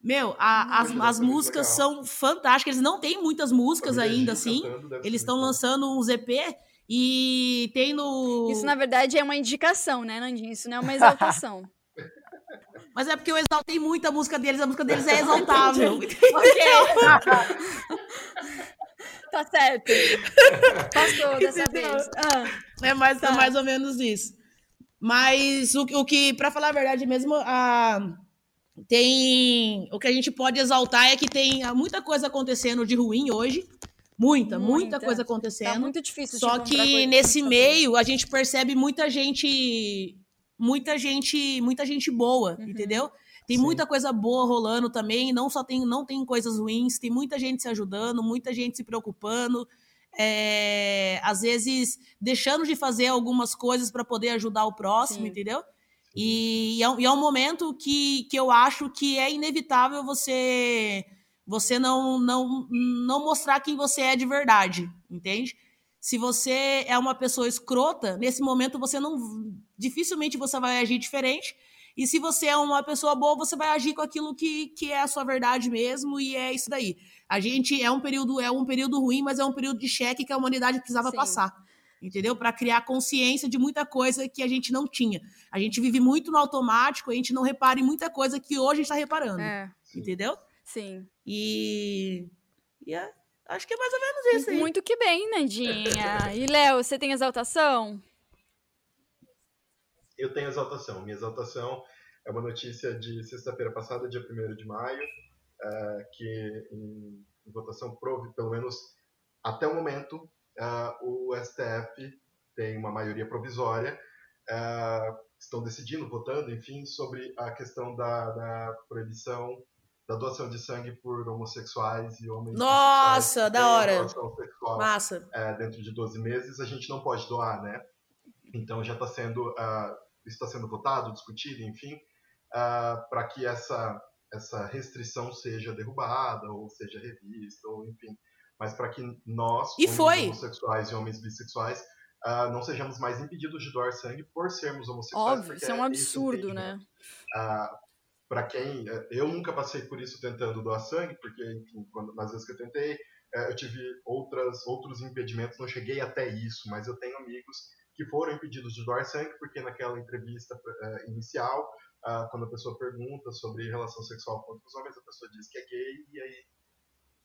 Meu, a, as, as músicas são fantásticas. Eles não têm muitas músicas ainda, assim. Eles estão lançando um EP e tem no. Isso, na verdade, é uma indicação, né, Nandinho? Isso não é uma exaltação. Mas é porque eu exaltei muito a música deles, a música deles é exaltável. tá certo. Passou dessa vez. Ah, é, mais, tá. é mais ou menos isso. Mas o, o que, para falar a verdade mesmo, a, tem. O que a gente pode exaltar é que tem muita coisa acontecendo de ruim hoje. Muita, muita, muita coisa acontecendo. Tá muito difícil. Só que nesse meio a gente percebe muita gente, muita gente, muita gente boa, uhum. entendeu? Tem Sim. muita coisa boa rolando também, não só tem, não tem coisas ruins, tem muita gente se ajudando, muita gente se preocupando, é, às vezes deixando de fazer algumas coisas para poder ajudar o próximo, Sim. entendeu? E, e, é, e é um momento que, que eu acho que é inevitável você você não, não, não mostrar quem você é de verdade, entende? Se você é uma pessoa escrota, nesse momento você não. Dificilmente você vai agir diferente. E se você é uma pessoa boa, você vai agir com aquilo que, que é a sua verdade mesmo, e é isso daí. A gente é um período, é um período ruim, mas é um período de cheque que a humanidade precisava Sim. passar. Entendeu? Para criar consciência de muita coisa que a gente não tinha. A gente vive muito no automático, a gente não repara em muita coisa que hoje a gente está reparando. É. Entendeu? Sim. E. e é, acho que é mais ou menos isso aí. Muito que bem, Nandinha. E, Léo, você tem exaltação? Eu tenho exaltação. Minha exaltação é uma notícia de sexta-feira passada, dia 1 de maio, é, que em, em votação prove, pelo menos até o momento, é, o STF tem uma maioria provisória, é, estão decidindo, votando, enfim, sobre a questão da, da proibição da doação de sangue por homossexuais e homens. Nossa, da hora. Sexual, Massa. É, dentro de 12 meses, a gente não pode doar, né? Então já está sendo, uh, está sendo votado, discutido, enfim, uh, para que essa, essa restrição seja derrubada ou seja revista, ou enfim. Mas para que nós, e homossexuais e homens bissexuais, uh, não sejamos mais impedidos de doar sangue por sermos homossexuais. Óbvio, isso é um absurdo, né? Uh, para quem é, eu nunca passei por isso tentando doar sangue, porque enfim, quando, nas vezes que eu tentei, é, eu tive outras outros impedimentos, não cheguei até isso, mas eu tenho amigos que foram impedidos de doar sangue porque naquela entrevista uh, inicial, quando a pessoa pergunta sobre relação sexual com outros homens, a pessoa diz que é gay e aí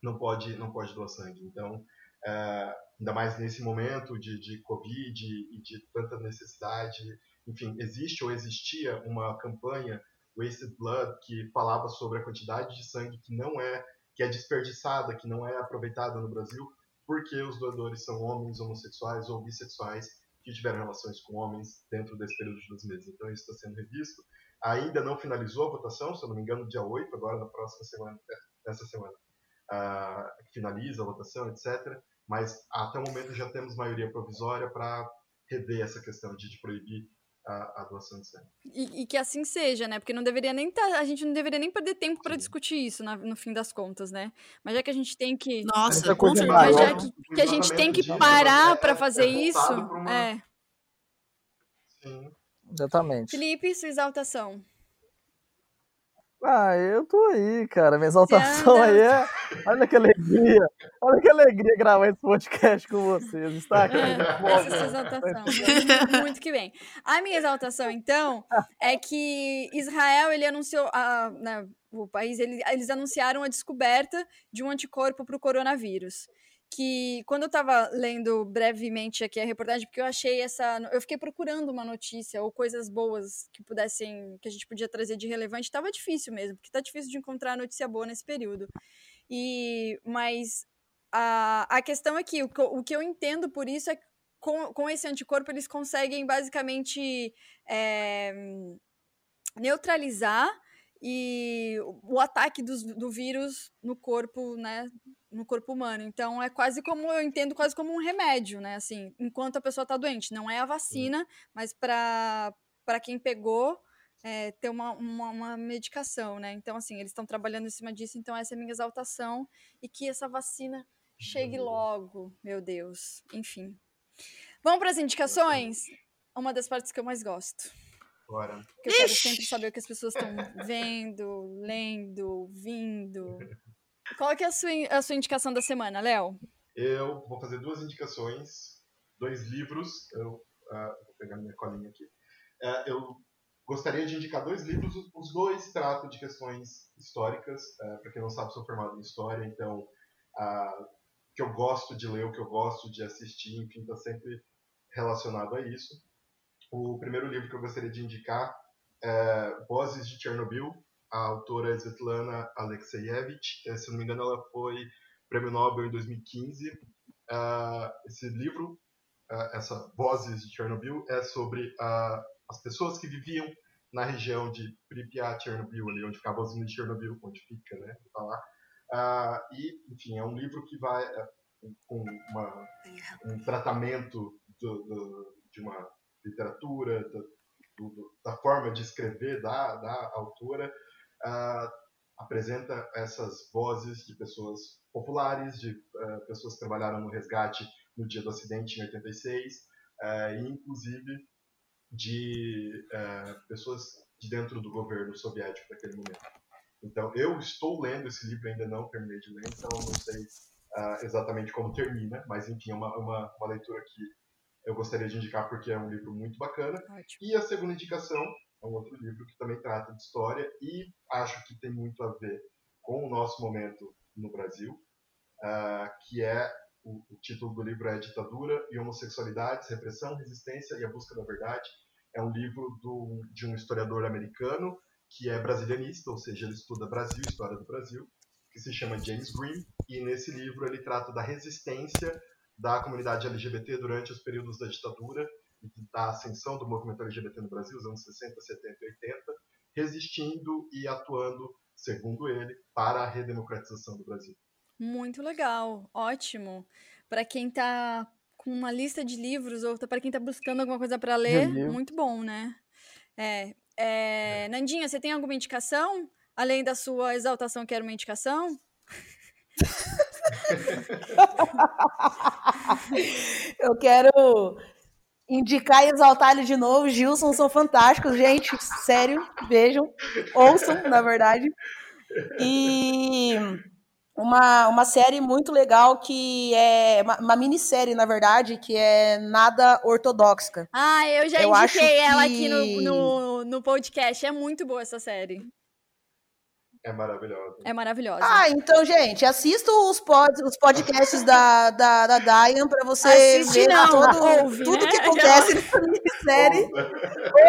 não pode não pode doar sangue. Então é, ainda mais nesse momento de, de Covid e de tanta necessidade. Enfim, existe ou existia uma campanha Wasted Blood que falava sobre a quantidade de sangue que não é que é desperdiçada, que não é aproveitada no Brasil, porque os doadores são homens homossexuais ou bissexuais que tiveram relações com homens dentro desse período de dois meses. Então isso está sendo revisto. Ainda não finalizou a votação, se eu não me engano, dia 8, agora na próxima semana, nessa semana, uh, finaliza a votação, etc mas até o momento já temos maioria provisória para rever essa questão de, de proibir a, a, doação de sangue. E, e, que assim seja, né? Porque não deveria nem tá, a gente não deveria nem perder tempo para discutir isso na, no fim das contas, né? Mas já que a gente tem que Nossa, com certeza, mas já que, que a gente tem que parar é, para fazer é isso, uma... é. Sim. Exatamente. Felipe, sua exaltação. Ah, eu tô aí, cara. Minha exaltação aí é. Olha que alegria. Olha que alegria gravar esse podcast com vocês. Está aqui. É, essa é exaltação. Muito, muito que bem. A minha exaltação, então, é que Israel ele anunciou. A, né, o país, ele, eles anunciaram a descoberta de um anticorpo para o coronavírus que quando eu estava lendo brevemente aqui a reportagem, porque eu achei essa, eu fiquei procurando uma notícia ou coisas boas que pudessem, que a gente podia trazer de relevante, estava difícil mesmo, porque está difícil de encontrar notícia boa nesse período. E, mas a, a questão é que o, o que eu entendo por isso é que com, com esse anticorpo eles conseguem basicamente é, neutralizar e o ataque do, do vírus no corpo, né, no corpo humano. Então é quase como eu entendo quase como um remédio, né, assim, enquanto a pessoa está doente. Não é a vacina, mas para para quem pegou é, ter uma, uma, uma, medicação, né? Então assim eles estão trabalhando em cima disso. Então essa é a minha exaltação e que essa vacina chegue logo, meu Deus. Enfim, vamos para as indicações. Uma das partes que eu mais gosto. Bora. Porque eu quero sempre saber o que as pessoas estão vendo, lendo, vindo. Qual é, é a, sua, a sua indicação da semana, Léo? Eu vou fazer duas indicações, dois livros. Eu uh, vou pegar minha colinha aqui. Uh, eu gostaria de indicar dois livros. Os dois tratam de questões históricas. Uh, Para quem não sabe, sou formado em história, então que eu gosto de ler, o que eu gosto de assistir, enfim, está sempre relacionado a isso. O primeiro livro que eu gostaria de indicar é Vozes de Chernobyl, a autora é Svetlana Alexeyevich. É, se não me engano, ela foi prêmio Nobel em 2015. Uh, esse livro, essa Vozes de Chernobyl, é sobre uh, as pessoas que viviam na região de Pripyat, Chernobyl, ali onde ficava a usina de Chernobyl, onde fica, né, tá lá. e, enfim, é um livro que vai com uma, um tratamento do, do, de uma literatura, do, da forma de escrever da, da autora, uh, apresenta essas vozes de pessoas populares, de uh, pessoas que trabalharam no resgate no dia do acidente em 86, uh, eh, e inclusive de pessoas de dentro do governo soviético daquele momento. Então, eu estou lendo esse livro, ainda não terminei de ler, então não sei exatamente como termina, mas enfim, é uma, uma, uma leitura que eu gostaria de indicar porque é um livro muito bacana. Ótimo. E a segunda indicação é um outro livro que também trata de história e acho que tem muito a ver com o nosso momento no Brasil, uh, que é o, o, título do livro é Ditadura e Homossexualidades, Repressão, Resistência e a Busca da Verdade. É um livro do, de um historiador americano que é brasilianista, ou seja, ele estuda Brasil, história do Brasil, que se chama James Green, e nesse livro ele trata da resistência da comunidade LGBT durante os períodos da ditadura e da ascensão do movimento LGBT no Brasil, os anos 60, 70 e 80, resistindo e atuando, segundo ele, para a redemocratização do Brasil. Muito legal, ótimo. Para quem está com uma lista de livros ou para quem está buscando alguma coisa para ler, muito bom, né? É, é, é. Nandinha, você tem alguma indicação? Além da sua exaltação, que era uma indicação? Eu quero indicar e exaltar ele de novo. Gilson são fantásticos, gente. Sério, vejam, ouçam, na verdade. E uma, uma série muito legal que é uma, uma minissérie, na verdade, que é Nada Ortodoxa. Ah, eu já eu indiquei ela que... aqui no, no, no podcast. É muito boa essa série. É maravilhosa. É maravilhosa. Ah, então, gente, assista os, pod, os podcasts da, da, da Diane pra você Assiste ver não, todo, ouve, tudo né? que acontece na minissérie.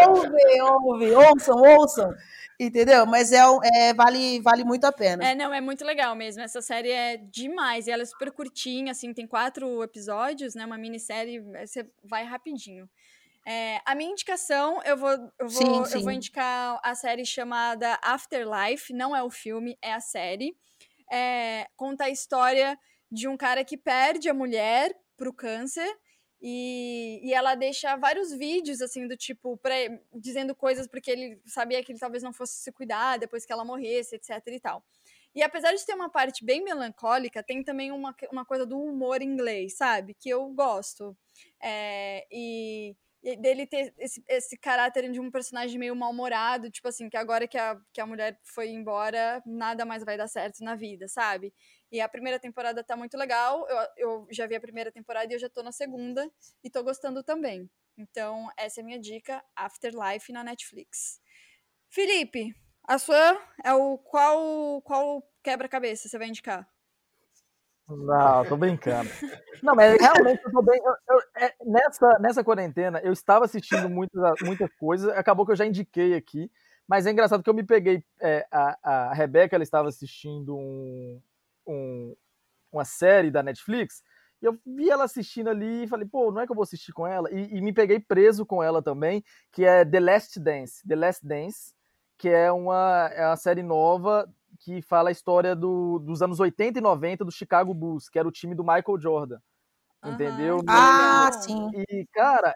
ouve, ouve, ouçam, ouçam. Entendeu? Mas é, é, vale, vale muito a pena. É, não, é muito legal mesmo. Essa série é demais. E ela é super curtinha, assim, tem quatro episódios, né? Uma minissérie, você vai rapidinho. É, a minha indicação, eu vou, eu, vou, Sim, eu sim. vou indicar a série chamada Afterlife, não é o filme, é a série. É, conta a história de um cara que perde a mulher pro câncer e, e ela deixa vários vídeos, assim, do tipo, pra, dizendo coisas porque ele sabia que ele talvez não fosse se cuidar depois que ela morresse, etc e tal. E apesar de ter uma parte bem melancólica, tem também uma, uma coisa do humor inglês, sabe? Que eu gosto. É, e, e dele ter esse, esse caráter de um personagem meio mal-humorado, tipo assim, que agora que a, que a mulher foi embora, nada mais vai dar certo na vida, sabe? E a primeira temporada tá muito legal. Eu, eu já vi a primeira temporada e eu já tô na segunda e tô gostando também. Então, essa é a minha dica, Afterlife na Netflix. Felipe, a sua é o qual qual quebra-cabeça você vai indicar? Não, tô brincando. Não, mas realmente eu tô bem. eu- eu- é, nessa, nessa quarentena, eu estava assistindo muitas, muitas coisas, acabou que eu já indiquei aqui, mas é engraçado que eu me peguei. é, a, a Rebeca ela estava assistindo um, um- uma série da Netflix, e eu vi ela assistindo ali e falei, pô, não é que eu vou assistir com ela? E, e me peguei preso com ela também, que é The Last Dance. The Last Dance, que é uma, é uma série nova que fala a história do, dos anos 80 e 90 do Chicago Bulls, que era o time do Michael Jordan. Entendeu? Aham, que Ah, legal. sim. E, cara,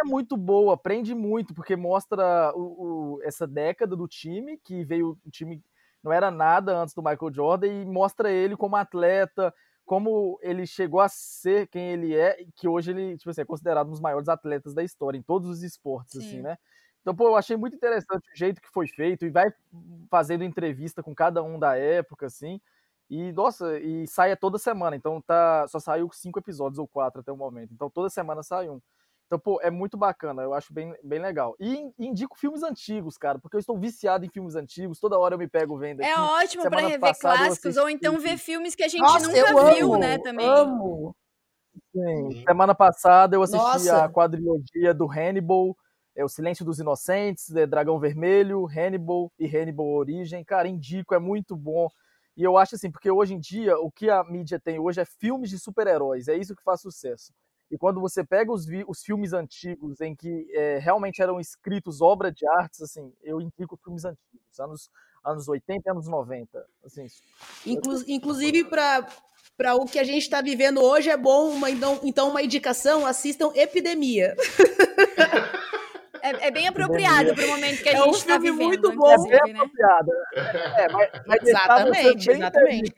é muito boa, aprende muito, porque mostra o, o- essa década do time, que veio, o time não era nada antes do Michael Jordan, e mostra ele como atleta, como ele chegou a ser quem ele é, e que hoje ele, tipo assim, é considerado um dos maiores atletas da história, em todos os esportes, assim, Sim. né? Então, pô, eu achei muito interessante o jeito que foi feito, e vai fazendo entrevista com cada um da época, assim, e, nossa, e sai toda semana, então tá, só saiu cinco episódios ou quatro até o momento, então toda semana sai um. Então, pô, é muito bacana, eu acho bem, bem legal. E, in- indico filmes antigos, cara, porque eu estou viciado em filmes antigos, toda hora eu me pego vendo aqui. É ótimo pra semana rever passada eu clássicos ou assisti- então ver filmes que a gente Nossa, nunca eu viu, amo, né, também. amo. Sim, Semana passada eu assisti Nossa. a quadrilogia do Hannibal, é O Silêncio dos Inocentes, é Dragão Vermelho, Hannibal e Hannibal Origem. Cara, indico, é muito bom. E eu acho assim, porque hoje em dia, o que a mídia tem hoje é filmes de super-heróis, é isso que faz sucesso. E quando você pega os, os filmes antigos em que é, realmente eram escritos obra de artes, assim, eu indico filmes antigos, anos, anos 80 e anos 90. Assim, Inclu- inclusive, para o que a gente está vivendo hoje, é bom, uma, então, então, uma indicação, assistam Epidemia. É, é bem apropriado pro momento que a É um gente tá filme vivendo, muito bom. é bem né? apropriado. É, vai deixar você Exatamente, exatamente.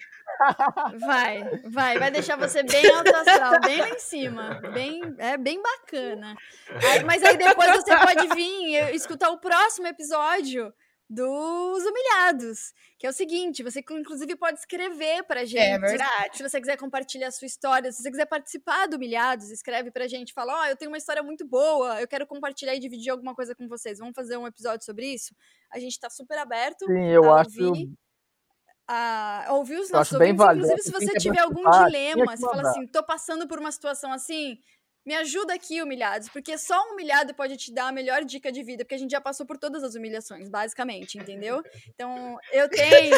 Vai, vai, vai deixar você bem alto astral, bem lá em cima. Bem, é bem bacana. Aí- mas aí depois você pode vir e escutar o próximo episódio dos Humilhados, que é o seguinte, você inclusive pode escrever pra gente. É Se- verdade. Se você quiser compartilhar a sua história, se você quiser participar do Humilhados, escreve pra gente, fala, ó, eu tenho uma história muito boa, eu quero compartilhar e dividir alguma coisa com vocês. Vamos fazer um episódio sobre isso? A gente tá super aberto Sim, eu a acho. ouvir, a ouvir os nossos ouvintes. Inclusive, se você tiver algum dilema, você fala assim, tô passando por uma situação assim, me ajuda aqui, humilhados, porque só um humilhado pode te dar a melhor dica de vida, porque a gente já passou por todas as humilhações, basicamente, entendeu? Então, eu tenho,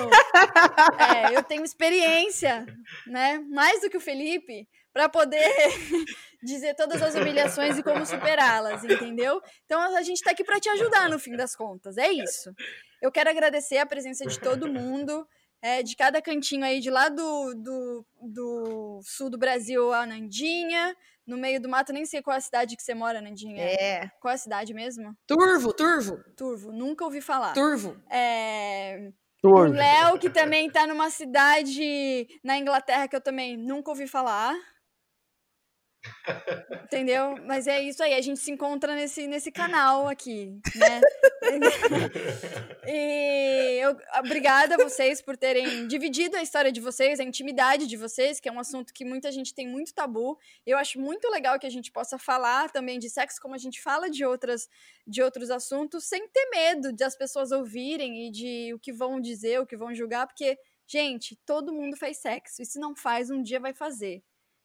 é, eu tenho experiência, né, mais do que o Felipe, para poder dizer todas as humilhações e como superá-las, entendeu? Então, a gente tá aqui para te ajudar, no fim das contas, é isso. Eu quero agradecer a presença de todo mundo, é, de cada cantinho aí, de lá do, do, do sul do Brasil, a Nandinha, no meio do mato, nem sei qual é a cidade que você mora, Nandinha. É. Qual é a cidade mesmo? Turvo, turvo, Turvo, nunca ouvi falar. turvo. É, o Turvo. Léo, que também tá numa cidade na Inglaterra que eu também nunca ouvi falar. Entendeu? Mas é isso aí, a gente se encontra nesse, nesse canal aqui, né? e eu, obrigada a vocês por terem dividido a história de vocês, a intimidade de vocês, que é um assunto que muita gente tem muito tabu. Eu acho muito legal que a gente possa falar também de sexo como a gente fala de outras de outros assuntos, sem ter medo de as pessoas ouvirem e de o que vão dizer, o que vão julgar, porque gente, todo mundo faz sexo, e se não faz, um dia vai fazer.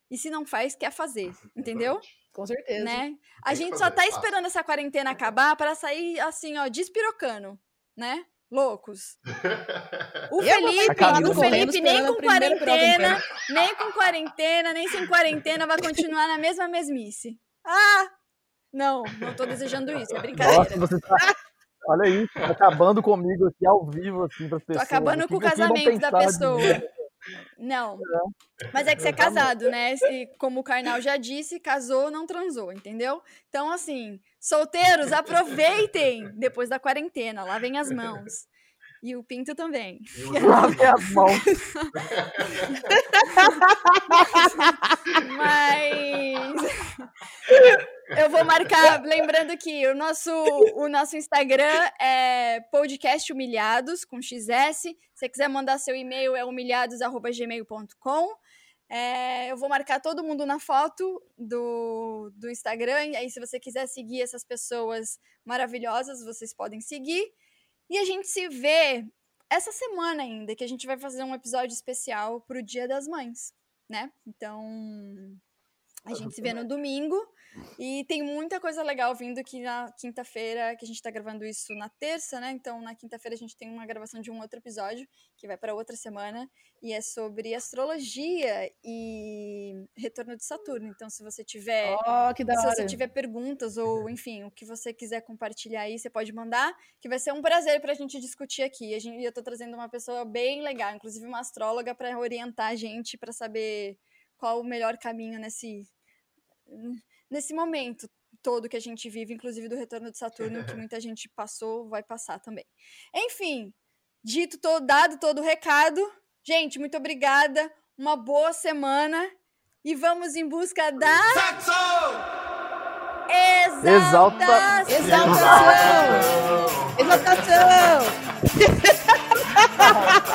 E se não faz, quer fazer, entendeu? Com certeza. Né? A Tem gente só tá esperando essa quarentena acabar para sair assim, ó, despirocando, né? Loucos. O Felipe, o Felipe nem com quarentena, nem com quarentena, nem sem quarentena vai continuar na mesma mesmice. Ah! Não, não tô desejando isso, é brincadeira. Nossa, você tá. Olha isso, tá acabando comigo aqui ao vivo, assim, pras Tô pessoas. acabando aqui. com o casamento da pessoa. Não. Mas é que você é casado, né? E como o Karnal já disse, casou, não transou, entendeu? Então, assim, solteiros, aproveitem depois da quarentena, lavem as mãos. E o Pinto também. Lave as mãos. Mas eu vou marcar, lembrando que o nosso, o nosso Instagram é podcast humilhados com XS. Se você quiser mandar seu e-mail é humilhados@gmail.com. É, eu vou marcar todo mundo na foto do, do Instagram. E aí, se você quiser seguir essas pessoas maravilhosas, vocês podem seguir. E a gente se vê essa semana ainda, que a gente vai fazer um episódio especial pro Dia das Mães, né? Então, a gente se vê no domingo. E tem muita coisa legal vindo aqui na quinta-feira, que a gente tá gravando isso na terça, né? Então, na quinta-feira a gente tem uma gravação de um outro episódio, que vai para outra semana, e é sobre astrologia e retorno de Saturno. Então, se você tiver da se você tiver perguntas ou, enfim, o que você quiser compartilhar aí, você pode mandar, que vai ser um prazer pra gente discutir aqui. A gente, eu tô trazendo uma pessoa bem legal, inclusive uma astróloga, pra orientar a gente pra saber qual o melhor caminho nesse, nesse momento todo que a gente vive, inclusive do retorno de Saturno, que muita gente passou, vai passar também. Enfim, dito todo, dado todo o recado, gente, muito obrigada, uma boa semana e vamos em busca da Exalta- exaltação. Exaltação! Exaltação!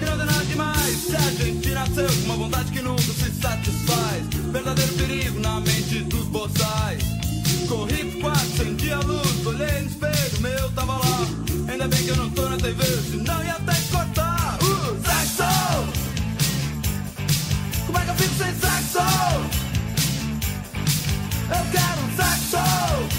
Não Transa demais, se a gente nasceu com uma vontade que nunca se satisfaz. Verdadeiro perigo na mente dos boçais. Corri pro quarto, acendi a luz, olhei no espelho, meu tava lá. Ainda bem que eu não tô na TV, senão ia até cortar. Uh, saxo! Como é que eu fico sem saxo? Eu quero um saxo!